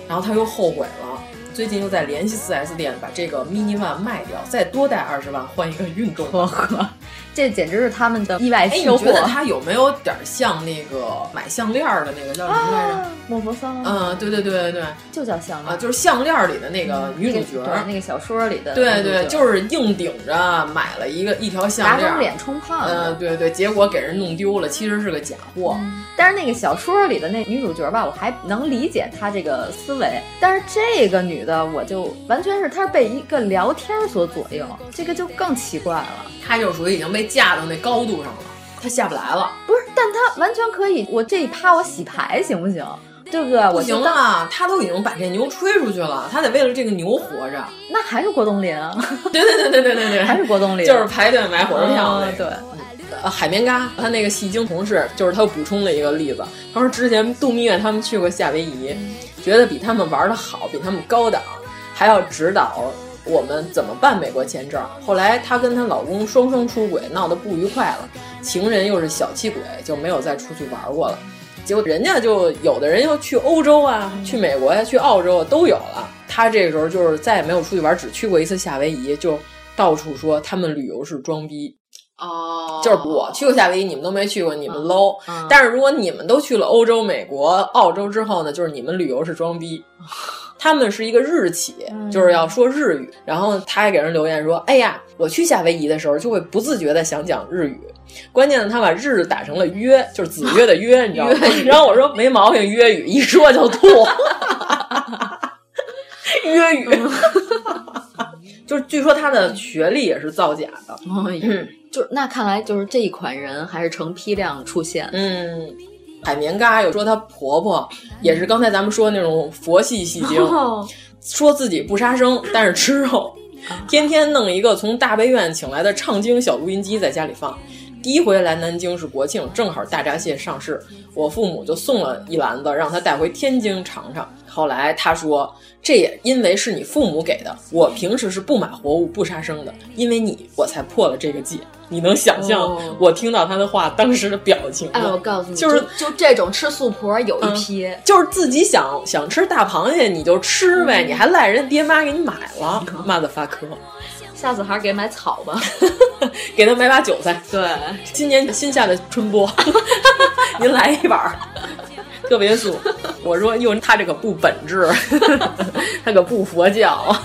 然后他又后悔了。最近又在联系 4S 店把这个 mini one 卖掉，再多贷二十万换一个运动呵呵，这简直是他们的意外哎，收获。你觉得他有没有点像那个买项链的那个叫什么来着？啊，莫泊桑，嗯，对对对对对，就叫项链啊，就是项链里的那个女主角，对那个小说里的，对对，就是硬顶着买了一个一条项链，打肿脸充胖子。嗯，对对，结果给人弄丢了，其实是个假货。但是那个小说里的那女主角吧，我还能理解她这个思维，但是这个女的，我就完全是她被一个聊天所左右，这个就更奇怪了。她就属于已经被架到那高度上了，他下不来了。不是，但他完全可以，我这一趴我洗牌行不行？对不对？不行我就当了，她都已经把这牛吹出去了，他得为了这个牛活着。那还是郭冬临啊，对对对对对对对，还是郭冬临，就是排队买火车票那个。嗯对。呃，海绵嘎，他那个戏精同事，就是他补充了一个例子。他说之前度蜜月他们去过夏威夷，觉得比他们玩的好，比他们高档，还要指导我们怎么办美国签证。后来她跟她老公双双出轨，闹得不愉快了，情人又是小气鬼，就没有再出去玩过了。结果人家就有的人要去欧洲啊，去美国呀、去澳洲啊都有了。她这个时候就是再也没有出去玩，只去过一次夏威夷，就到处说他们旅游是装逼。哦，就是我去过夏威夷，你们都没去过，你们 low、嗯但是如果你们都去了欧洲、美国、澳洲之后呢，就是你们旅游是装逼。他们是一个日企，就是要说日语。然后他还给人留言说：“哎呀，我去夏威夷的时候就会不自觉的想讲日语。关键呢，他把日打成了约，就是子曰的约，你知道吗？然后我说没毛病，约语一说就吐 约语。就是据说他的学历也是造假的。嗯，就是那看来就是这一款人还是成批量出现。嗯，海绵嘎又说她婆婆也是刚才咱们说的那种佛系戏精，哦说自己不杀生，但是吃肉，天天弄一个从大悲院请来的唱经小录音机在家里放。第一回来南京是国庆，正好大闸蟹上市，我父母就送了一篮子，让他带回天津尝尝。后来他说，这也因为是你父母给的，我平时是不买活物、不杀生的，因为你我才破了这个戒。你能想象哦我听到他的话当时的表情吗？哎，我告诉你，就是就这种吃素婆有一批，就是自己想想吃大螃蟹你就吃呗，你还赖人爹妈给你买了，妈的发科。下次还是给买草吧，给他买把韭菜。对，今年新下的春播，您来一把儿，特别俗。我说哟，他这可不本质，他可不佛教。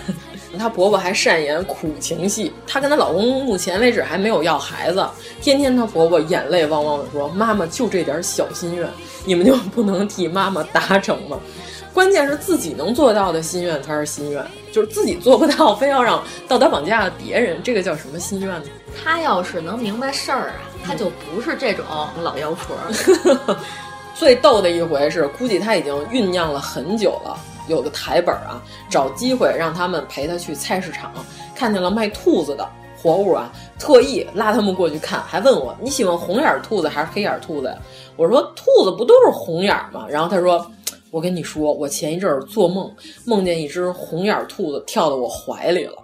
她婆婆还善演苦情戏，她跟她老公目前为止还没有要孩子，天天她婆婆眼泪汪汪的说：“妈妈就这点小心愿，你们就不能替妈妈达成吗？”关键是自己能做到的心愿才是心愿，就是自己做不到，非要让道德绑架了别人，这个叫什么心愿呢？她要是能明白事儿啊，她就不是这种老妖婆。最逗的一回是，估计他已经酝酿了很久了。有个台本啊，找机会让他们陪他去菜市场，看见了卖兔子的活物啊，特意拉他们过去看，还问我你喜欢红眼兔子还是黑眼兔子呀？我说兔子不都是红眼吗？然后他说，我跟你说，我前一阵儿做梦，梦见一只红眼兔子跳到我怀里了。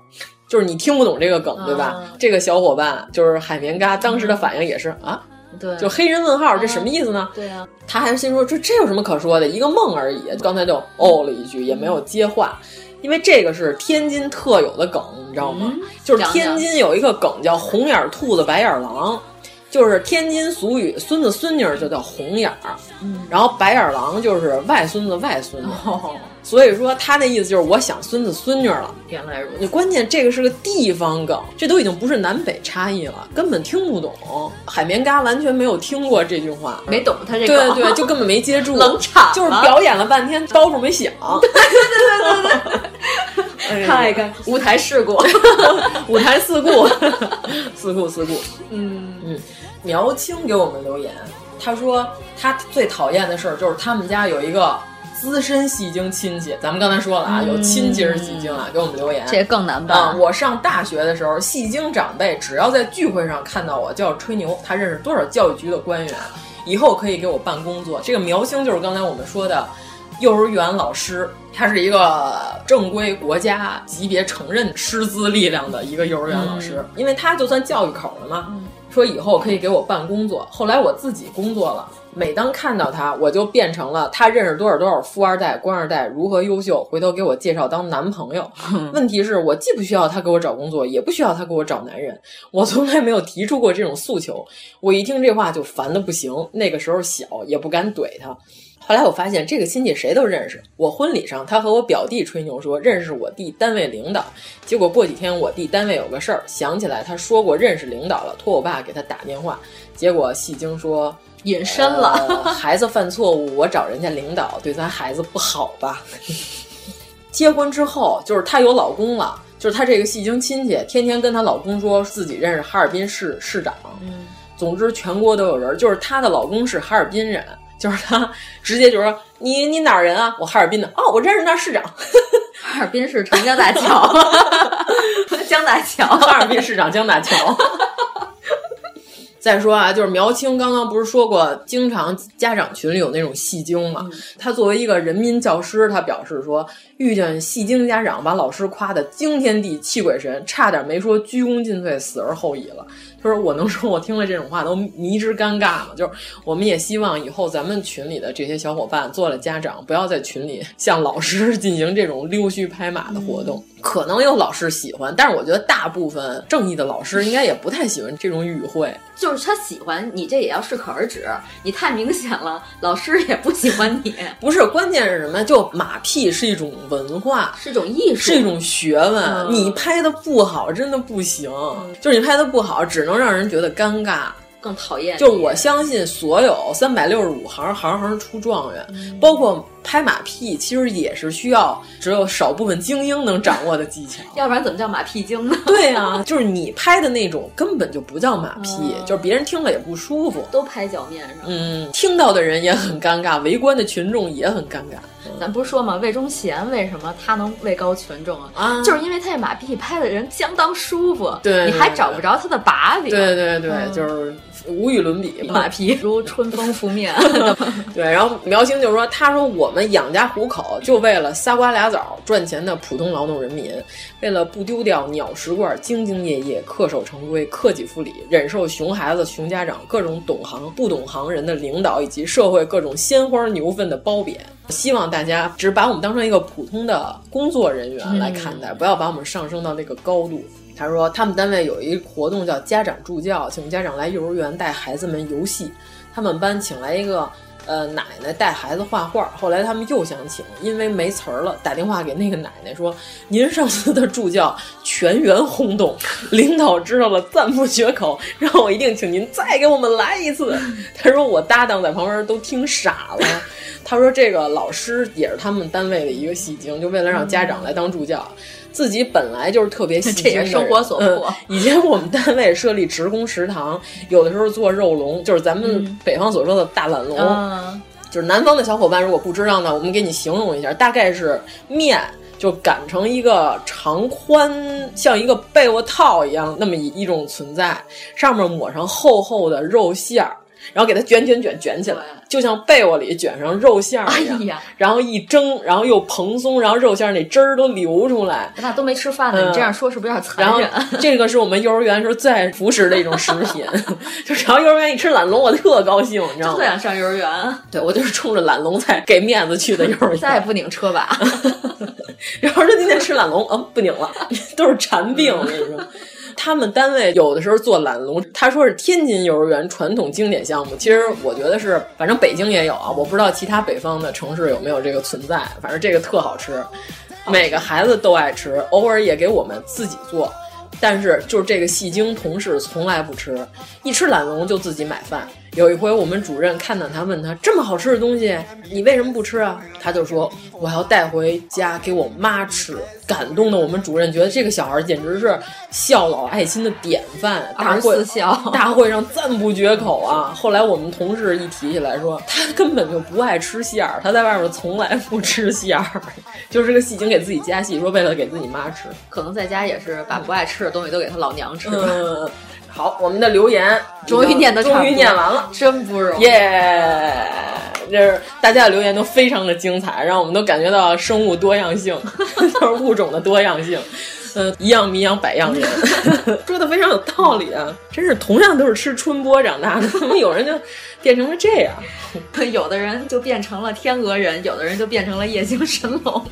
就是你听不懂这个梗对吧？嗯、这个小伙伴就是海绵嘎，当时的反应也是、嗯、啊。对，就黑人问号，这什么意思呢？对啊，他还心说这这有什么可说的，一个梦而已。刚才就哦了一句，也没有接话。因为这个是天津特有的梗，你知道吗？嗯、就是天津有一个梗叫“红眼兔子白眼狼”，就是天津俗语，孙子孙女就叫红眼儿，嗯、然后白眼狼就是外孙子外孙女。哦、所以说他那意思就是我想孙子孙女了。原来如此。关键这个是个地方梗，这都已经不是南北差异了，根本听不懂。海绵嘎完全没有听过这句话，没懂他这个，对对，就根本没接住，冷场，就是表演了半天，包袱没响。对对对对对。太干舞台事故，舞台事故，事故事故。嗯嗯，苗青给我们留言，他说他最讨厌的事儿就是他们家有一个资深戏精亲戚，咱们刚才说了啊，有亲戚是戏精啊，给我们留言，这更难办。啊，我上大学的时候，戏精长辈只要在聚会上看到我，就要吹牛，他认识多少教育局的官员，以后可以给我办工作。这个苗星就是刚才我们说的。幼儿园老师，他是一个正规国家级别承认师资力量的一个幼儿园老师，嗯、因为他就算教育口了嘛，嗯、说以后可以给我办工作。后来我自己工作了，每当看到他，我就变成了他认识多少多少富二代、官二代如何优秀，回头给我介绍当男朋友。嗯、问题是我既不需要他给我找工作，也不需要他给我找男人，我从来没有提出过这种诉求。我一听这话就烦的不行，那个时候小也不敢怼他。后来我发现这个亲戚谁都认识。我婚礼上，他和我表弟吹牛说认识我弟单位领导，结果过几天我弟单位有个事儿，想起来他说过认识领导了，托我爸给他打电话，结果戏精说隐身了、呃，孩子犯错误，我找人家领导，对咱孩子不好吧？结婚之后，就是她有老公了，就是她这个戏精亲戚，天天跟她老公说自己认识哈尔滨市市长，嗯，总之全国都有人，就是她的老公是哈尔滨人。就是她直接就说你你哪儿人啊？我哈尔滨的哦，我认识那市长，哈尔滨市长江大桥，江大桥，哈尔滨市长江大桥。再说啊，就是苗青刚刚不是说过，经常家长群里有那种戏精嘛？嗯、他作为一个人民教师，他表示说，遇见戏精家长把老师夸得惊天地泣鬼神，差点没说鞠躬尽瘁，死而后已了。他说：“我能说，我听了这种话都迷之尴尬吗？就是我们也希望以后咱们群里的这些小伙伴做了家长，不要在群里 向老师 进行这种溜须拍马的活动。嗯、可能有老师喜欢，但是我觉得大部分正义的老师应该也不太喜欢这种语汇。就是他喜欢你，这也要适可而止。你太明显了，老师也不喜欢你。不是，关键是什么？就马屁是一种文化，是一种艺术，是一种学问。嗯、你拍的不好，真的不行。嗯、就是你拍的不好，只能让人觉得尴尬。更讨厌。就我相信，所有三百六十五行，行行出状元，嗯、包括拍马屁，其实也是需要只有少部分精英能掌握的技巧。要不然怎么叫马屁精呢？对啊，就是你拍的那种根本就不叫马屁，嗯、就是别人听了也不舒服，都拍脚面上。嗯，听到的人也很尴尬，围观的群众也很尴尬。咱不是说嘛？魏忠贤为什么他能位高权重啊？啊，就是因为他这马屁拍的人相当舒服，对，你还找不着他的把柄。对对对，嗯、就是无与伦比。马屁如春风拂面。对，然后苗青就说：“他说我们养家糊口，就为了仨瓜俩枣赚钱的普通劳动人民，为了不丢掉鸟食罐，兢兢业业、恪守成规、克己复礼，忍受熊孩子、熊家长各种懂行不懂行人的领导以及社会各种鲜花牛粪的褒贬。”希望大家只把我们当成一个普通的工作人员来看待，嗯、不要把我们上升到那个高度。他说，他们单位有一活动叫家长助教，请家长来幼儿园带孩子们游戏。他们班请来一个呃奶奶带孩子画画，后来他们又想请，因为没词儿了，打电话给那个奶奶说：“您上次的助教全员轰动，领导知道了赞不绝口，让我一定请您再给我们来一次。”他说我搭档在旁边都听傻了。他说：“这个老师也是他们单位的一个戏精，就为了让家长来当助教，自己本来就是特别戏精的人。这也是生活所迫。嗯。以前我们单位设立职工食堂，有的时候做肉笼，就是咱们北方所说的大懒笼。嗯、就是南方的小伙伴如果不知道呢，我们给你形容一下，大概是面就擀成一个长宽，像一个被窝套一样那么一一种存在，上面抹上厚厚的肉馅儿。”然后给它卷卷卷卷起来，就像被窝里卷上肉馅儿一样，哎呀然后一蒸，然后又蓬松，然后肉馅儿那汁儿都流出来。那都没吃饭呢，嗯你这样说是不是有点残忍然后？这个是我们幼儿园时候最爱服食的一种食品，就只要幼儿园一吃懒龙，我特高兴，你知道吗？特想上幼儿园，对我就是冲着懒龙才给面子去的幼儿园。再也不拧车把。然后说今天吃懒龙，嗯，不拧了，都是馋病。我跟你说，他们单位有的时候做懒龙，他说是天津幼儿园传统经典项目。其实我觉得是，反正北京也有啊，我不知道其他北方的城市有没有这个存在。反正这个特好吃，每个孩子都爱吃，偶尔也给我们自己做。但是就是这个戏精同事从来不吃，一吃懒龙就自己买饭。有一回我们主任看到他，问他这么好吃的东西，你为什么不吃啊？他就说我要带回家给我妈吃。感动的我们主任觉得这个小孩简直是孝老爱亲的典范，大会 大会上赞不绝口啊。后来我们同事一提起来说，他根本就不爱吃馅儿，他在外面从来不吃馅儿，就是这个戏精给自己加戏，说为了给自己妈吃。可能在家也是把不爱吃的东西都给他老娘吃。嗯，好，我们的留言终于念得终于念完了，真不容易。耶！就是大家的留言都非常的精彩，让我们都感觉到生物多样性，就是物种的多样性。嗯，一样米养百样人，说的非常有道理啊！真是同样都是吃春播长大的，怎么有人就变成了这样？有的人就变成了天鹅人，有的人就变成了夜行神龙。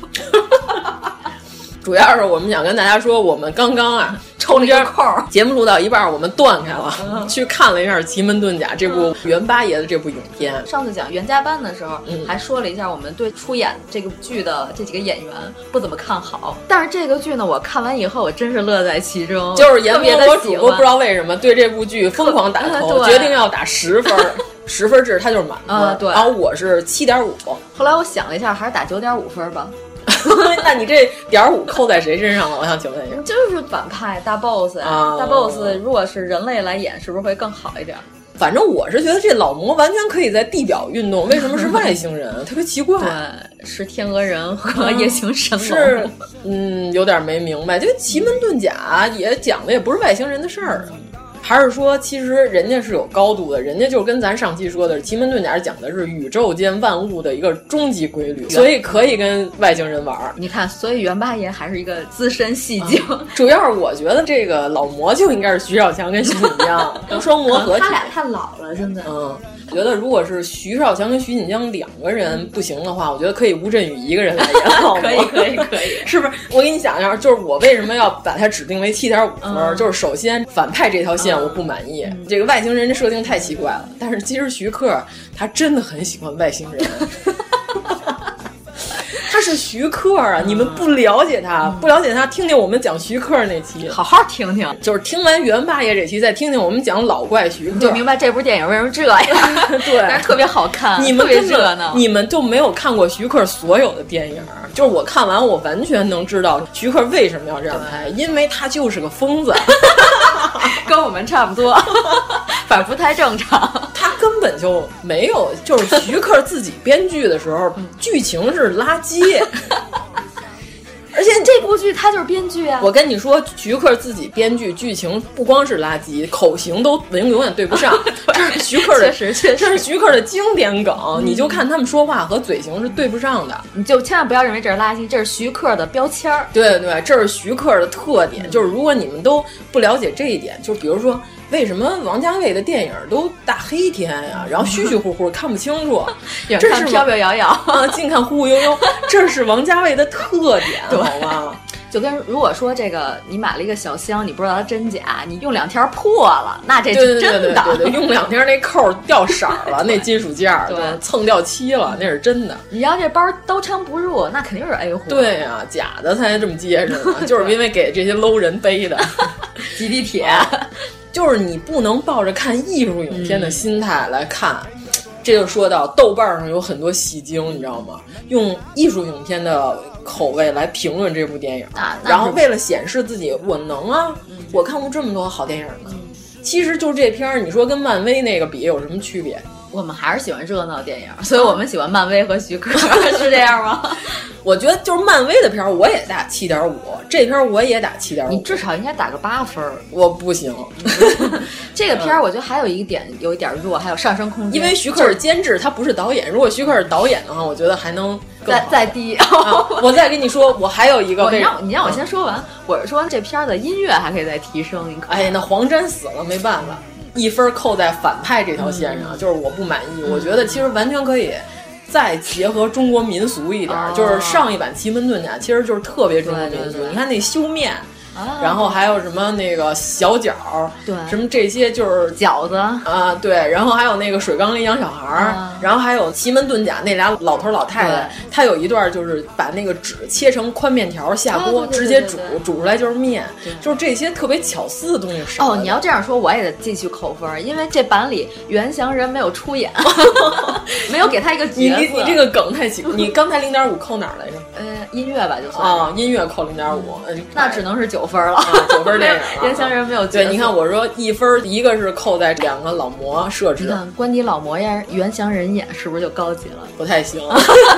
主要是我们想跟大家说，我们刚刚啊抽了一个空儿，节目录到一半，我们断开了，去看了一下《奇门遁甲》这部袁八爷的这部影片。上次讲袁家班的时候，嗯还说了一下我们对出演这个剧的这几个演员不怎么看好。但是这个剧呢，我看完以后，我真是乐在其中，就是阎特别的喜欢主播不知道为什么对这部剧疯狂打 call，决定要打十分儿，十分制他就是满分。啊对然后我是七点五。后来我想了一下，还是打九点五分吧。那你这点儿五扣在谁身上了？我想请问一下。就是反派大 boss 呀、啊大 boss 如果是人类来演，是不是会更好一点？反正我是觉得这老魔完全可以在地表运动，为什么是外星人？特别奇怪。对，是天鹅人和夜行神龙。是，嗯，有点没明白。就奇门遁甲也讲的也不是外星人的事儿啊。还是说，其实人家是有高度的，人家就跟咱上期说的，奇门遁甲讲的是宇宙间万物的一个终极规律，所以可以跟外星人玩儿。你看，所以袁八爷还是一个资深戏精。主要是我觉得这个老魔就应该是徐少强跟徐锦江 双魔合体。他俩太老了，真的。嗯，觉得如果是徐少强跟徐锦江两个人不行的话，我觉得可以吴镇宇一个人来演老魔。可以，可以，可以，是不是？我给你讲一下，就是我为什么要把它指定为七点五分、嗯，就是首先反派这条线我不满意，嗯、这个外星人的设定太奇怪了。但是其实徐克他真的很喜欢外星人。他是徐克啊！你们不了解他，不了解他，听听我们讲徐克那期，好好听听。就是听完袁八爷这期，再听听我们讲老怪徐克，就明白这部电影为什么这样。对，但是特别好看，你们特别热闹。你们就没有看过徐克所有的电影，就是我看完，我完全能知道徐克为什么要这样拍，因为他就是个疯子，跟我们差不多，反正不太正常。他根本就没有，就是徐克自己编剧的时候，剧情是垃圾。而且这部剧他就是编剧啊！我跟你说，徐克自己编剧，剧情不光是垃圾，口型都永永远对不上。这是徐克的，这是徐克的经典梗。嗯、你就看他们说话和嘴型是对不上的，你就千万不要认为这是垃圾，这是徐克的标签儿。对对，这是徐克的特点。就是如果你们都不了解这一点，就比如说。为什么王家卫的电影都大黑天呀、啊，然后虚虚乎乎看不清楚？这是飘飘摇摇 啊，近看忽忽悠悠，这是王家卫的特点，好吗？就跟如果说这个你买了一个小香，你不知道它真假，你用两天破了，那这是真的。对对对对对，用两天那扣掉色了，那金属件儿对蹭掉漆了，那是真的。你要这包刀枪不入，那肯定是 A 货。对呀、啊，假的才这么结实呢，就是因为给这些 low 人背的，挤地铁。就是你不能抱着看艺术影片的心态来看，嗯、这就说到豆瓣上有很多戏精，你知道吗？用艺术影片的口味来评论这部电影，啊、然后为了显示自己我能啊，嗯、我看过这么多好电影呢。嗯、其实就这片儿，你说跟漫威那个比有什么区别？我们还是喜欢热闹电影，所以我们喜欢漫威和徐克，是这样吗？我觉得就是漫威的片儿，我也打七点五，这片儿我也打七点五。你至少应该打个八分儿。我不行，这个片儿我觉得还有一点有一点弱，还有上升空间。因为徐克是监制，他不是导演。如果徐克是导演的话，我觉得还能再再低。啊我再跟你说，我还有一个，你让你让我先说完。我是说这片儿的音乐还可以再提升。你哎，那黄沾死了没办法，一分扣在反派这条线上，就是我不满意。我觉得其实完全可以。再结合中国民俗一点，哦、就是上一版奇门遁甲，其实就是特别中国民俗。你看那修面，啊、然后还有什么那个小饺，对，什么这些就是饺子啊，对，然后还有那个水缸里养小孩儿，啊、然后还有奇门遁甲那俩老头老太太，他有一段就是把那个纸切成宽面条下锅，直接煮，煮出来就是面，就是这些特别巧思的东西少。哦，你要这样说，我也得继续扣分，因为这版里袁祥仁没有出演。没有给他一个角色，你你这个梗太奇怪。你刚才零点五扣哪儿来着？呃，音乐吧，就算啊，音乐扣零点五，嗯，那只能是九分了，九分电影。袁祥仁没有对，你看我说一分，一个是扣在两个老魔设置，你看关你老魔呀，袁祥人演是不是就高级了？不太行，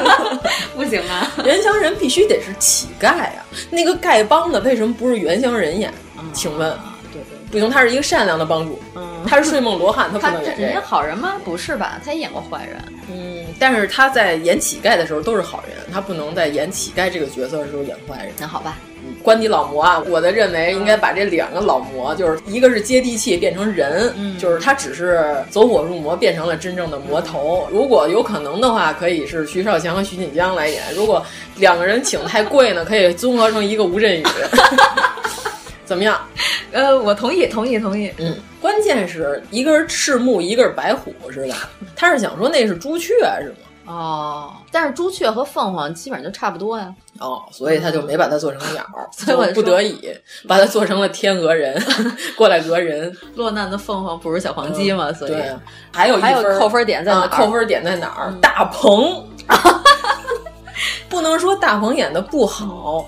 不行啊！袁祥人必须得是乞丐啊，那个丐帮的为什么不是袁祥人演？请问？对对，不行，他是一个善良的帮主，嗯，他是睡梦罗汉，他 不能演这人家好人吗？不是吧？他也演过坏人，嗯，但是他在演乞丐的时候都是好人，他不能在演乞丐这个角色的时候演坏人。那好吧，嗯，关帝老魔啊，我的认为应该把这两个老魔，就是一个是接地气变成人，嗯、就是他只是走火入魔变成了真正的魔头。如果有可能的话，可以是徐少强和徐锦江来演；如果两个人请太贵呢，可以综合成一个吴镇宇。怎么样？呃，我同意，同意，同意。嗯，关键是一个是赤木，一个是白虎，是吧？他是想说那是朱雀，是吗？哦，但是朱雀和凤凰基本上就差不多呀。哦，所以他就没把它做成鸟，所以我不得已把它做成了天鹅人，过来讹人。落难的凤凰不是小黄鸡吗？所以对，还有还有扣分点在哪？扣分点在哪儿？大鹏 不能说大鹏演的不好。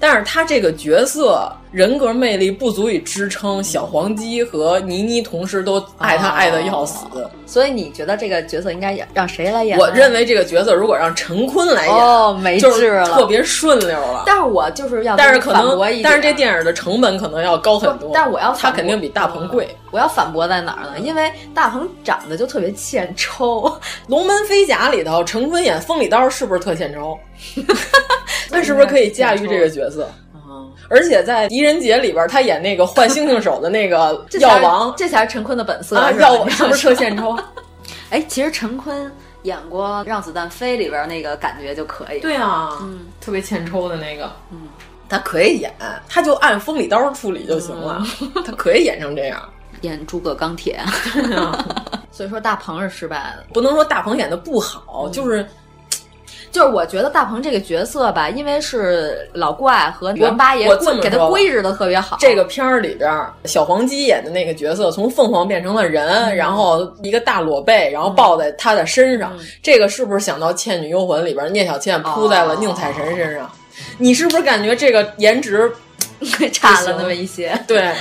但是他这个角色人格魅力不足以支撑小黄鸡和倪妮同时都爱他爱的要死，哦、所以你觉得这个角色应该让谁来演？我认为这个角色如果让陈坤来演，哦，没治了，特别顺溜了。但是我就是要，但是可能，但是这电影的成本可能要高很多。但是我要，他肯定比大鹏贵。我要反驳在哪儿呢？因为大鹏长得就特别欠抽，《龙门飞甲》里头陈坤演风里刀是不是特欠抽？那是不是可以驾驭这个角色？而且在《狄仁杰》里边，他演那个换星星手的那个药王，这才是陈坤的本色啊！药王是不是特献抽？哎，其实陈坤演过《让子弹飞》里边那个感觉就可以。对啊，嗯，特别欠抽的那个，嗯，他可以演，他就按风里刀处理就行了，嗯、他可以演成这样，演诸葛钢铁。所以说大鹏是失败的，不能说大鹏演的不好，嗯、就是。就是我觉得大鹏这个角色吧，因为是老怪和袁八爷给他规制的特别好。这个片儿里边，小黄鸡演的那个角色从凤凰变成了人，嗯、然后一个大裸背，然后抱在他的身上。嗯、这个是不是想到《倩女幽魂》里边聂小倩扑在了宁采臣身上？哦、你是不是感觉这个颜值 差了那么一些？对。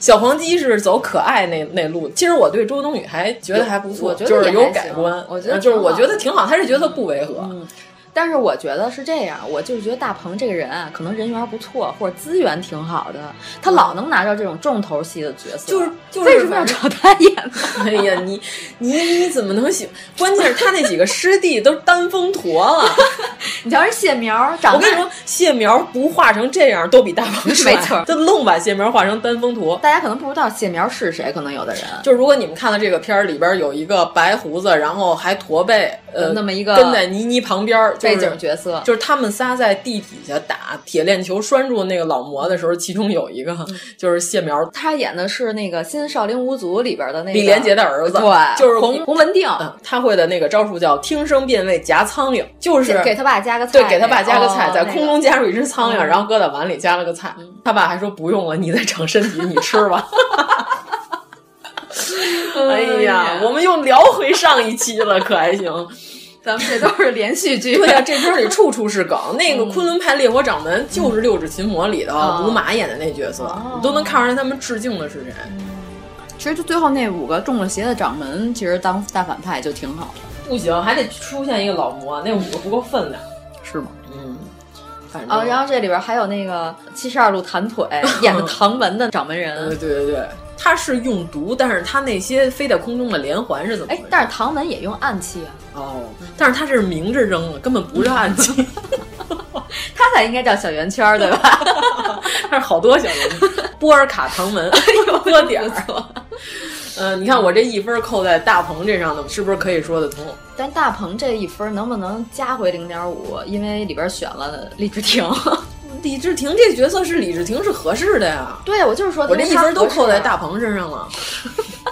小黄鸡是走可爱那那路，其实我对周冬雨还觉得还不错，就是有改观。我觉得就是我觉得挺好，他这角色不违和。嗯，但是我觉得是这样，我就是觉得大鹏这个人啊，可能人缘不错，或者资源挺好的，他老能拿到这种重头戏的角色。就是就是为什么要找他演呢？哎呀，你你你怎么能喜？关键是他那几个师弟都单峰驼了。你瞧人谢苗，长我跟你说，谢苗不画成这样都比大鹏帅。没错，就愣把谢苗画成单峰驼。大家可能不知道谢苗是谁，可能有的人就是如果你们看了这个片儿里边有一个白胡子，然后还驼背，呃，那么一个跟在倪妮旁边，背景角色，就是他们仨在地底下打铁链球拴住那个老魔的时候，其中有一个就是谢苗，他演的是那个《新少林五祖》里边的那个李连杰的儿子，对，就是洪洪文定，他会的那个招数叫听声辨位夹苍蝇，就是给他爸夹个菜，对，给他爸夹个菜，在空中夹住一只苍蝇，哦然后搁在碗里夹了个菜。他爸还说不用了，你在长身体，你吃吧。哎呀，我们又聊回上一期了，可还行？咱们这都是连续剧。对呀、啊，这片里处处是梗。那个《昆仑派烈火掌门》就是《六指琴魔》里的吴马演的那角色，你都能看出来他们致敬的是谁。其实就最后那五个中了邪的掌门，其实当大反派就挺好的。不行，还得出现一个老魔，那五个不够分量，是吗？嗯，啊，然后这里边还有那个七十二路弹腿 演的唐门的掌门人，对对对对，他是用毒，但是他那些飞在空中的连环是怎么？哎，但是唐门也用暗器啊。哦，但是他这是明着扔了，根本不是暗器。他才应该叫小圆圈，对吧？他是好多小圆圈，波尔卡唐门，多点儿。嗯，你看我这一分扣在大鹏这上的，是不是可以说得通？但大鹏这一分能不能加回零点五？因为里边选了李治廷。李治廷这角色是李治廷是合适的呀。对，我就是说，我这一分都扣在大鹏身上了。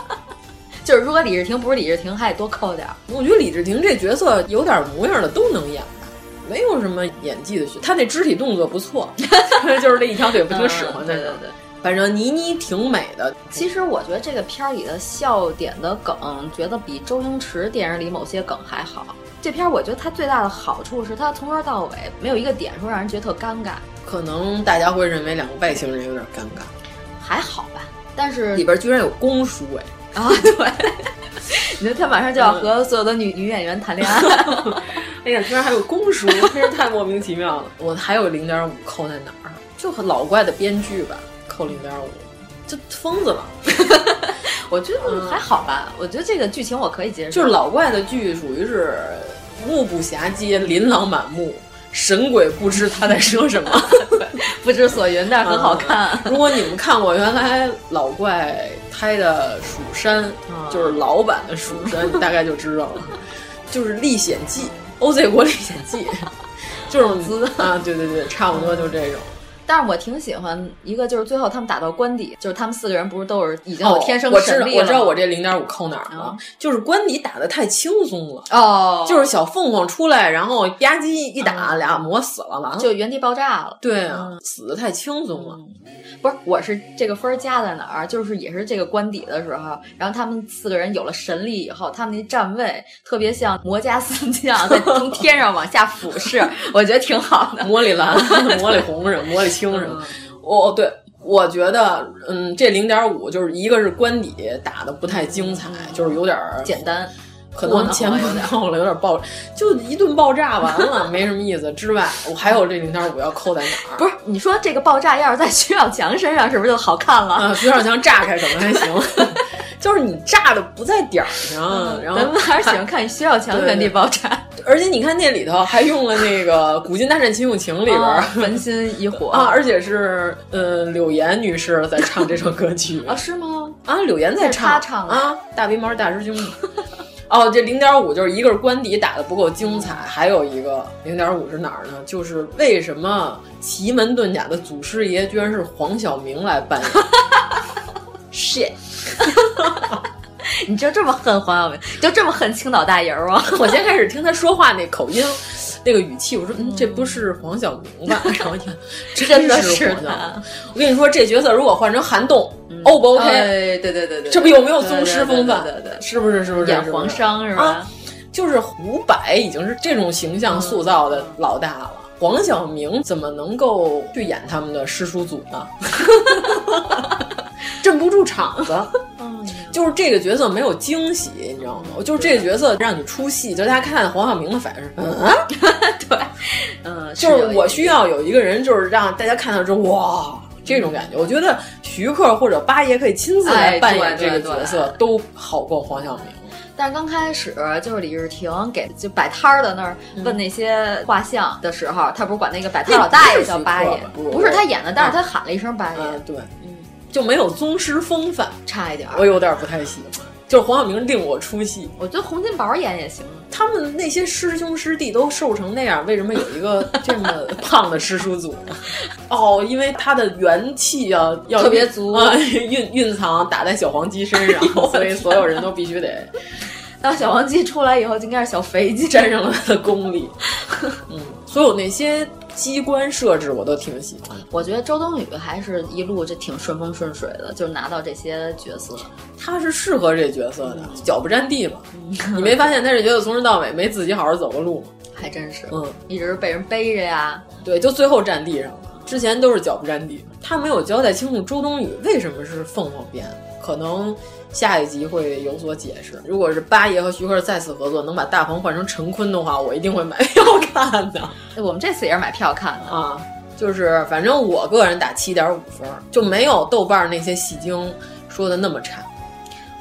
就是如果李治廷不是李治廷，还得多扣点儿。我觉得李治廷这角色有点模样的都能演吧，没有什么演技的需。他那肢体动作不错，就是这一条腿不听使唤的。对对对。反正倪妮挺美的。其实我觉得这个片儿里的笑点的梗，觉得比周星驰电影里某些梗还好。这片儿我觉得它最大的好处是，它从头到尾没有一个点说让人觉得特尴尬。可能大家会认为两个外星人有点尴尬，还好吧。但是里边居然有公叔哎啊对，你说他马上就要和所有的女女演员谈恋爱，哎呀，居然还有公叔，真是太莫名其妙了。我还有零点五扣在哪儿？就和老怪的编剧吧。扣零点五，就疯子了。我觉得还好吧，我觉得这个剧情我可以接受。就是老怪的剧属于是目不暇接，琳琅满目，神鬼不知他在说什么，不知所云，但是很好看。如果你们看过原来老怪拍的《蜀山》，就是老版的《蜀山》，你大概就知道了。就是《历险记》，OZ 国历险记，就是啊，对对对，差不多就这种。但是我挺喜欢一个，就是最后他们打到官邸，就是他们四个人不是都是已经有天生神力了、哦、我知道我这零点五扣哪儿了，啊、就是官邸打的太轻松了哦，就是小凤凰出来，然后吧唧一打，嗯、俩魔死了，完了就原地爆炸了。对啊，嗯、死的太轻松了。不是，我是这个分加在哪儿？就是也是这个官邸的时候，然后他们四个人有了神力以后，他们那站位特别像魔家四将在从天上往下俯视，我觉得挺好的。魔里蓝、魔里红什么，魔里青什么。哦，对，我觉得，嗯，这零点五就是一个是官邸打的不太精彩，就是有点简单。可能前不到了，有点爆，就一顿爆炸完了，没什么意思。之外，我还有这零点五要扣在哪儿？不是，你说这个爆炸要是在徐小强身上，是不是就好看了？啊，徐小强炸开可能还行，就是你炸的不在点儿上。然后咱们还是喜欢看徐小强原地爆炸。而且你看那里头还用了那个《古今大战秦俑情》里边《焚心一火》啊，而且是呃柳岩女士在唱这首歌曲啊？是吗？啊，柳岩在唱，她唱啊，大鼻毛大师兄。哦，这零点五就是一个是官邸打的不够精彩，还有一个零点五是哪儿呢？就是为什么奇门遁甲的祖师爷居然是黄晓明来扮演 ？shit！你就这么恨黄晓明，就这么恨青岛大爷吗？我先开始听他说话那口音，那个语气，我说、嗯、这不是黄晓明吧？然后一听，真的是他。我跟你说，这角色如果换成韩栋、嗯、，O 不 OK？、哎、对对对对，这不有没有宗师风范？对对对，是不是？是不是？演黄商是吧？啊、就是胡柏已经是这种形象塑造的老大了。嗯黄晓明怎么能够去演他们的师叔祖呢？镇不住场子，就是这个角色没有惊喜，你知道吗？就是这个角色让你出戏，就大家看黄晓明的反应是，嗯，对，嗯，就是我需要有一个人，就是让大家看到之后，哇，这种感觉。我觉得徐克或者八爷可以亲自来扮演这个角色，都好过黄晓明。但是刚开始就是李治廷给就摆摊儿的那儿问那些画像的时候，他不是管那个摆摊老大爷叫八爷，不是他演的，但是他喊了一声八爷，对，嗯，就没有宗师风范，差一点，我有点不太喜欢。就是黄晓明令我出戏，我觉得洪金宝演也行。他们那些师兄师弟都瘦成那样，为什么有一个这么胖的师叔组呢？哦，因为他的元气啊要特别足，啊、蕴蕴藏打在小黄鸡身上，所以所有人都必须得。当小黄鸡出来以后，就应该是小肥鸡沾上了他的功力。嗯，所有那些机关设置我都挺喜欢。我觉得周冬雨还是一路这挺顺风顺水的，就拿到这些角色，她是适合这角色的，脚不沾地嘛。你没发现她这角色从头到尾没自己好好走过路吗？还真是，嗯，一直被人背着呀。对，就最后站地上了，之前都是脚不沾地。他没有交代清楚周冬雨为什么是凤凰变，可能。下一集会有所解释。如果是八爷和徐克再次合作，能把大鹏换成陈坤的话，我一定会买票看的。我们这次也是买票看的啊。就是反正我个人打七点五分，就没有豆瓣那些戏精说的那么差。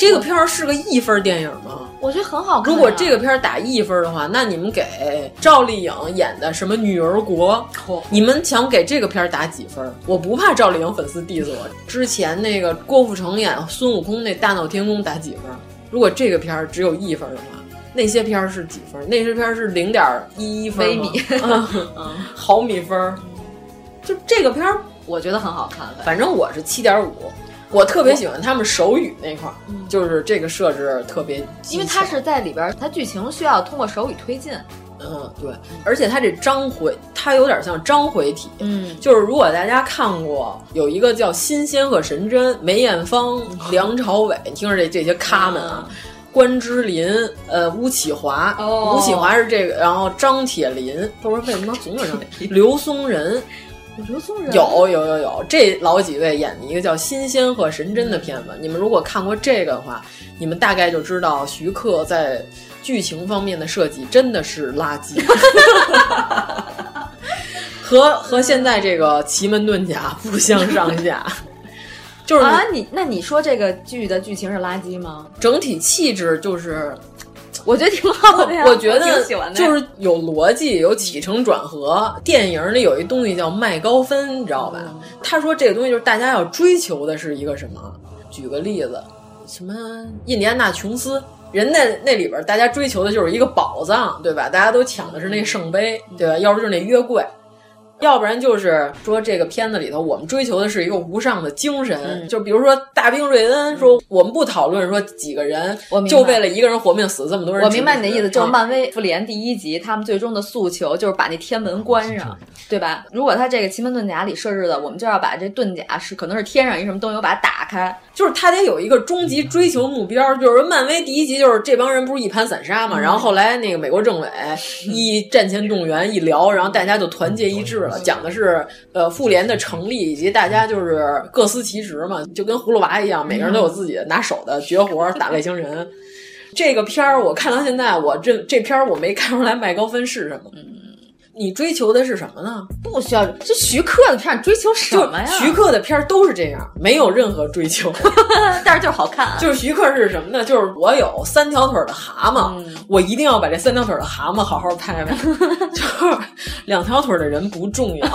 这个片儿是个一分电影吗？我觉得很好看、啊。如果这个片儿打一分的话，那你们给赵丽颖演的什么《女儿国》哦，你们想给这个片儿打几分？我不怕赵丽颖粉丝 diss 我。之前那个郭富城演孙悟空那《大闹天宫》打几分？如果这个片儿只有一分的话，那些片儿是几分？那些片儿是零点一一分微米，嗯，毫米分。就这个片儿，我觉得很好看。反正我是七点五。我特别喜欢他们手语那块儿，就是这个设置特别，因为它是在里边，它剧情需要通过手语推进。嗯，对，而且它这章回，它有点像章回体。嗯，就是如果大家看过有一个叫《新仙鹤神针》，梅艳芳、梁朝伟，你听着这这些咖们啊，关之琳、呃吴启华，哦、吴启华是这个，然后张铁林，不是为什么总有张铁，刘松仁。刘松仁有有有有，这老几位演的一个叫《新仙鹤神针》的片子，你们如果看过这个的话，你们大概就知道徐克在剧情方面的设计真的是垃圾，和和现在这个奇门遁甲不相上下。就是啊，你那你说这个剧的剧情是垃圾吗？整体气质就是。我觉得挺好的呀，我觉得就是有逻辑，有起承转合。电影里有一东西叫麦高芬，你知道吧？嗯、他说这个东西就是大家要追求的是一个什么？举个例子，什么印第安纳琼斯，人那那里边大家追求的就是一个宝藏，对吧？大家都抢的是那圣杯，对吧？要不就是那约柜。要不然就是说，这个片子里头，我们追求的是一个无上的精神。嗯、就比如说大兵瑞恩说，我们不讨论说几个人就为了一个人活命死这么多人。我明白你的意思，就是漫威复联第一集，他们最终的诉求就是把那天门关上，对吧？如果他这个奇门遁甲里设置的，我们就要把这遁甲是可能是天上一什么东西，把它打开，就是他得有一个终极追求目标。就是漫威第一集就是这帮人不是一盘散沙嘛，嗯、然后后来那个美国政委 一战前动员一聊，然后大家就团结一致了。讲的是呃妇联的成立以及大家就是各司其职嘛，就跟葫芦娃一样，每个人都有自己拿手的绝活打外星人。这个片儿我看到现在，我这这片儿我没看出来麦高芬是什么。你追求的是什么呢？不需要，这徐克的片儿追求什么呀？徐克的片儿都是这样，没有任何追求，但是就是好看、啊。就是徐克是什么呢？就是我有三条腿的蛤蟆，嗯、我一定要把这三条腿的蛤蟆好好拍拍。就是两条腿的人不重要。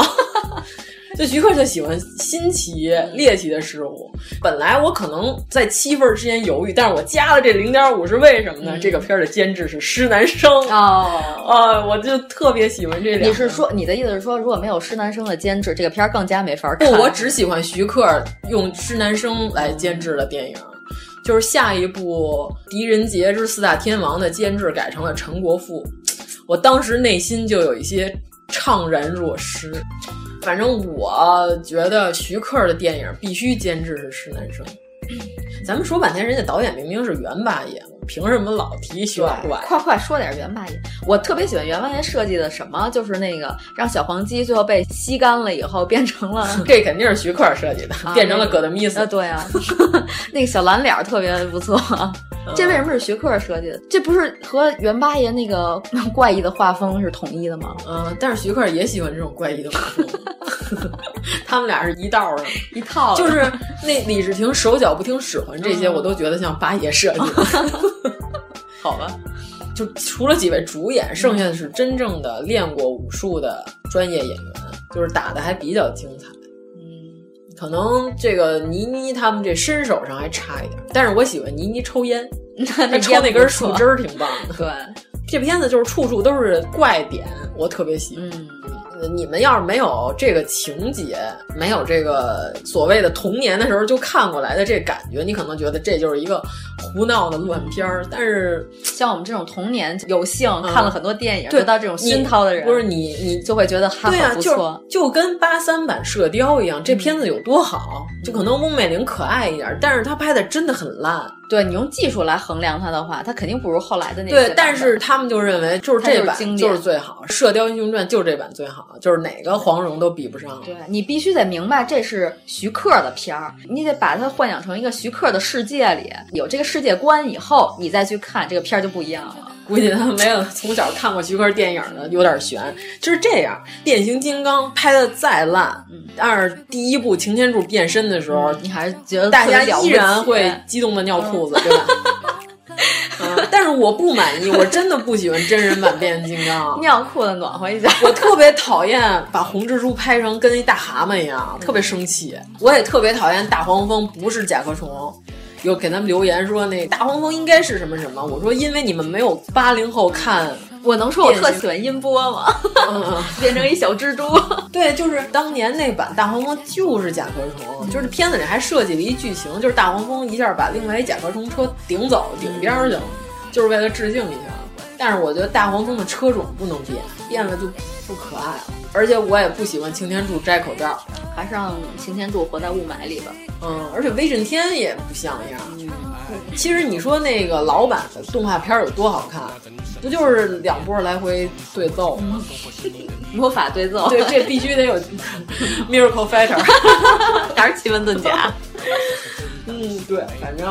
就徐克就喜欢新奇猎奇的事物。本来我可能在七分之间犹豫，但是我加了这零点五是为什么呢？嗯、这个片儿的监制是施南生哦，啊，我就特别喜欢这两。你是说你的意思是说，如果没有施南生的监制，这个片儿更加没法看？不，我只喜欢徐克用施南生来监制的电影。就是下一部《狄仁杰之四大天王》的监制改成了陈国富，我当时内心就有一些怅然若失。反正我觉得徐克的电影必须监制是施南生。咱们说半天，人家导演明明是袁八爷，凭什么老提徐老怪？快快说点袁八爷！我特别喜欢袁八爷设计的什么，就是那个让小黄鸡最后被吸干了以后变成了，这肯定是徐克设计的，啊、变成了葛德米斯。啊，对啊，那个小蓝脸特别不错。这为什么是徐克设计的？这不是和袁八爷那个怪异的画风是统一的吗？嗯，但是徐克也喜欢这种怪异的画风，他们俩是一道的，一套。就是那李治廷手脚不听使唤这些，我都觉得像八爷设计的。好吧，就除了几位主演，剩下的是真正的练过武术的专业演员，就是打的还比较精彩。可能这个倪妮他们这身手上还差一点，但是我喜欢倪妮抽烟，她抽那根树枝儿挺棒的。对，这片子就是处处都是怪点，我特别喜欢。嗯你们要是没有这个情节，没有这个所谓的童年的时候就看过来的这感觉，你可能觉得这就是一个胡闹的乱片儿。但是像我们这种童年有幸看了很多电影，嗯、得到这种熏陶的人，不是你你就会觉得还很不错。就就跟八三版《射雕》一样，这片子有多好，就可能翁美玲可爱一点，但是她拍的真的很烂。对你用技术来衡量它的话，它肯定不如后来的那些对，但是他们就认为就是这版就是就是最好，《射雕英雄传》就是这版最好，就是哪个黄蓉都比不上。对你必须得明白这是徐克的片儿，你得把它幻想成一个徐克的世界里，有这个世界观以后，你再去看这个片儿就不一样了。估计他没有从小看过徐克电影的，有点悬。就是这样，变形金刚拍的再烂，但是第一部擎天柱变身的时候，你还是觉得大家依然会激动的尿裤子，对吧？嗯，但是我不满意，我真的不喜欢真人版变形金刚，尿裤子暖和一下。我特别讨厌把红蜘蛛拍成跟一大蛤蟆一样，特别生气。我也特别讨厌大黄蜂不是甲壳虫。有给他们留言说那大黄蜂应该是什么什么，我说因为你们没有八零后看，我能说我特喜欢音波吗？嗯、变成一小蜘蛛。对，就是当年那版大黄蜂就是甲壳虫，就是片子里还设计了一剧情，就是大黄蜂一下把另外一甲壳虫车顶走，顶边去了，就是为了致敬一下。但是我觉得大黄蜂的车种不能变，变了就不可爱了。而且我也不喜欢擎天柱摘口罩，还是让擎天柱活在雾霾里吧。嗯，而且威震天也不像样。嗯，其实你说那个老版的动画片有多好看，不就是两波来回对奏吗？魔法对奏，对，这必须得有 Miracle Fighter，还是奇门遁甲。嗯，对，反正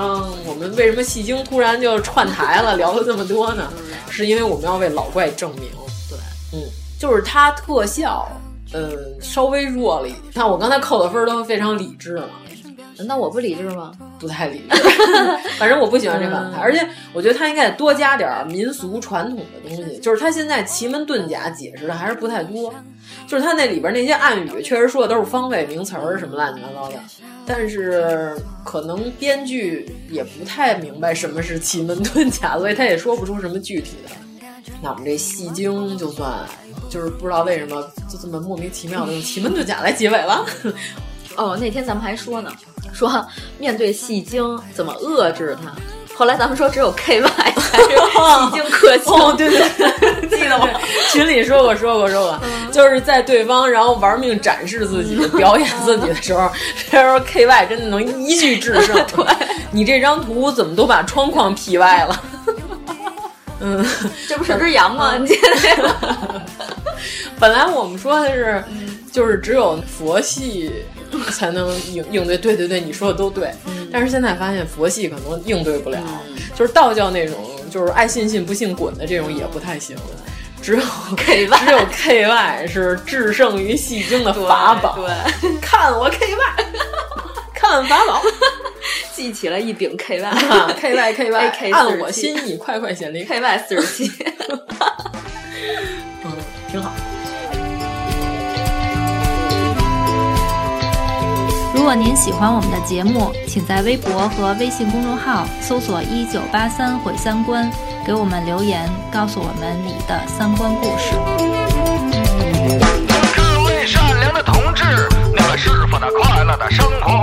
我们为什么戏精突然就串台了，聊了这么多呢？是因为我们要为老怪证明。对，嗯，就是他特效，嗯，稍微弱了一点。看我刚才扣的分都非常理智嘛。那我不理智吗？不太理智，反正我不喜欢这反派，而且我觉得他应该多加点民俗传统的东西。就是他现在奇门遁甲解释的还是不太多，就是他那里边那些暗语确实说的都是方位名词儿什么乱七八糟的，但是可能编剧也不太明白什么是奇门遁甲，所以他也说不出什么具体的。那我们这戏精就算就是不知道为什么就这么莫名其妙的用奇门遁甲来结尾了。哦，那天咱们还说呢，说面对戏精怎么遏制他。后来咱们说只有 K Y 才是 戏精克星。哦，对对对，记得吗？群里说过说过说过，就是在对方然后玩命展示自己、表演自己的时候，这时候 K Y 真的能一举制胜。对，你这张图怎么都把窗框 P 歪了？嗯，这不是只羊吗？本来我们说的是，就是只有佛系。才能应应对，对对对，你说的都对。嗯、但是现在发现佛系可能应对不了，嗯、就是道教那种，就是爱信信不信滚的这种也不太行。只有 K Y，只有 K Y 是制胜于戏精的法宝。对，看我 K Y，看法宝，记起了一柄 K Y，K Y K Y，AK 按我心意，快快显灵，K Y 四十七。嗯，挺好。如果您喜欢我们的节目，请在微博和微信公众号搜索“一九八三毁三观”，给我们留言，告诉我们你的三观故事。各位善良的同志，你们是否在快乐的生活？